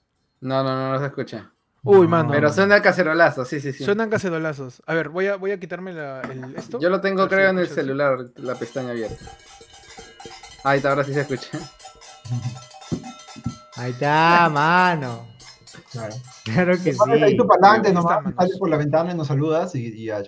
No, no, no, no se escucha. Uy, No. mano. Pero suena cacerolazo, sí, sí, sí. Suenan cacerolazos. A ver, voy a, voy a quitarme la, el, esto. Yo lo tengo, si creo, en el celular, la pestaña abierta. Ahí está, ahora sí se escucha. Ahí está, mano. claro. Claro que sí. Ahí tu parlante nomás, sales por la ventana y nos saludas y, y ya.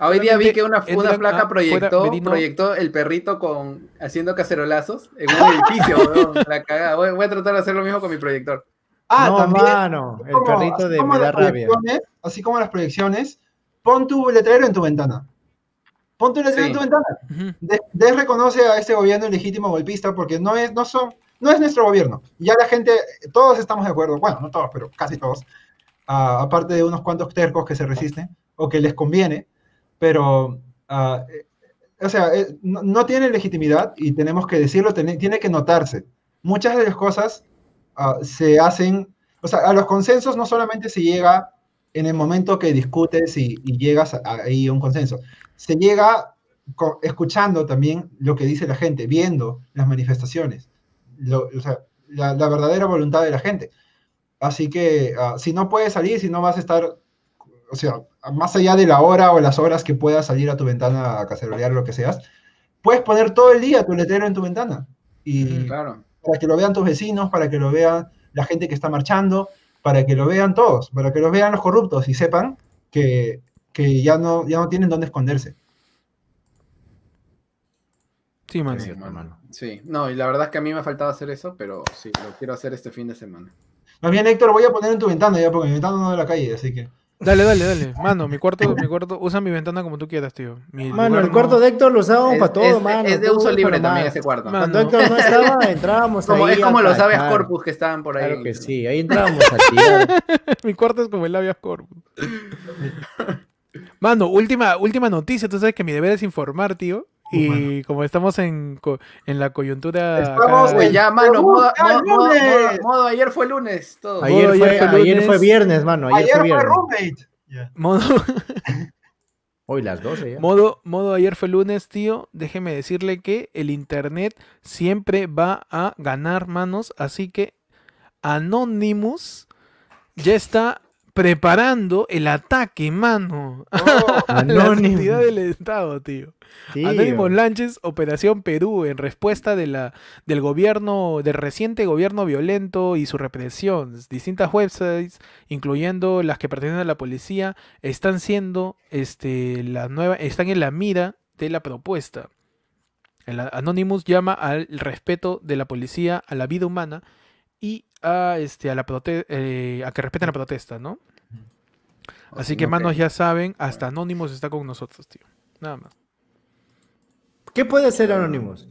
Hoy día vi que una, una entran placa a proyectó, fuera proyectó el perrito con haciendo cacerolazos en un edificio, weón, La cagada. Voy, voy a tratar de hacer lo mismo con mi proyector. Ah, no, también. mano. El como- perrito de me da rabia. Así como las proyecciones, pon tu letrero en tu ventana. Pon tu letrero Sí. en tu ventana. Ujú. De- desreconoce a este gobierno ilegítimo golpista porque no es, no son, no es nuestro gobierno. Ya la gente, todos estamos de acuerdo, bueno, no todos, pero casi todos, ah, aparte de unos cuantos tercos que se resisten o que les conviene, pero, eh, o sea, eh, no, no tiene legitimidad y tenemos que decirlo, tiene, tiene que notarse. Muchas de las cosas ah, se hacen, o sea, a los consensos no solamente se llega en el momento que discutes y, y llegas ahí a un consenso, se llega escuchando también lo que dice la gente, viendo las manifestaciones, lo- o sea, la, la verdadera voluntad de la gente. Así que ah, si no puedes salir, si no vas a estar, o sea, más allá de la hora o las horas que puedas salir a tu ventana a cacerolear lo que seas, puedes poner todo el día tu letrero en tu ventana. Y Claro. Para que lo vean tus vecinos, para que lo vean la gente que está marchando, para que lo vean todos, para que lo vean los corruptos y sepan que, que ya, no, ya no tienen dónde esconderse. Sí, mano. Sí, no, y la verdad es que a mí me ha faltado hacer eso, pero sí, lo quiero hacer este fin de semana. Más bien, Héctor, voy a poner en tu ventana ya, porque mi ventana no de la calle, así que... Dale, dale, dale. Mano, mi cuarto, mi cuarto, usa mi ventana como tú quieras, tío. Mi Mano, el cuarto no- de Héctor lo usábamos para todo, es- mano. es de uso libre también ese cuarto. Mano. Cuando Héctor no estaba, entrábamos Como, ahí. es como los tachar. corpus que estaban por ahí. Claro que sí, ahí entrábamos. Mi cuarto es como el habeas corpus. Mano, última, última noticia. Tú sabes que mi deber es informar, tío. Y como estamos en, en la coyuntura. Estamos Pues ya, mano, modo, ¡Busca modo- modo- modo- modo ayer fue lunes, todo. Ayer Ayer fue, fue ayer lunes. fue viernes, mano. Ayer, Ayer fue fue viernes. roommate. Ya. modo, Hoy las 12 ya. modo, modo ayer fue lunes, tío. Déjeme decirle que el internet siempre va a ganar manos. Así que Anonymous ya está preparando el ataque, mano. Oh, A la del Estado, tío. Tío. Anonymous Launches Operación Perú en respuesta de la, del gobierno, del reciente gobierno violento y su represión. Distintas websites, incluyendo las que pertenecen a la policía, están siendo este, la nueva, están en la mira de la propuesta. El Anonymous llama al respeto de la policía a la vida humana y a, este, a, la prote- eh, a que respeten la protesta, ¿no? Así que, no, manos, ya saben, hasta Anonymous está con nosotros, tío. Nada más. ¿Qué puede hacer Anonymous?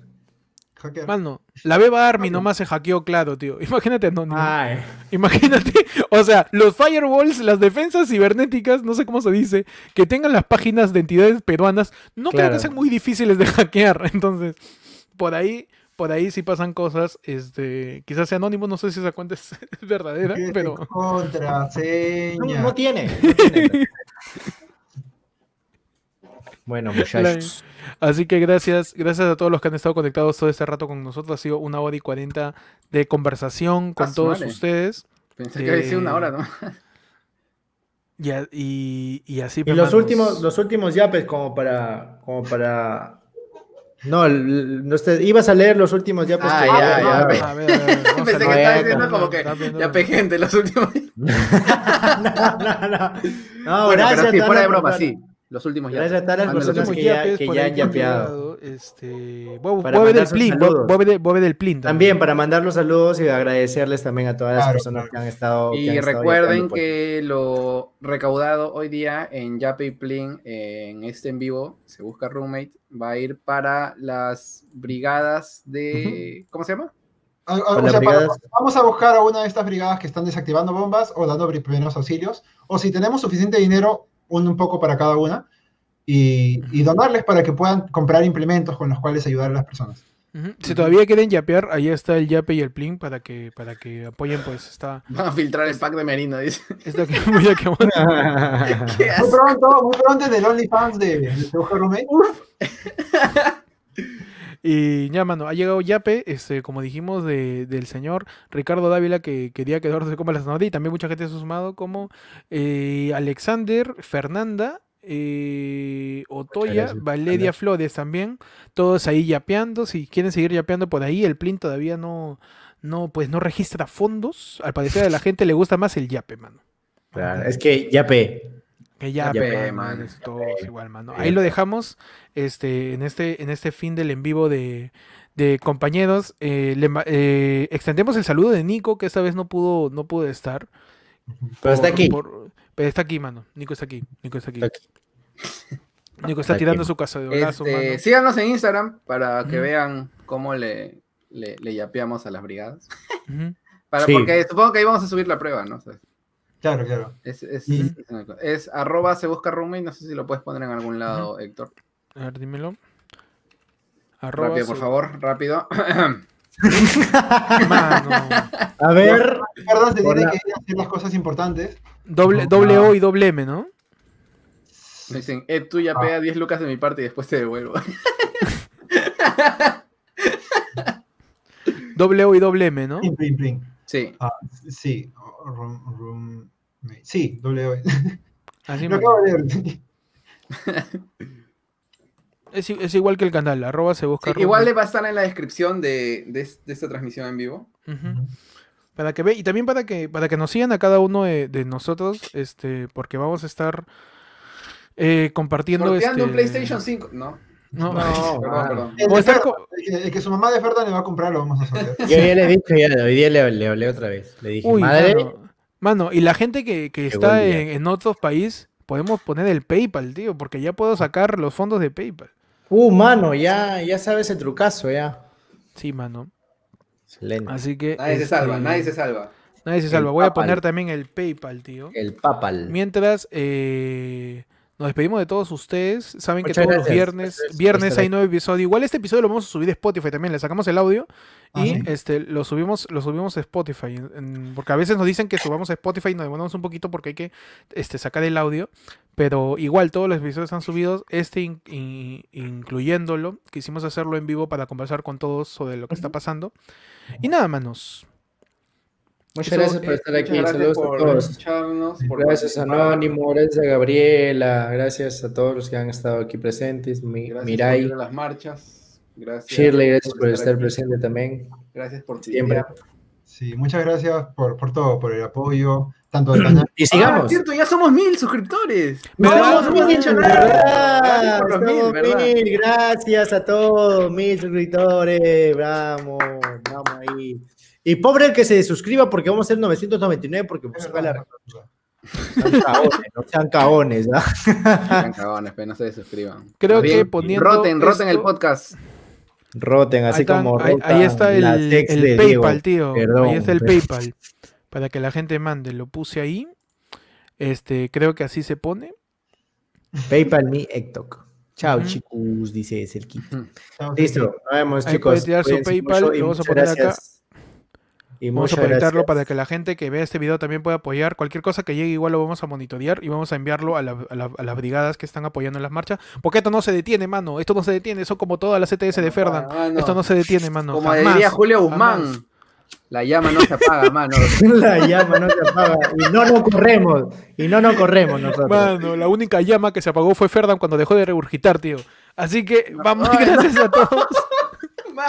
hacker. Mano, la Beba Army nomás se hackeó, claro, tío. Imagínate Anonymous. Ay, Imagínate, o sea, los firewalls, las defensas cibernéticas, no sé cómo se dice, que tengan las páginas de entidades peruanas, no creo que sean muy difíciles de hackear. Entonces, por ahí, por ahí sí pasan cosas. Este, quizás sea anónimo, no sé si esa cuenta es, verdadera, ¿Qué pero. no, Contraseña. no tiene. no tiene. bueno, muchachos. Así que gracias, gracias a todos los que han estado conectados todo este rato con nosotros. Ha sido una hora y cuarenta de conversación con Ah, todos ustedes. Pensé que había sido una Eh, hora, ¿no? Y, y, y así. Y los manos. últimos, los últimos yapes como para, como para. No, el- no usted- ibas a leer los últimos yapes. Ah, que- ya, ya, Pensé que estaba ya, diciendo ya, como que ya gente los últimos. no, no, no. No, bueno, gracias pero sí, a fuera de broma, sí. Los últimos ya. Gracias a todas las personas últimos que ya- que ya han han yapeado. Este, voy, a- ver el plin, voy, ver, el plin También para mandar los saludos y agradecerles también a todas las Claro, personas claro. que han estado. que han Y estado recuerden por- que lo recaudado hoy día en Yape y Plin, en este en vivo, se busca roommate, va a ir para las brigadas de. ¿Cómo se llama? A- a- Con o las sea, para- brigadas. vamos a buscar a una de estas brigadas que están desactivando bombas o dando pri- primeros auxilios. O si tenemos suficiente dinero, un, un poco para cada una, y, y donarles para que puedan comprar implementos con los cuales ayudar a las personas. Si todavía quieren yapear, ahí está el yape y el plin para que, para que apoyen, pues está. Van a filtrar el pack de Merino, dice. Esto que muy que ¿Qué Muy pronto, muy pronto en el OnlyFans de, de Roommate. Y ya, mano, ha llegado Yape, este, como dijimos, de- del señor Ricardo Dávila, que quería que Eduardo se coma la zanahoria, y también mucha gente se ha sumado, como eh, Alexander, Fernanda, eh, Otoya, Valeria. Flores también, todos ahí yapeando, si quieren seguir yapeando por ahí, el Plin todavía no, no, pues no registra fondos, al parecer a la gente le gusta más el Yape, mano. Claro, es que ya pe. Que ya, Ya pe, man. es todos igual, mano. Ahí lo dejamos este, en, este, en este fin del en vivo de, de compañeros. Eh, le eh, extendemos el saludo de Nico, que esta vez no pudo, no pudo estar. Pero está aquí. por- pero está aquí, mano. Nico está aquí. Nico está aquí. Está aquí. Nico está Está tirando aquí. su casa de brazo, Este, mano. síganos en Instagram para que vean cómo le, le, le yapeamos a las brigadas. Ujú. Para, Sí. Porque supongo que ahí vamos a subir la prueba, ¿no? O sea, Claro, claro. es, es, es arroba se busca roommate, no sé si lo puedes poner en algún lado, Héctor. A ver, dímelo. Arroba rápido, por su- favor, rápido. Mano. A ver. Recuerda, se tiene que ir a hacer las cosas importantes. Doble, No, doble. O y doble M, ¿no? Me dicen, eh, tú yapea 10 lucas de mi parte y después te devuelvo. Doble O y doble M, ¿no? Plin, plin, plin. Sí. Ah, sí. Room, roommate. Sí, doble O. Así, Lo acabo de leer. es, es igual que el canal, arroba se busca. Sí, igual le va a estar en la descripción de, de, de esta transmisión en vivo. Ujú. Para que ve, y también para que, para que nos sigan a cada uno de, de nosotros, este, porque vamos a estar eh, compartiendo este, un PlayStation 5. No, No, No, perdón. El, que- su mamá de Ferda le va a comprar, lo vamos a sortear. Yo ya le he dicho, ya, hoy día le, le hablé otra vez. Le dije, Uy, madre. mano, mano, y la gente que, que está en, en otros países, podemos poner el PayPal, tío, porque ya puedo sacar los fondos de PayPal. Uh, mano, ya, ya sabes el trucazo, ya. Sí, mano. Excelente. Así que. Nadie se salva, este, nadie se salva. nadie se El salva. Voy a PayPal. poner también el PayPal, tío. El papal. Mientras eh, nos despedimos de todos ustedes, saben que todos los viernes, Gracias viernes hay nuevo episodio. Igual este episodio lo vamos a subir de Spotify también, le sacamos el audio y este lo subimos, lo subimos a Spotify. en- en- porque a veces nos dicen que subamos a Spotify y nos demoramos un poquito porque hay que este, sacar el audio. Pero igual todos los episodios están subidos, este in- in- incluyéndolo. Quisimos hacerlo en vivo para conversar con todos sobre lo que está pasando. Y nada, manos. Muchas Eso, gracias por eh, estar Muchas aquí. gracias Saludos a por todos. escucharnos. por Gracias a. Anónimo, gracias a Gabriela, gracias a todos los que han estado aquí presentes. Mi- Gracias Mirai, por ir a las marchas. Gracias. Shirley, gracias por estar presente también. Gracias por Siempre. Sí, muchas gracias por, por todo, por el apoyo, tanto del canal. Y Ah, sigamos. cierto, ya somos mil suscriptores. ¿Verdad? No hemos dicho nada. Gracias mil, mil, gracias a todos, mil suscriptores, vamos, vamos ahí. Y pobre el que se suscriba porque vamos a ser 999 porque pues, Es va verdad, la- sean caones, no sean caones, ¿ah? Sean cagones, pero no se suscriban. Creo que poniendo Roten, roten el podcast. Roten, así Ahí, como ahí- ahí rotan está el, el PayPal, Diego. tío. Perdón, ahí está el pero- PayPal. Para que la gente mande. Lo puse ahí. Este, creo que así se pone. PayPal me Ektok. Chao, chicos, dice Cerquita. Chao, Listo, nos vemos, Ahí chicos. puede tirar su PayPal, lo vamos a poner acá. Y Vamos a gracias. para que la gente que vea este video también pueda apoyar. Cualquier cosa que llegue igual lo vamos a monitorear y vamos a enviarlo a, la- a la- a las brigadas que están apoyando en las marchas. Porque esto no se detiene, mano. Esto no se detiene. Eso como todas las CTS de Ferdan. Ah, no. Esto no se detiene, mano. Como Jamás, diría Julio Guzmán, jamás. la llama no se apaga, mano. La llama no se apaga. Y no nos corremos. Y no nos corremos nosotros. Mano, la única llama que se apagó fue Ferdan cuando dejó de regurgitar, tío. Así que vamos, Ay, no. gracias a todos.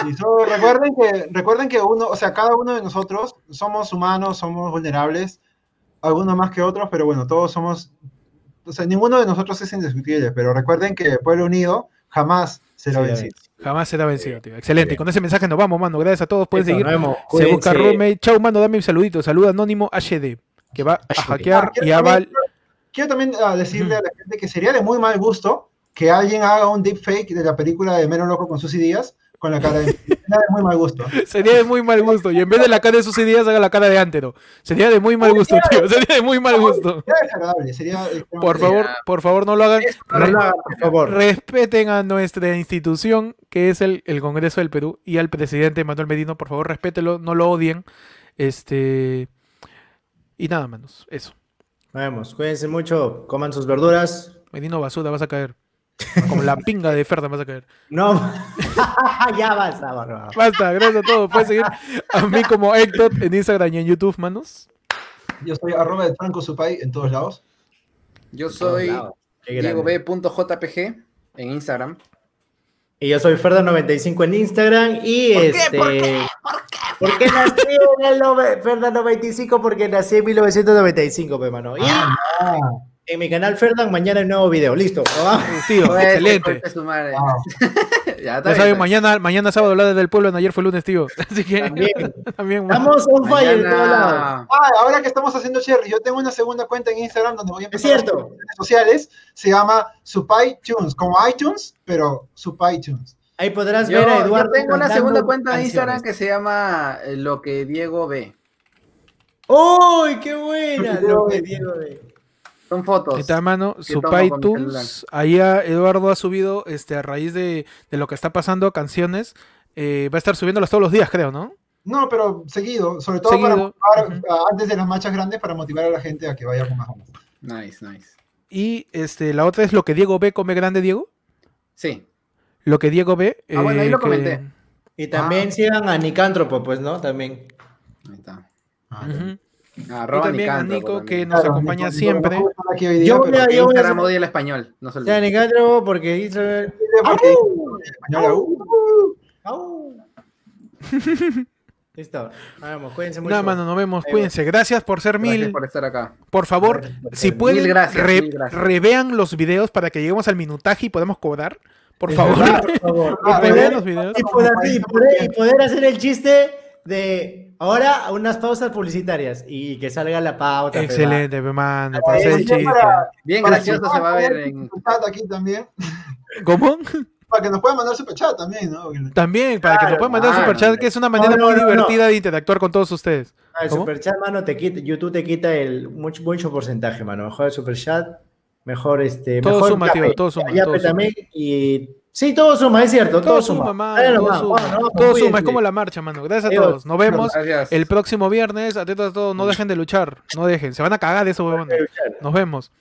Y solo recuerden que, recuerden que uno, o sea, cada uno de nosotros somos humanos, somos vulnerables, algunos más que otros, pero bueno, todos somos, o sea, ninguno de nosotros es indiscutible, pero recuerden que pueblo unido jamás será Sí, vencido. Jamás será vencido, tío. Excelente. Y con ese mensaje nos vamos, mano. Gracias a todos. Pueden Listo, seguir. Se busca roommate. Chau, mano, dame un saludito. Saluda anónimo HD. Que va a hackear Ah, y a val- Quiero también ah, decirle a la gente que sería de muy mal gusto que alguien haga un deepfake de la película de Mero Loco con sus ideas con la cara de Sería de muy mal gusto. Sería de muy mal gusto. Y en vez de la cara de sus ideas, haga la cara de Antero. Sería de muy mal gusto, tío. Sería de muy mal gusto. Sería desagradable, sería... Por favor, por favor, no lo hagan. No lo hagan, por favor. Respeten a nuestra institución, que es el, el Congreso del Perú, y al presidente Manuel Medino, por favor, respételo, no lo odien. Este. Y nada, manos, eso. Vamos, cuídense mucho, coman sus verduras. Medino basura, vas a caer. Como la pinga de Ferda vas a caer. No, ya basta, bárbaro. Basta, gracias a todos. Puedes seguir a mí como Héctor en Instagram y en YouTube, manos. Yo soy arroba de Franco Supay en todos lados. Yo soy Qué diego.b.jpg en Instagram. Y yo soy Ferda95 en Instagram y este. ¿Por qué? ¿Por qué? nací en el nove- Ferda95 porque nací en 1995, pe, mano. Y Ah, en mi canal Ferdan mañana hay nuevo video. Listo. Tío, Pues, excelente. concha su madre. wow. Ya, Ya está saben, está mañana, mañana sábado hablar del pueblo, ayer fue lunes, tío. Así que También. también. Estamos on fire en todos lados. Mañana- Ah, ahora que estamos haciendo Cherry, yo tengo una segunda cuenta en Instagram donde voy a Es empezar a cierto. redes sociales. Se llama Supay Tunes, como iTunes, pero Supay Tunes. Ahí podrás Yo, ver a yo Eduardo. tengo una segunda cuenta de. Instagram que se llama eh, Lo que Diego ve. ¡Uy, qué buena! Lo que Diego ve. Son fotos. Ahí está, mano, su iTunes. Ahí a Eduardo ha subido, este, a raíz de, de lo que está pasando, canciones. eh, va a estar subiéndolas todos los días, creo, ¿no? No, pero seguido, sobre todo para motivar, ah, antes de las marchas grandes, para motivar a la gente a que vaya con más ganas. Nice, nice. Y este, la otra es lo que Diego ve, come grande Diego. Sí. Lo que Diego ve. Ah, bueno, ahí eh, lo que- comenté. Y también Ah. sigan a Nicántropo, pues, ¿no? También. Ahí está. Ah. Ah, Y arroba también a Nicántropo Nico, que nos Claro, acompaña Nico, siempre. no pudo estar aquí hoy día, Yo voy a- yo voy a odia el español. No se O sea, olviden. Nicántropo porque ¡Au! Listo. Vamos, cuídense mucho. Nada, mano, nos vemos. Ahí Cuídense. Gracias por ser Gracias mil. por estar acá. Por favor, por si pueden, gracias, re- revean los videos para que lleguemos al minutaje y podamos cobrar. Por Es favor, verdad, por favor. Ah, revean los videos. y poder, y poder- y poder hacer el chiste de ahora unas pausas publicitarias y que salga la pauta. Excelente, pe, mano. Ah, Para hacer el sí, chiste. para- Bien para gracioso se va a ver en. superchat aquí también. ¿Cómo? Para que nos puedan mandar super chat también, ¿no? También, para que nos puedan mandar claro. superchat, que es una manera No, no, muy no, no. divertida de interactuar con todos ustedes. Ah, el ¿Cómo? superchat, mano, te quita, YouTube te quita el mucho, mucho porcentaje, mano. Mejor el superchat, mejor este. Todo mejor suma, tío, todo suma, Yape todo suma. también. Y sí, todo suma, es cierto, todo, Todo suma. suma, mano, Dale todo suma. vamos, Todo suma, es como la marcha, mano. Gracias a todos. Nos vemos Gracias. el próximo viernes. Atentos a todos, no dejen de luchar. No dejen, se van a cagar de eso, huevones. Nos vemos.